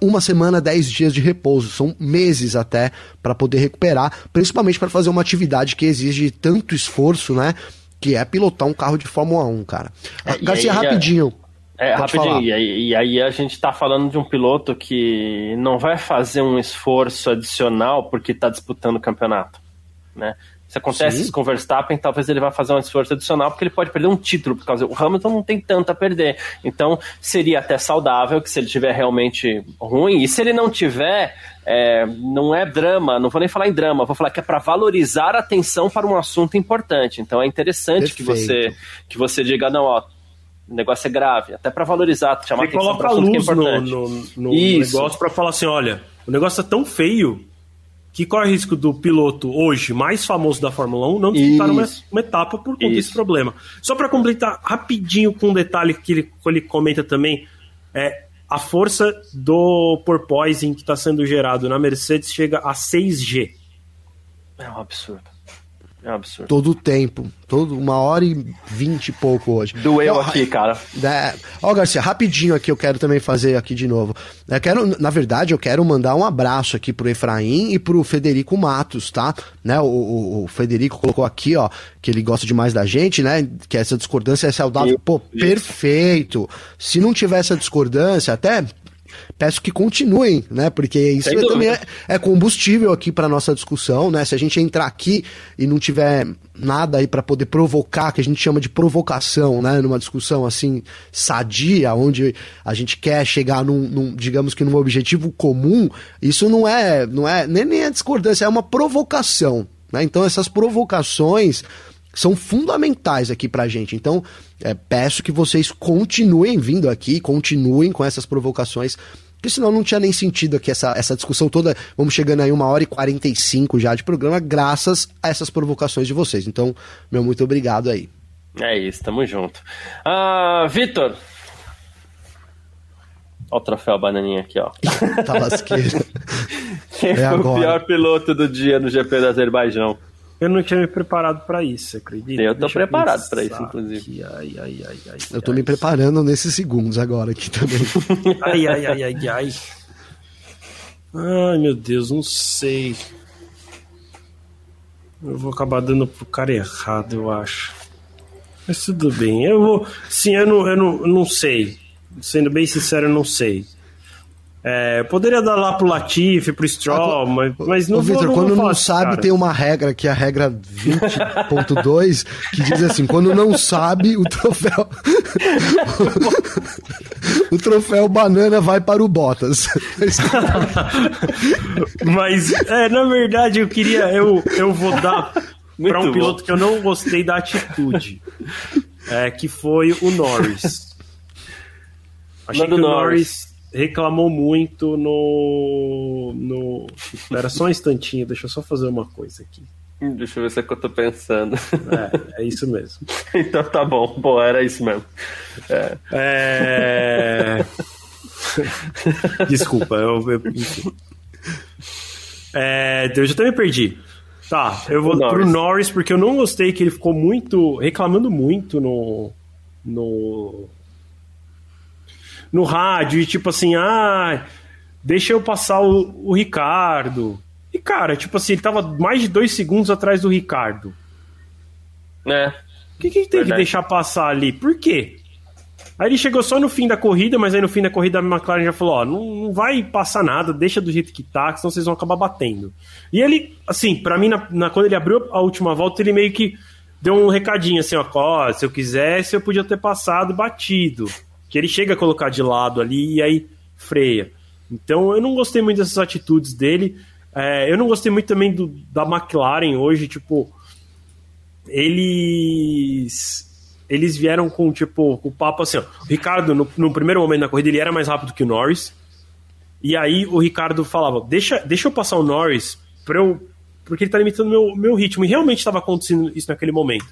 uma semana, dez dias de repouso, são meses até para poder recuperar, principalmente para fazer uma atividade que exige tanto esforço, né? Que é pilotar um carro de Fórmula 1, cara. É, Garcia, aí, é- rapidinho. É, rapidinho, e aí, e aí, a gente está falando de um piloto que não vai fazer um esforço adicional porque está disputando o campeonato. Né? Se acontece Sim. isso com o Verstappen, talvez ele vá fazer um esforço adicional, porque ele pode perder um título, por causa o Hamilton não tem tanto a perder. Então, seria até saudável que se ele tiver realmente ruim, e se ele não tiver, é, não é drama, não vou nem falar em drama, vou falar que é para valorizar a atenção para um assunto importante. Então é interessante que você que você diga, não, ó, o negócio é grave, até para valorizar, chamar você atenção para um assunto que é importante. No, no, no negócio para falar assim, olha, o negócio é tão feio que corre o risco do piloto hoje mais famoso da Fórmula 1 não disputar uma, uma, etapa por conta Isso. desse problema. Só para completar rapidinho com um detalhe que ele, que ele comenta também, é a força do porpoising que está sendo gerado na Mercedes chega a 6G. É um absurdo. É absurdo. Todo o tempo. Todo, uma hora e vinte e pouco hoje. Doeu aqui, cara. É, ó, Garcia, rapidinho aqui eu quero também fazer aqui de novo. Eu quero, na verdade, eu quero mandar um abraço aqui pro Efraim e pro Federico Matos, tá? Né, o, o, o Federico colocou aqui, ó, que ele gosta demais da gente, né? Que essa discordância é saudável. Pô, perfeito. Se não tiver essa discordância, até peço que continuem, né? Porque isso é, também é, é, combustível aqui para nossa discussão, né? Se a gente entrar aqui e não tiver nada aí para poder provocar, que a gente chama de provocação, né? Numa discussão assim sadia, onde a gente quer chegar num, num digamos que num objetivo comum, isso não é, não é nem, nem é discordância, é uma provocação, né? Então essas provocações são fundamentais aqui pra gente. Então, é, peço que vocês continuem vindo aqui, continuem com essas provocações, porque senão não tinha nem sentido aqui essa, essa discussão toda. Vamos chegando aí uma hora e 45 já de programa, graças a essas provocações de vocês. Então, meu muito obrigado aí. É isso, tamo junto. Uh, Vitor. Olha o troféu bananinha aqui, ó. tá lasqueira. Quem é foi agora. o pior piloto do dia no GP do Azerbaijão? Eu não tinha me preparado para isso, acredita? Eu tô Deixa preparado para isso, inclusive. Ai, ai, ai, ai, eu tô ai, me preparando nesses segundos agora aqui também. ai, ai, ai, ai, ai. Ai, meu Deus, não sei. Eu vou acabar dando pro cara errado, eu acho. Mas tudo bem. Eu vou. Sim, eu não, eu não, eu não sei. Sendo bem sincero, eu não sei. É, poderia dar lá pro Latifi, pro Stroll, mas, mas não Ô, Victor, não quando não sabe, cara. tem uma regra, que é a regra 20.2, que diz assim: quando não sabe, o troféu. o troféu banana vai para o Bottas. mas, é, na verdade, eu queria. Eu, eu vou dar para um bom. piloto que eu não gostei da atitude, é, que foi o Norris. Achei Manda que o Norris, Norris reclamou muito no, no. Espera só um instantinho, deixa eu só fazer uma coisa aqui. Deixa eu ver se é que eu tô pensando. É, é isso mesmo. então tá bom, bom, era isso mesmo. É. é... Desculpa, eu. eu é, eu já até me perdi. Tá, eu vou Norris. pro Norris porque eu não gostei que ele ficou muito. reclamando muito no. no no rádio e tipo assim, ah, deixa eu passar o, o Ricardo. E cara, tipo assim, ele tava mais de dois segundos atrás do Ricardo. É. O que, que ele tem Verdade. que deixar passar ali? Por quê? Aí ele chegou só no fim da corrida, mas aí no fim da corrida a McLaren já falou: ó, não, não vai passar nada, deixa do jeito que tá, senão vocês vão acabar batendo. E ele, assim, para mim, na, na, quando ele abriu a última volta, ele meio que deu um recadinho assim: ó, ó se eu quisesse, eu podia ter passado batido que ele chega a colocar de lado ali e aí freia. Então eu não gostei muito dessas atitudes dele. É, eu não gostei muito também do, da McLaren hoje, tipo, eles eles vieram com tipo o papo assim, ó, o Ricardo no, no, primeiro momento da corrida ele era mais rápido que o Norris. E aí o Ricardo falava: "Deixa, deixa eu passar o Norris para eu porque ele tá limitando meu meu ritmo". E realmente estava acontecendo isso naquele momento.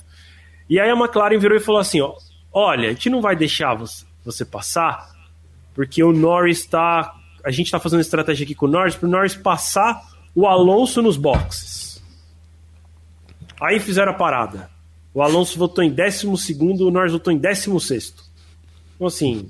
E aí a McLaren virou e falou assim, ó: "Olha, a gente não vai deixar você você passar, porque o Norris está. A gente está fazendo estratégia aqui com o Norris para o Norris passar o Alonso nos boxes. Aí fizeram a parada. O Alonso votou em 12, o Norris votou em 16. Então, assim,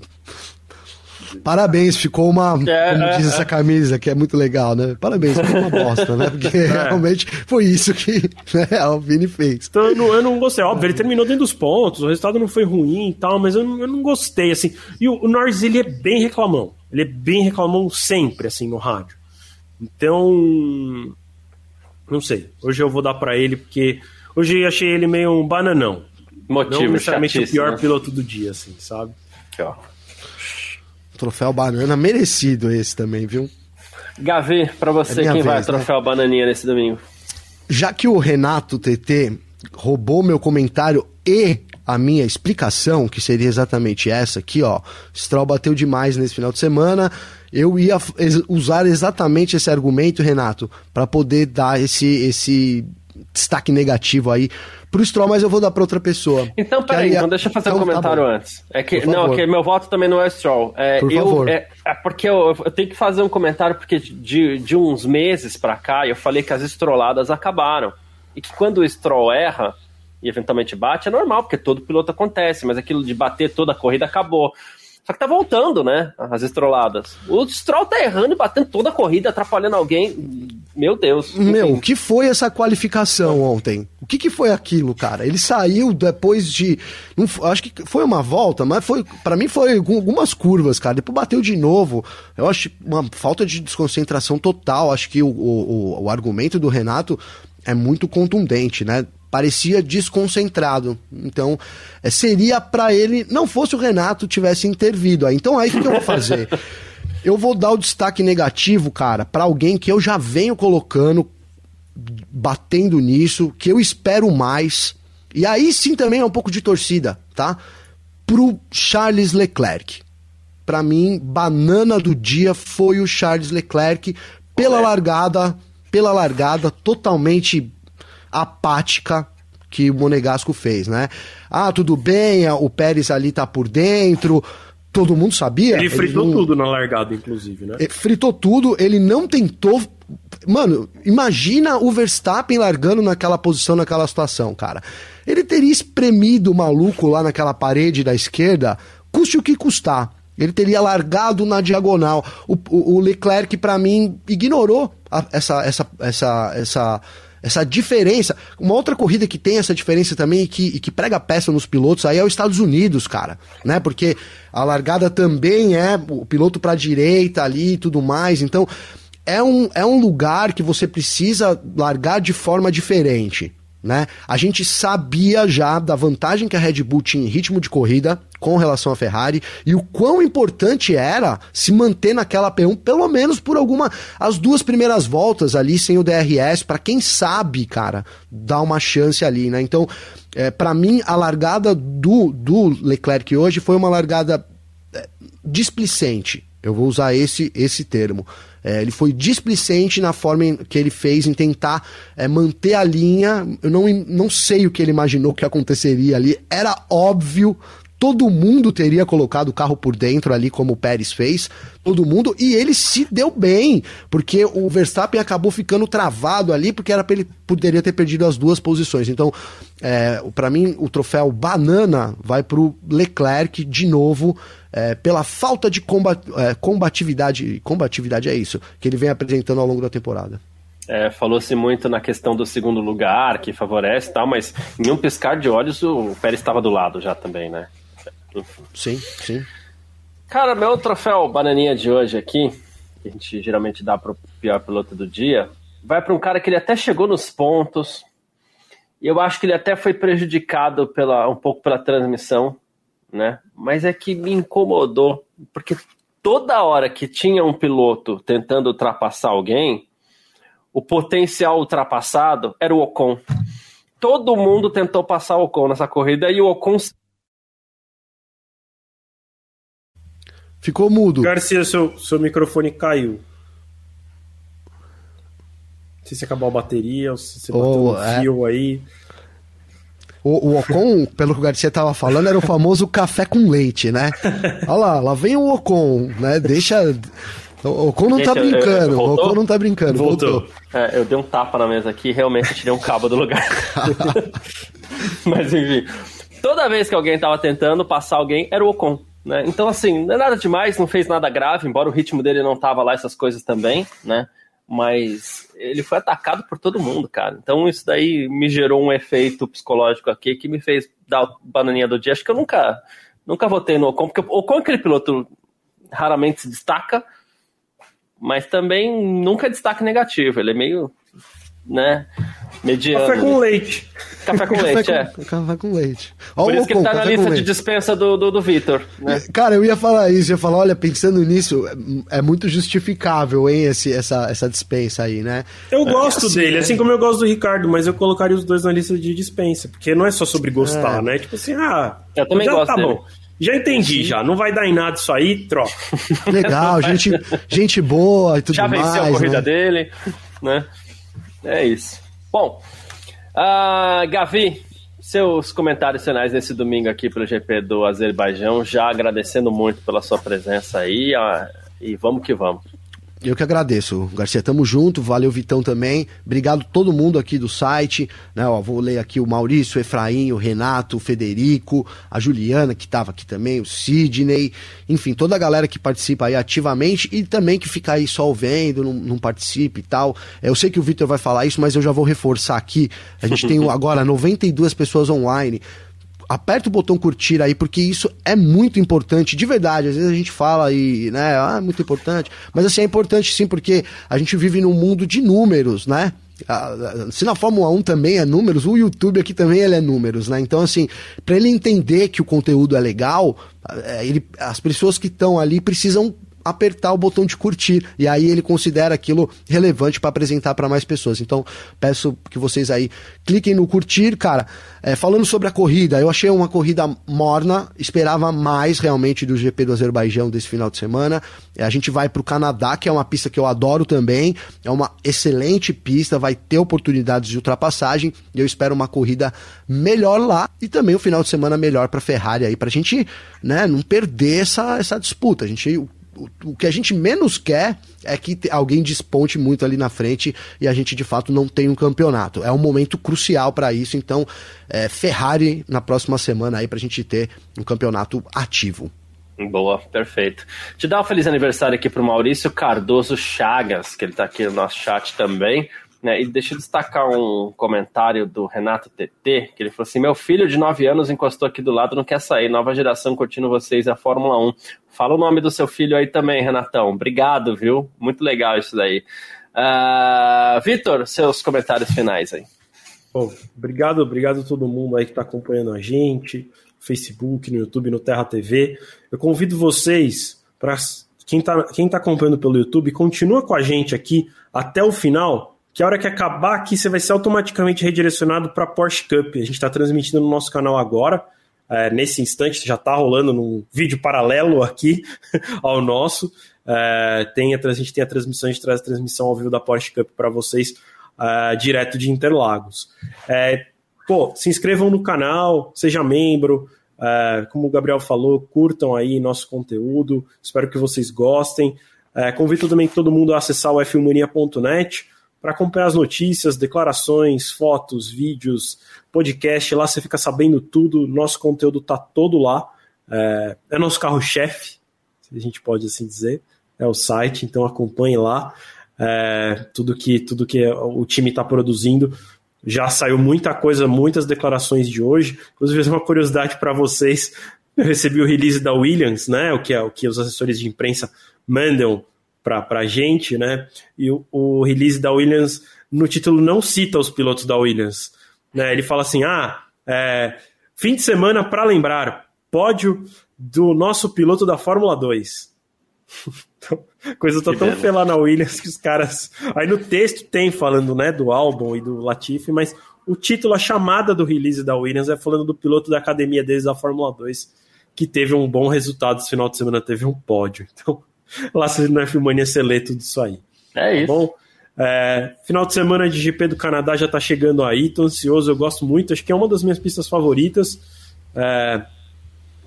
Parabéns, ficou uma. É, como diz é, essa é. camisa, que é muito legal, né? Parabéns, ficou uma bosta, né? Porque é. realmente foi isso que né, a Vini fez. Então eu não, eu não gostei. Óbvio, ele terminou dentro dos pontos, o resultado não foi ruim e tal, mas eu não, eu não gostei, assim. E o, o Norris, ele é bem reclamão. Ele é bem reclamão sempre, assim, no rádio. Então. Não sei. Hoje eu vou dar para ele, porque hoje eu achei ele meio um bananão. Motivo, não necessariamente o pior piloto do dia, assim, sabe? Aqui, ó. Troféu banana merecido esse também, viu? Gavê, para você, é quem vez, vai né? troféu bananinha nesse domingo? Já que o Renato TT roubou meu comentário e a minha explicação, que seria exatamente essa aqui, ó. Stroll bateu demais nesse final de semana. Eu ia usar exatamente esse argumento, Renato, para poder dar esse, esse destaque negativo aí pro Stroll, mas eu vou dar pra outra pessoa. Então, peraí, então deixa eu fazer então, um tá comentário tá antes. É que, não, que meu voto também não é Stroll. É, Por eu, favor. É, é porque eu, eu, tenho que fazer um comentário, porque de, de uns meses pra cá eu falei que as estroladas acabaram. e que quando o Stroll erra e eventualmente bate, é normal, porque todo piloto acontece, mas aquilo de bater toda a corrida acabou. Só que tá voltando, né? As estroladas. O Stroll tá errando e batendo toda a corrida, atrapalhando alguém. Meu Deus. Meu, o que foi essa qualificação ontem? O que, que foi aquilo, cara? Ele saiu depois de. Não, acho que foi uma volta, mas foi. para mim foi algumas curvas, cara. Depois bateu de novo. Eu acho uma falta de desconcentração total. Acho que o, o, o argumento do Renato é muito contundente, né? Parecia desconcentrado. Então, é, seria para ele, não fosse o Renato tivesse intervido. Aí, então, aí o que, que eu vou fazer? eu vou dar o destaque negativo, cara, para alguém que eu já venho colocando, batendo nisso, que eu espero mais. E aí sim também é um pouco de torcida, tá? Pro Charles Leclerc. Para mim, banana do dia foi o Charles Leclerc pela largada, pela largada totalmente apática que o Monegasco fez, né? Ah, tudo bem, o Pérez ali tá por dentro, todo mundo sabia. Ele fritou ele não... tudo na largada, inclusive, né? Ele fritou tudo, ele não tentou. Mano, imagina o Verstappen largando naquela posição, naquela situação, cara. Ele teria espremido o maluco lá naquela parede da esquerda, custe o que custar. Ele teria largado na diagonal. O, o, o Leclerc, para mim, ignorou a, essa, essa, essa, essa essa diferença. Uma outra corrida que tem essa diferença também e que, e que prega peça nos pilotos aí é os Estados Unidos, cara. Né? Porque a largada também é o piloto para direita ali e tudo mais. Então, é um, é um lugar que você precisa largar de forma diferente. Né? A gente sabia já da vantagem que a Red Bull tinha em ritmo de corrida com relação à Ferrari e o quão importante era se manter naquela P1 pelo menos por alguma as duas primeiras voltas ali sem o DRS para quem sabe, cara, dar uma chance ali, né? Então, é, para mim a largada do, do Leclerc hoje foi uma largada é, displicente. Eu vou usar esse esse termo. É, ele foi displicente na forma que ele fez em tentar é, manter a linha. Eu não, não sei o que ele imaginou que aconteceria ali. Era óbvio todo mundo teria colocado o carro por dentro ali, como o Pérez fez, todo mundo, e ele se deu bem, porque o Verstappen acabou ficando travado ali, porque era ele poderia ter perdido as duas posições. Então, é, para mim, o troféu banana vai para o Leclerc de novo, é, pela falta de combat, é, combatividade, combatividade é isso, que ele vem apresentando ao longo da temporada. É, Falou-se muito na questão do segundo lugar, que favorece e tal, mas em um piscar de olhos o Pérez estava do lado já também, né? Sim, sim. Cara, meu troféu bananinha de hoje aqui, que a gente geralmente dá para o pior piloto do dia, vai para um cara que ele até chegou nos pontos, e eu acho que ele até foi prejudicado pela, um pouco pela transmissão, né? Mas é que me incomodou, porque toda hora que tinha um piloto tentando ultrapassar alguém, o potencial ultrapassado era o Ocon. Todo mundo tentou passar o Ocon nessa corrida e o Ocon Ficou mudo. Garcia, seu, seu microfone caiu. Não sei se acabou a bateria ou se você bateu oh, um é... fio aí. O, o Ocon, pelo que o Garcia tava falando, era o famoso café com leite, né? Olha lá, lá vem o Ocon, né? Deixa. O Ocon não tá brincando, o Ocon não tá brincando, voltou. voltou. É, eu dei um tapa na mesa aqui realmente tirei um cabo do lugar. Mas enfim, toda vez que alguém tava tentando passar alguém, era o Ocon. Né? Então, assim, não é nada demais, não fez nada grave, embora o ritmo dele não tava lá, essas coisas também, né? Mas ele foi atacado por todo mundo, cara. Então isso daí me gerou um efeito psicológico aqui que me fez dar o bananinha do dia. Acho que eu nunca, nunca votei no Ocon, porque o Ocon é aquele piloto raramente se destaca, mas também nunca é destaque negativo. Ele é meio, né? Mediano. Café com leite. Café com leite, café é. Com, café com leite. Por isso que ele tá na lista de dispensa do, do, do Vitor. Né? Cara, eu ia falar isso, eu ia falar, olha, pensando nisso, é muito justificável, hein, esse, essa, essa dispensa aí, né? Eu é, gosto assim, dele, né? assim como eu gosto do Ricardo, mas eu colocaria os dois na lista de dispensa, porque não é só sobre gostar, é. né? Tipo assim, ah, eu também já gosto tá dele. bom. Já entendi, já. Não vai dar em nada isso aí, troca. Legal, gente, gente boa e tudo mais. Já venceu mais, a corrida né? dele, né? É isso. Bom, uh, Gavi, seus comentários finais nesse domingo aqui pelo GP do Azerbaijão, já agradecendo muito pela sua presença aí uh, e vamos que vamos. Eu que agradeço, Garcia. Tamo junto, valeu Vitão também. Obrigado todo mundo aqui do site. Né, ó, vou ler aqui o Maurício, o Efraim, o Renato, o Federico, a Juliana, que estava aqui também, o Sidney, enfim, toda a galera que participa aí ativamente e também que fica aí só vendo, não, não participa e tal. Eu sei que o Vitor vai falar isso, mas eu já vou reforçar aqui. A gente tem agora 92 pessoas online aperta o botão curtir aí, porque isso é muito importante, de verdade. Às vezes a gente fala e, né, ah, é muito importante. Mas assim, é importante sim, porque a gente vive num mundo de números, né? Se na Fórmula 1 também é números, o YouTube aqui também ele é números, né? Então, assim, para ele entender que o conteúdo é legal, é, ele, as pessoas que estão ali precisam apertar o botão de curtir e aí ele considera aquilo relevante para apresentar para mais pessoas. Então peço que vocês aí cliquem no curtir, cara. É, falando sobre a corrida, eu achei uma corrida morna, esperava mais realmente do GP do Azerbaijão desse final de semana. É, a gente vai para o Canadá, que é uma pista que eu adoro também, é uma excelente pista, vai ter oportunidades de ultrapassagem e eu espero uma corrida melhor lá e também um final de semana melhor para Ferrari aí, para a gente né, não perder essa, essa disputa. A gente o, que a gente menos quer é que alguém desponte muito ali na frente e a gente de fato não tem um campeonato. É um momento crucial para isso, então é, Ferrari na próxima semana aí para a gente ter um campeonato ativo. Boa, perfeito. Te dar um feliz aniversário aqui pro Maurício Cardoso Chagas, que ele está aqui no nosso chat também. Né, e deixa eu destacar um comentário do Renato TT, que ele falou assim: Meu filho de 9 anos encostou aqui do lado, não quer sair. Nova geração curtindo vocês a Fórmula 1. Fala o nome do seu filho aí também, Renatão. Obrigado, viu? Muito legal isso daí. Uh, Vitor, seus comentários finais aí. Bom, obrigado, obrigado a todo mundo aí que está acompanhando a gente, no Facebook, no YouTube, no Terra TV. Eu convido vocês para quem está quem tá acompanhando pelo YouTube, continua com a gente aqui até o final que a hora que acabar aqui você vai ser automaticamente redirecionado para a Porsche Cup. A gente está transmitindo no nosso canal agora. É, nesse instante já está rolando num vídeo paralelo aqui ao nosso. É, tem a, a gente tem a transmissão, a gente traz a transmissão ao vivo da Porsche Cup para vocês é, direto de Interlagos. É, pô, se inscrevam no canal, seja membro. É, como o Gabriel falou, curtam aí nosso conteúdo. Espero que vocês gostem. É, convido também todo mundo a acessar o f para acompanhar as notícias, declarações, fotos, vídeos, podcast. Lá você fica sabendo tudo. Nosso conteúdo tá todo lá. É, é nosso carro-chefe, se a gente pode assim dizer. É o site, então acompanhe lá. É, tudo que tudo que o time está produzindo. Já saiu muita coisa, muitas declarações de hoje. Inclusive, uma curiosidade para vocês: eu recebi o release da Williams, né? O que, é, o que os assessores de imprensa mandam para a gente, né? E o, o, release da Williams no título não cita os pilotos da Williams, né? Ele fala assim, ah, é, fim de semana para lembrar, pódio do nosso piloto da Fórmula 2. então, coisa tá tão feia lá na Williams que os caras. Aí no texto tem falando, né, do álbum e do Latifi, mas o título, a chamada do release da Williams é falando do piloto da academia deles da Fórmula 2, que teve um bom resultado esse final de semana, teve um pódio. Então, lá na Filmania você lê tudo isso aí. É tá isso. Bom, é, final de semana de GP do Canadá já tá chegando aí, tô ansioso, eu gosto muito, acho que é uma das minhas pistas favoritas. É,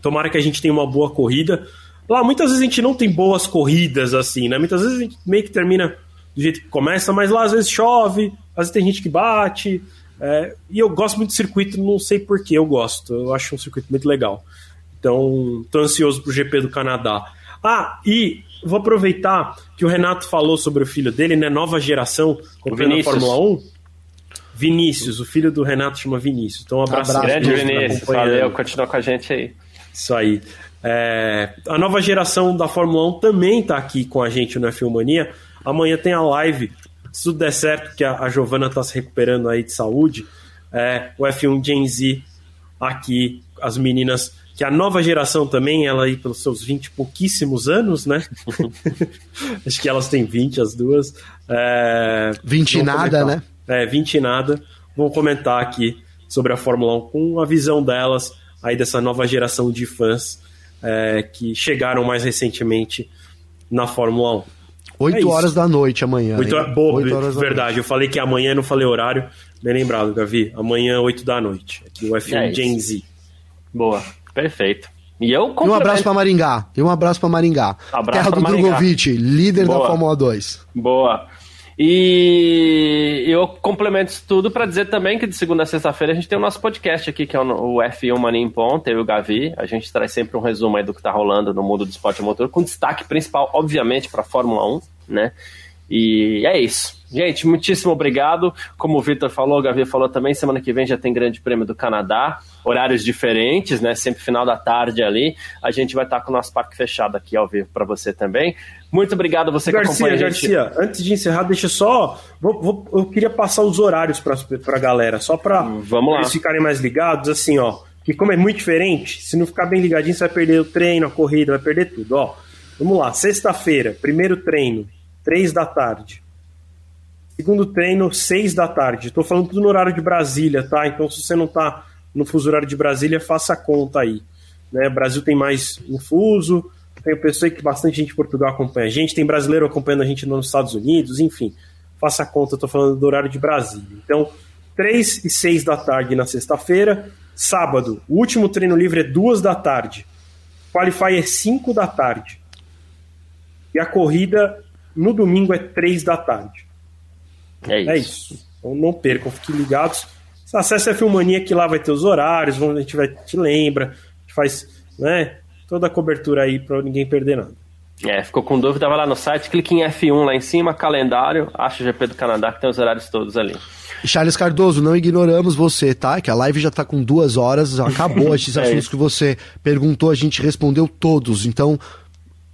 tomara que a gente tenha uma boa corrida. Lá, muitas vezes a gente não tem boas corridas assim, né? Muitas vezes a gente meio que termina do jeito que começa, mas lá às vezes chove, às vezes tem gente que bate. É, e eu gosto muito do circuito, não sei por que eu gosto, eu acho um circuito muito legal. Então, tô ansioso pro GP do Canadá. Ah, e vou aproveitar que o Renato falou sobre o filho dele, né? Nova geração, comprando a Fórmula 1. Vinícius, o filho do Renato chama Vinícius. Então, um abraço. abraço Grande Vinícius, valeu, continua com a gente aí. Isso aí. É, a nova geração da Fórmula 1 também está aqui com a gente no F1 Mania. Amanhã tem a live, se tudo der certo, que a, a Giovana está se recuperando aí de saúde. É, o F1 Gen Z aqui, as meninas que a nova geração também, ela aí pelos seus 20 e pouquíssimos anos, né? Acho que elas têm 20, as duas. É, 20 e nada, comentar. né? É, 20 e nada. Vão comentar aqui sobre a Fórmula 1 com a visão delas aí dessa nova geração de fãs é, que chegaram mais recentemente na Fórmula 1. 8 é horas da noite amanhã. 8 horas, boa, 8 horas verdade. Eu falei que amanhã, não falei horário. Bem lembrado, Gavi. Amanhã, 8 da noite. Aqui o F1 é Gen Z. Boa. Perfeito. E eu complemento... E um abraço para Maringá. E um abraço para Maringá. Abraço Terra do Maringá. Drogovic, líder Boa. da Fórmula 2. Boa. E eu complemento isso tudo para dizer também que de segunda a sexta-feira a gente tem o nosso podcast aqui, que é o F1 Mania em Ponta, eu e o Gavi. A gente traz sempre um resumo aí do que está rolando no mundo do esporte motor, com destaque principal, obviamente, para a Fórmula 1, né? E é isso. Gente, muitíssimo obrigado. Como o Vitor falou, o Gavi falou também, semana que vem já tem Grande Prêmio do Canadá, horários diferentes, né? Sempre final da tarde ali. A gente vai estar com o nosso parque fechado aqui ao vivo para você também. Muito obrigado a você Garcia, que acompanha a gente. Garcia, antes de encerrar, deixa só. Vou, vou, eu queria passar os horários para a galera, só para eles ficarem mais ligados. Assim, ó, que como é muito diferente, se não ficar bem ligadinho, você vai perder o treino, a corrida, vai perder tudo. Ó, vamos lá, sexta-feira, primeiro treino, três da tarde. Segundo treino, 6 da tarde. Estou falando tudo no horário de Brasília, tá? Então, se você não está no fuso horário de Brasília, faça a conta aí. Né? Brasil tem mais um fuso, tem pessoa que bastante gente de Portugal acompanha a gente, tem brasileiro acompanhando a gente nos Estados Unidos, enfim. Faça a conta, estou falando do horário de Brasília. Então, 3 e 6 da tarde na sexta-feira. Sábado, o último treino livre é 2 da tarde. Qualify é 5 da tarde. E a corrida no domingo é 3 da tarde. É, é isso. É isso. Então não percam, fiquem ligados. Acesse a Filmania que lá vai ter os horários, a gente vai te lembra, a gente faz né, toda a cobertura aí para ninguém perder nada. É, ficou com dúvida, vai lá no site, clique em F1 lá em cima, calendário, acha o GP do Canadá que tem os horários todos ali. Charles Cardoso, não ignoramos você, tá? Que a live já tá com duas horas, acabou esses é assuntos que você perguntou, a gente respondeu todos. Então,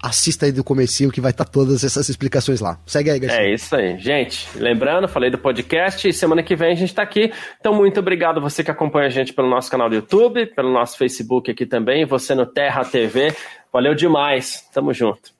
assista aí do comecinho que vai estar tá todas essas explicações lá. Segue aí, Garcia. É isso aí. Gente, lembrando, falei do podcast e semana que vem a gente está aqui. Então, muito obrigado você que acompanha a gente pelo nosso canal do YouTube, pelo nosso Facebook aqui também, você no Terra TV. Valeu demais. Tamo junto.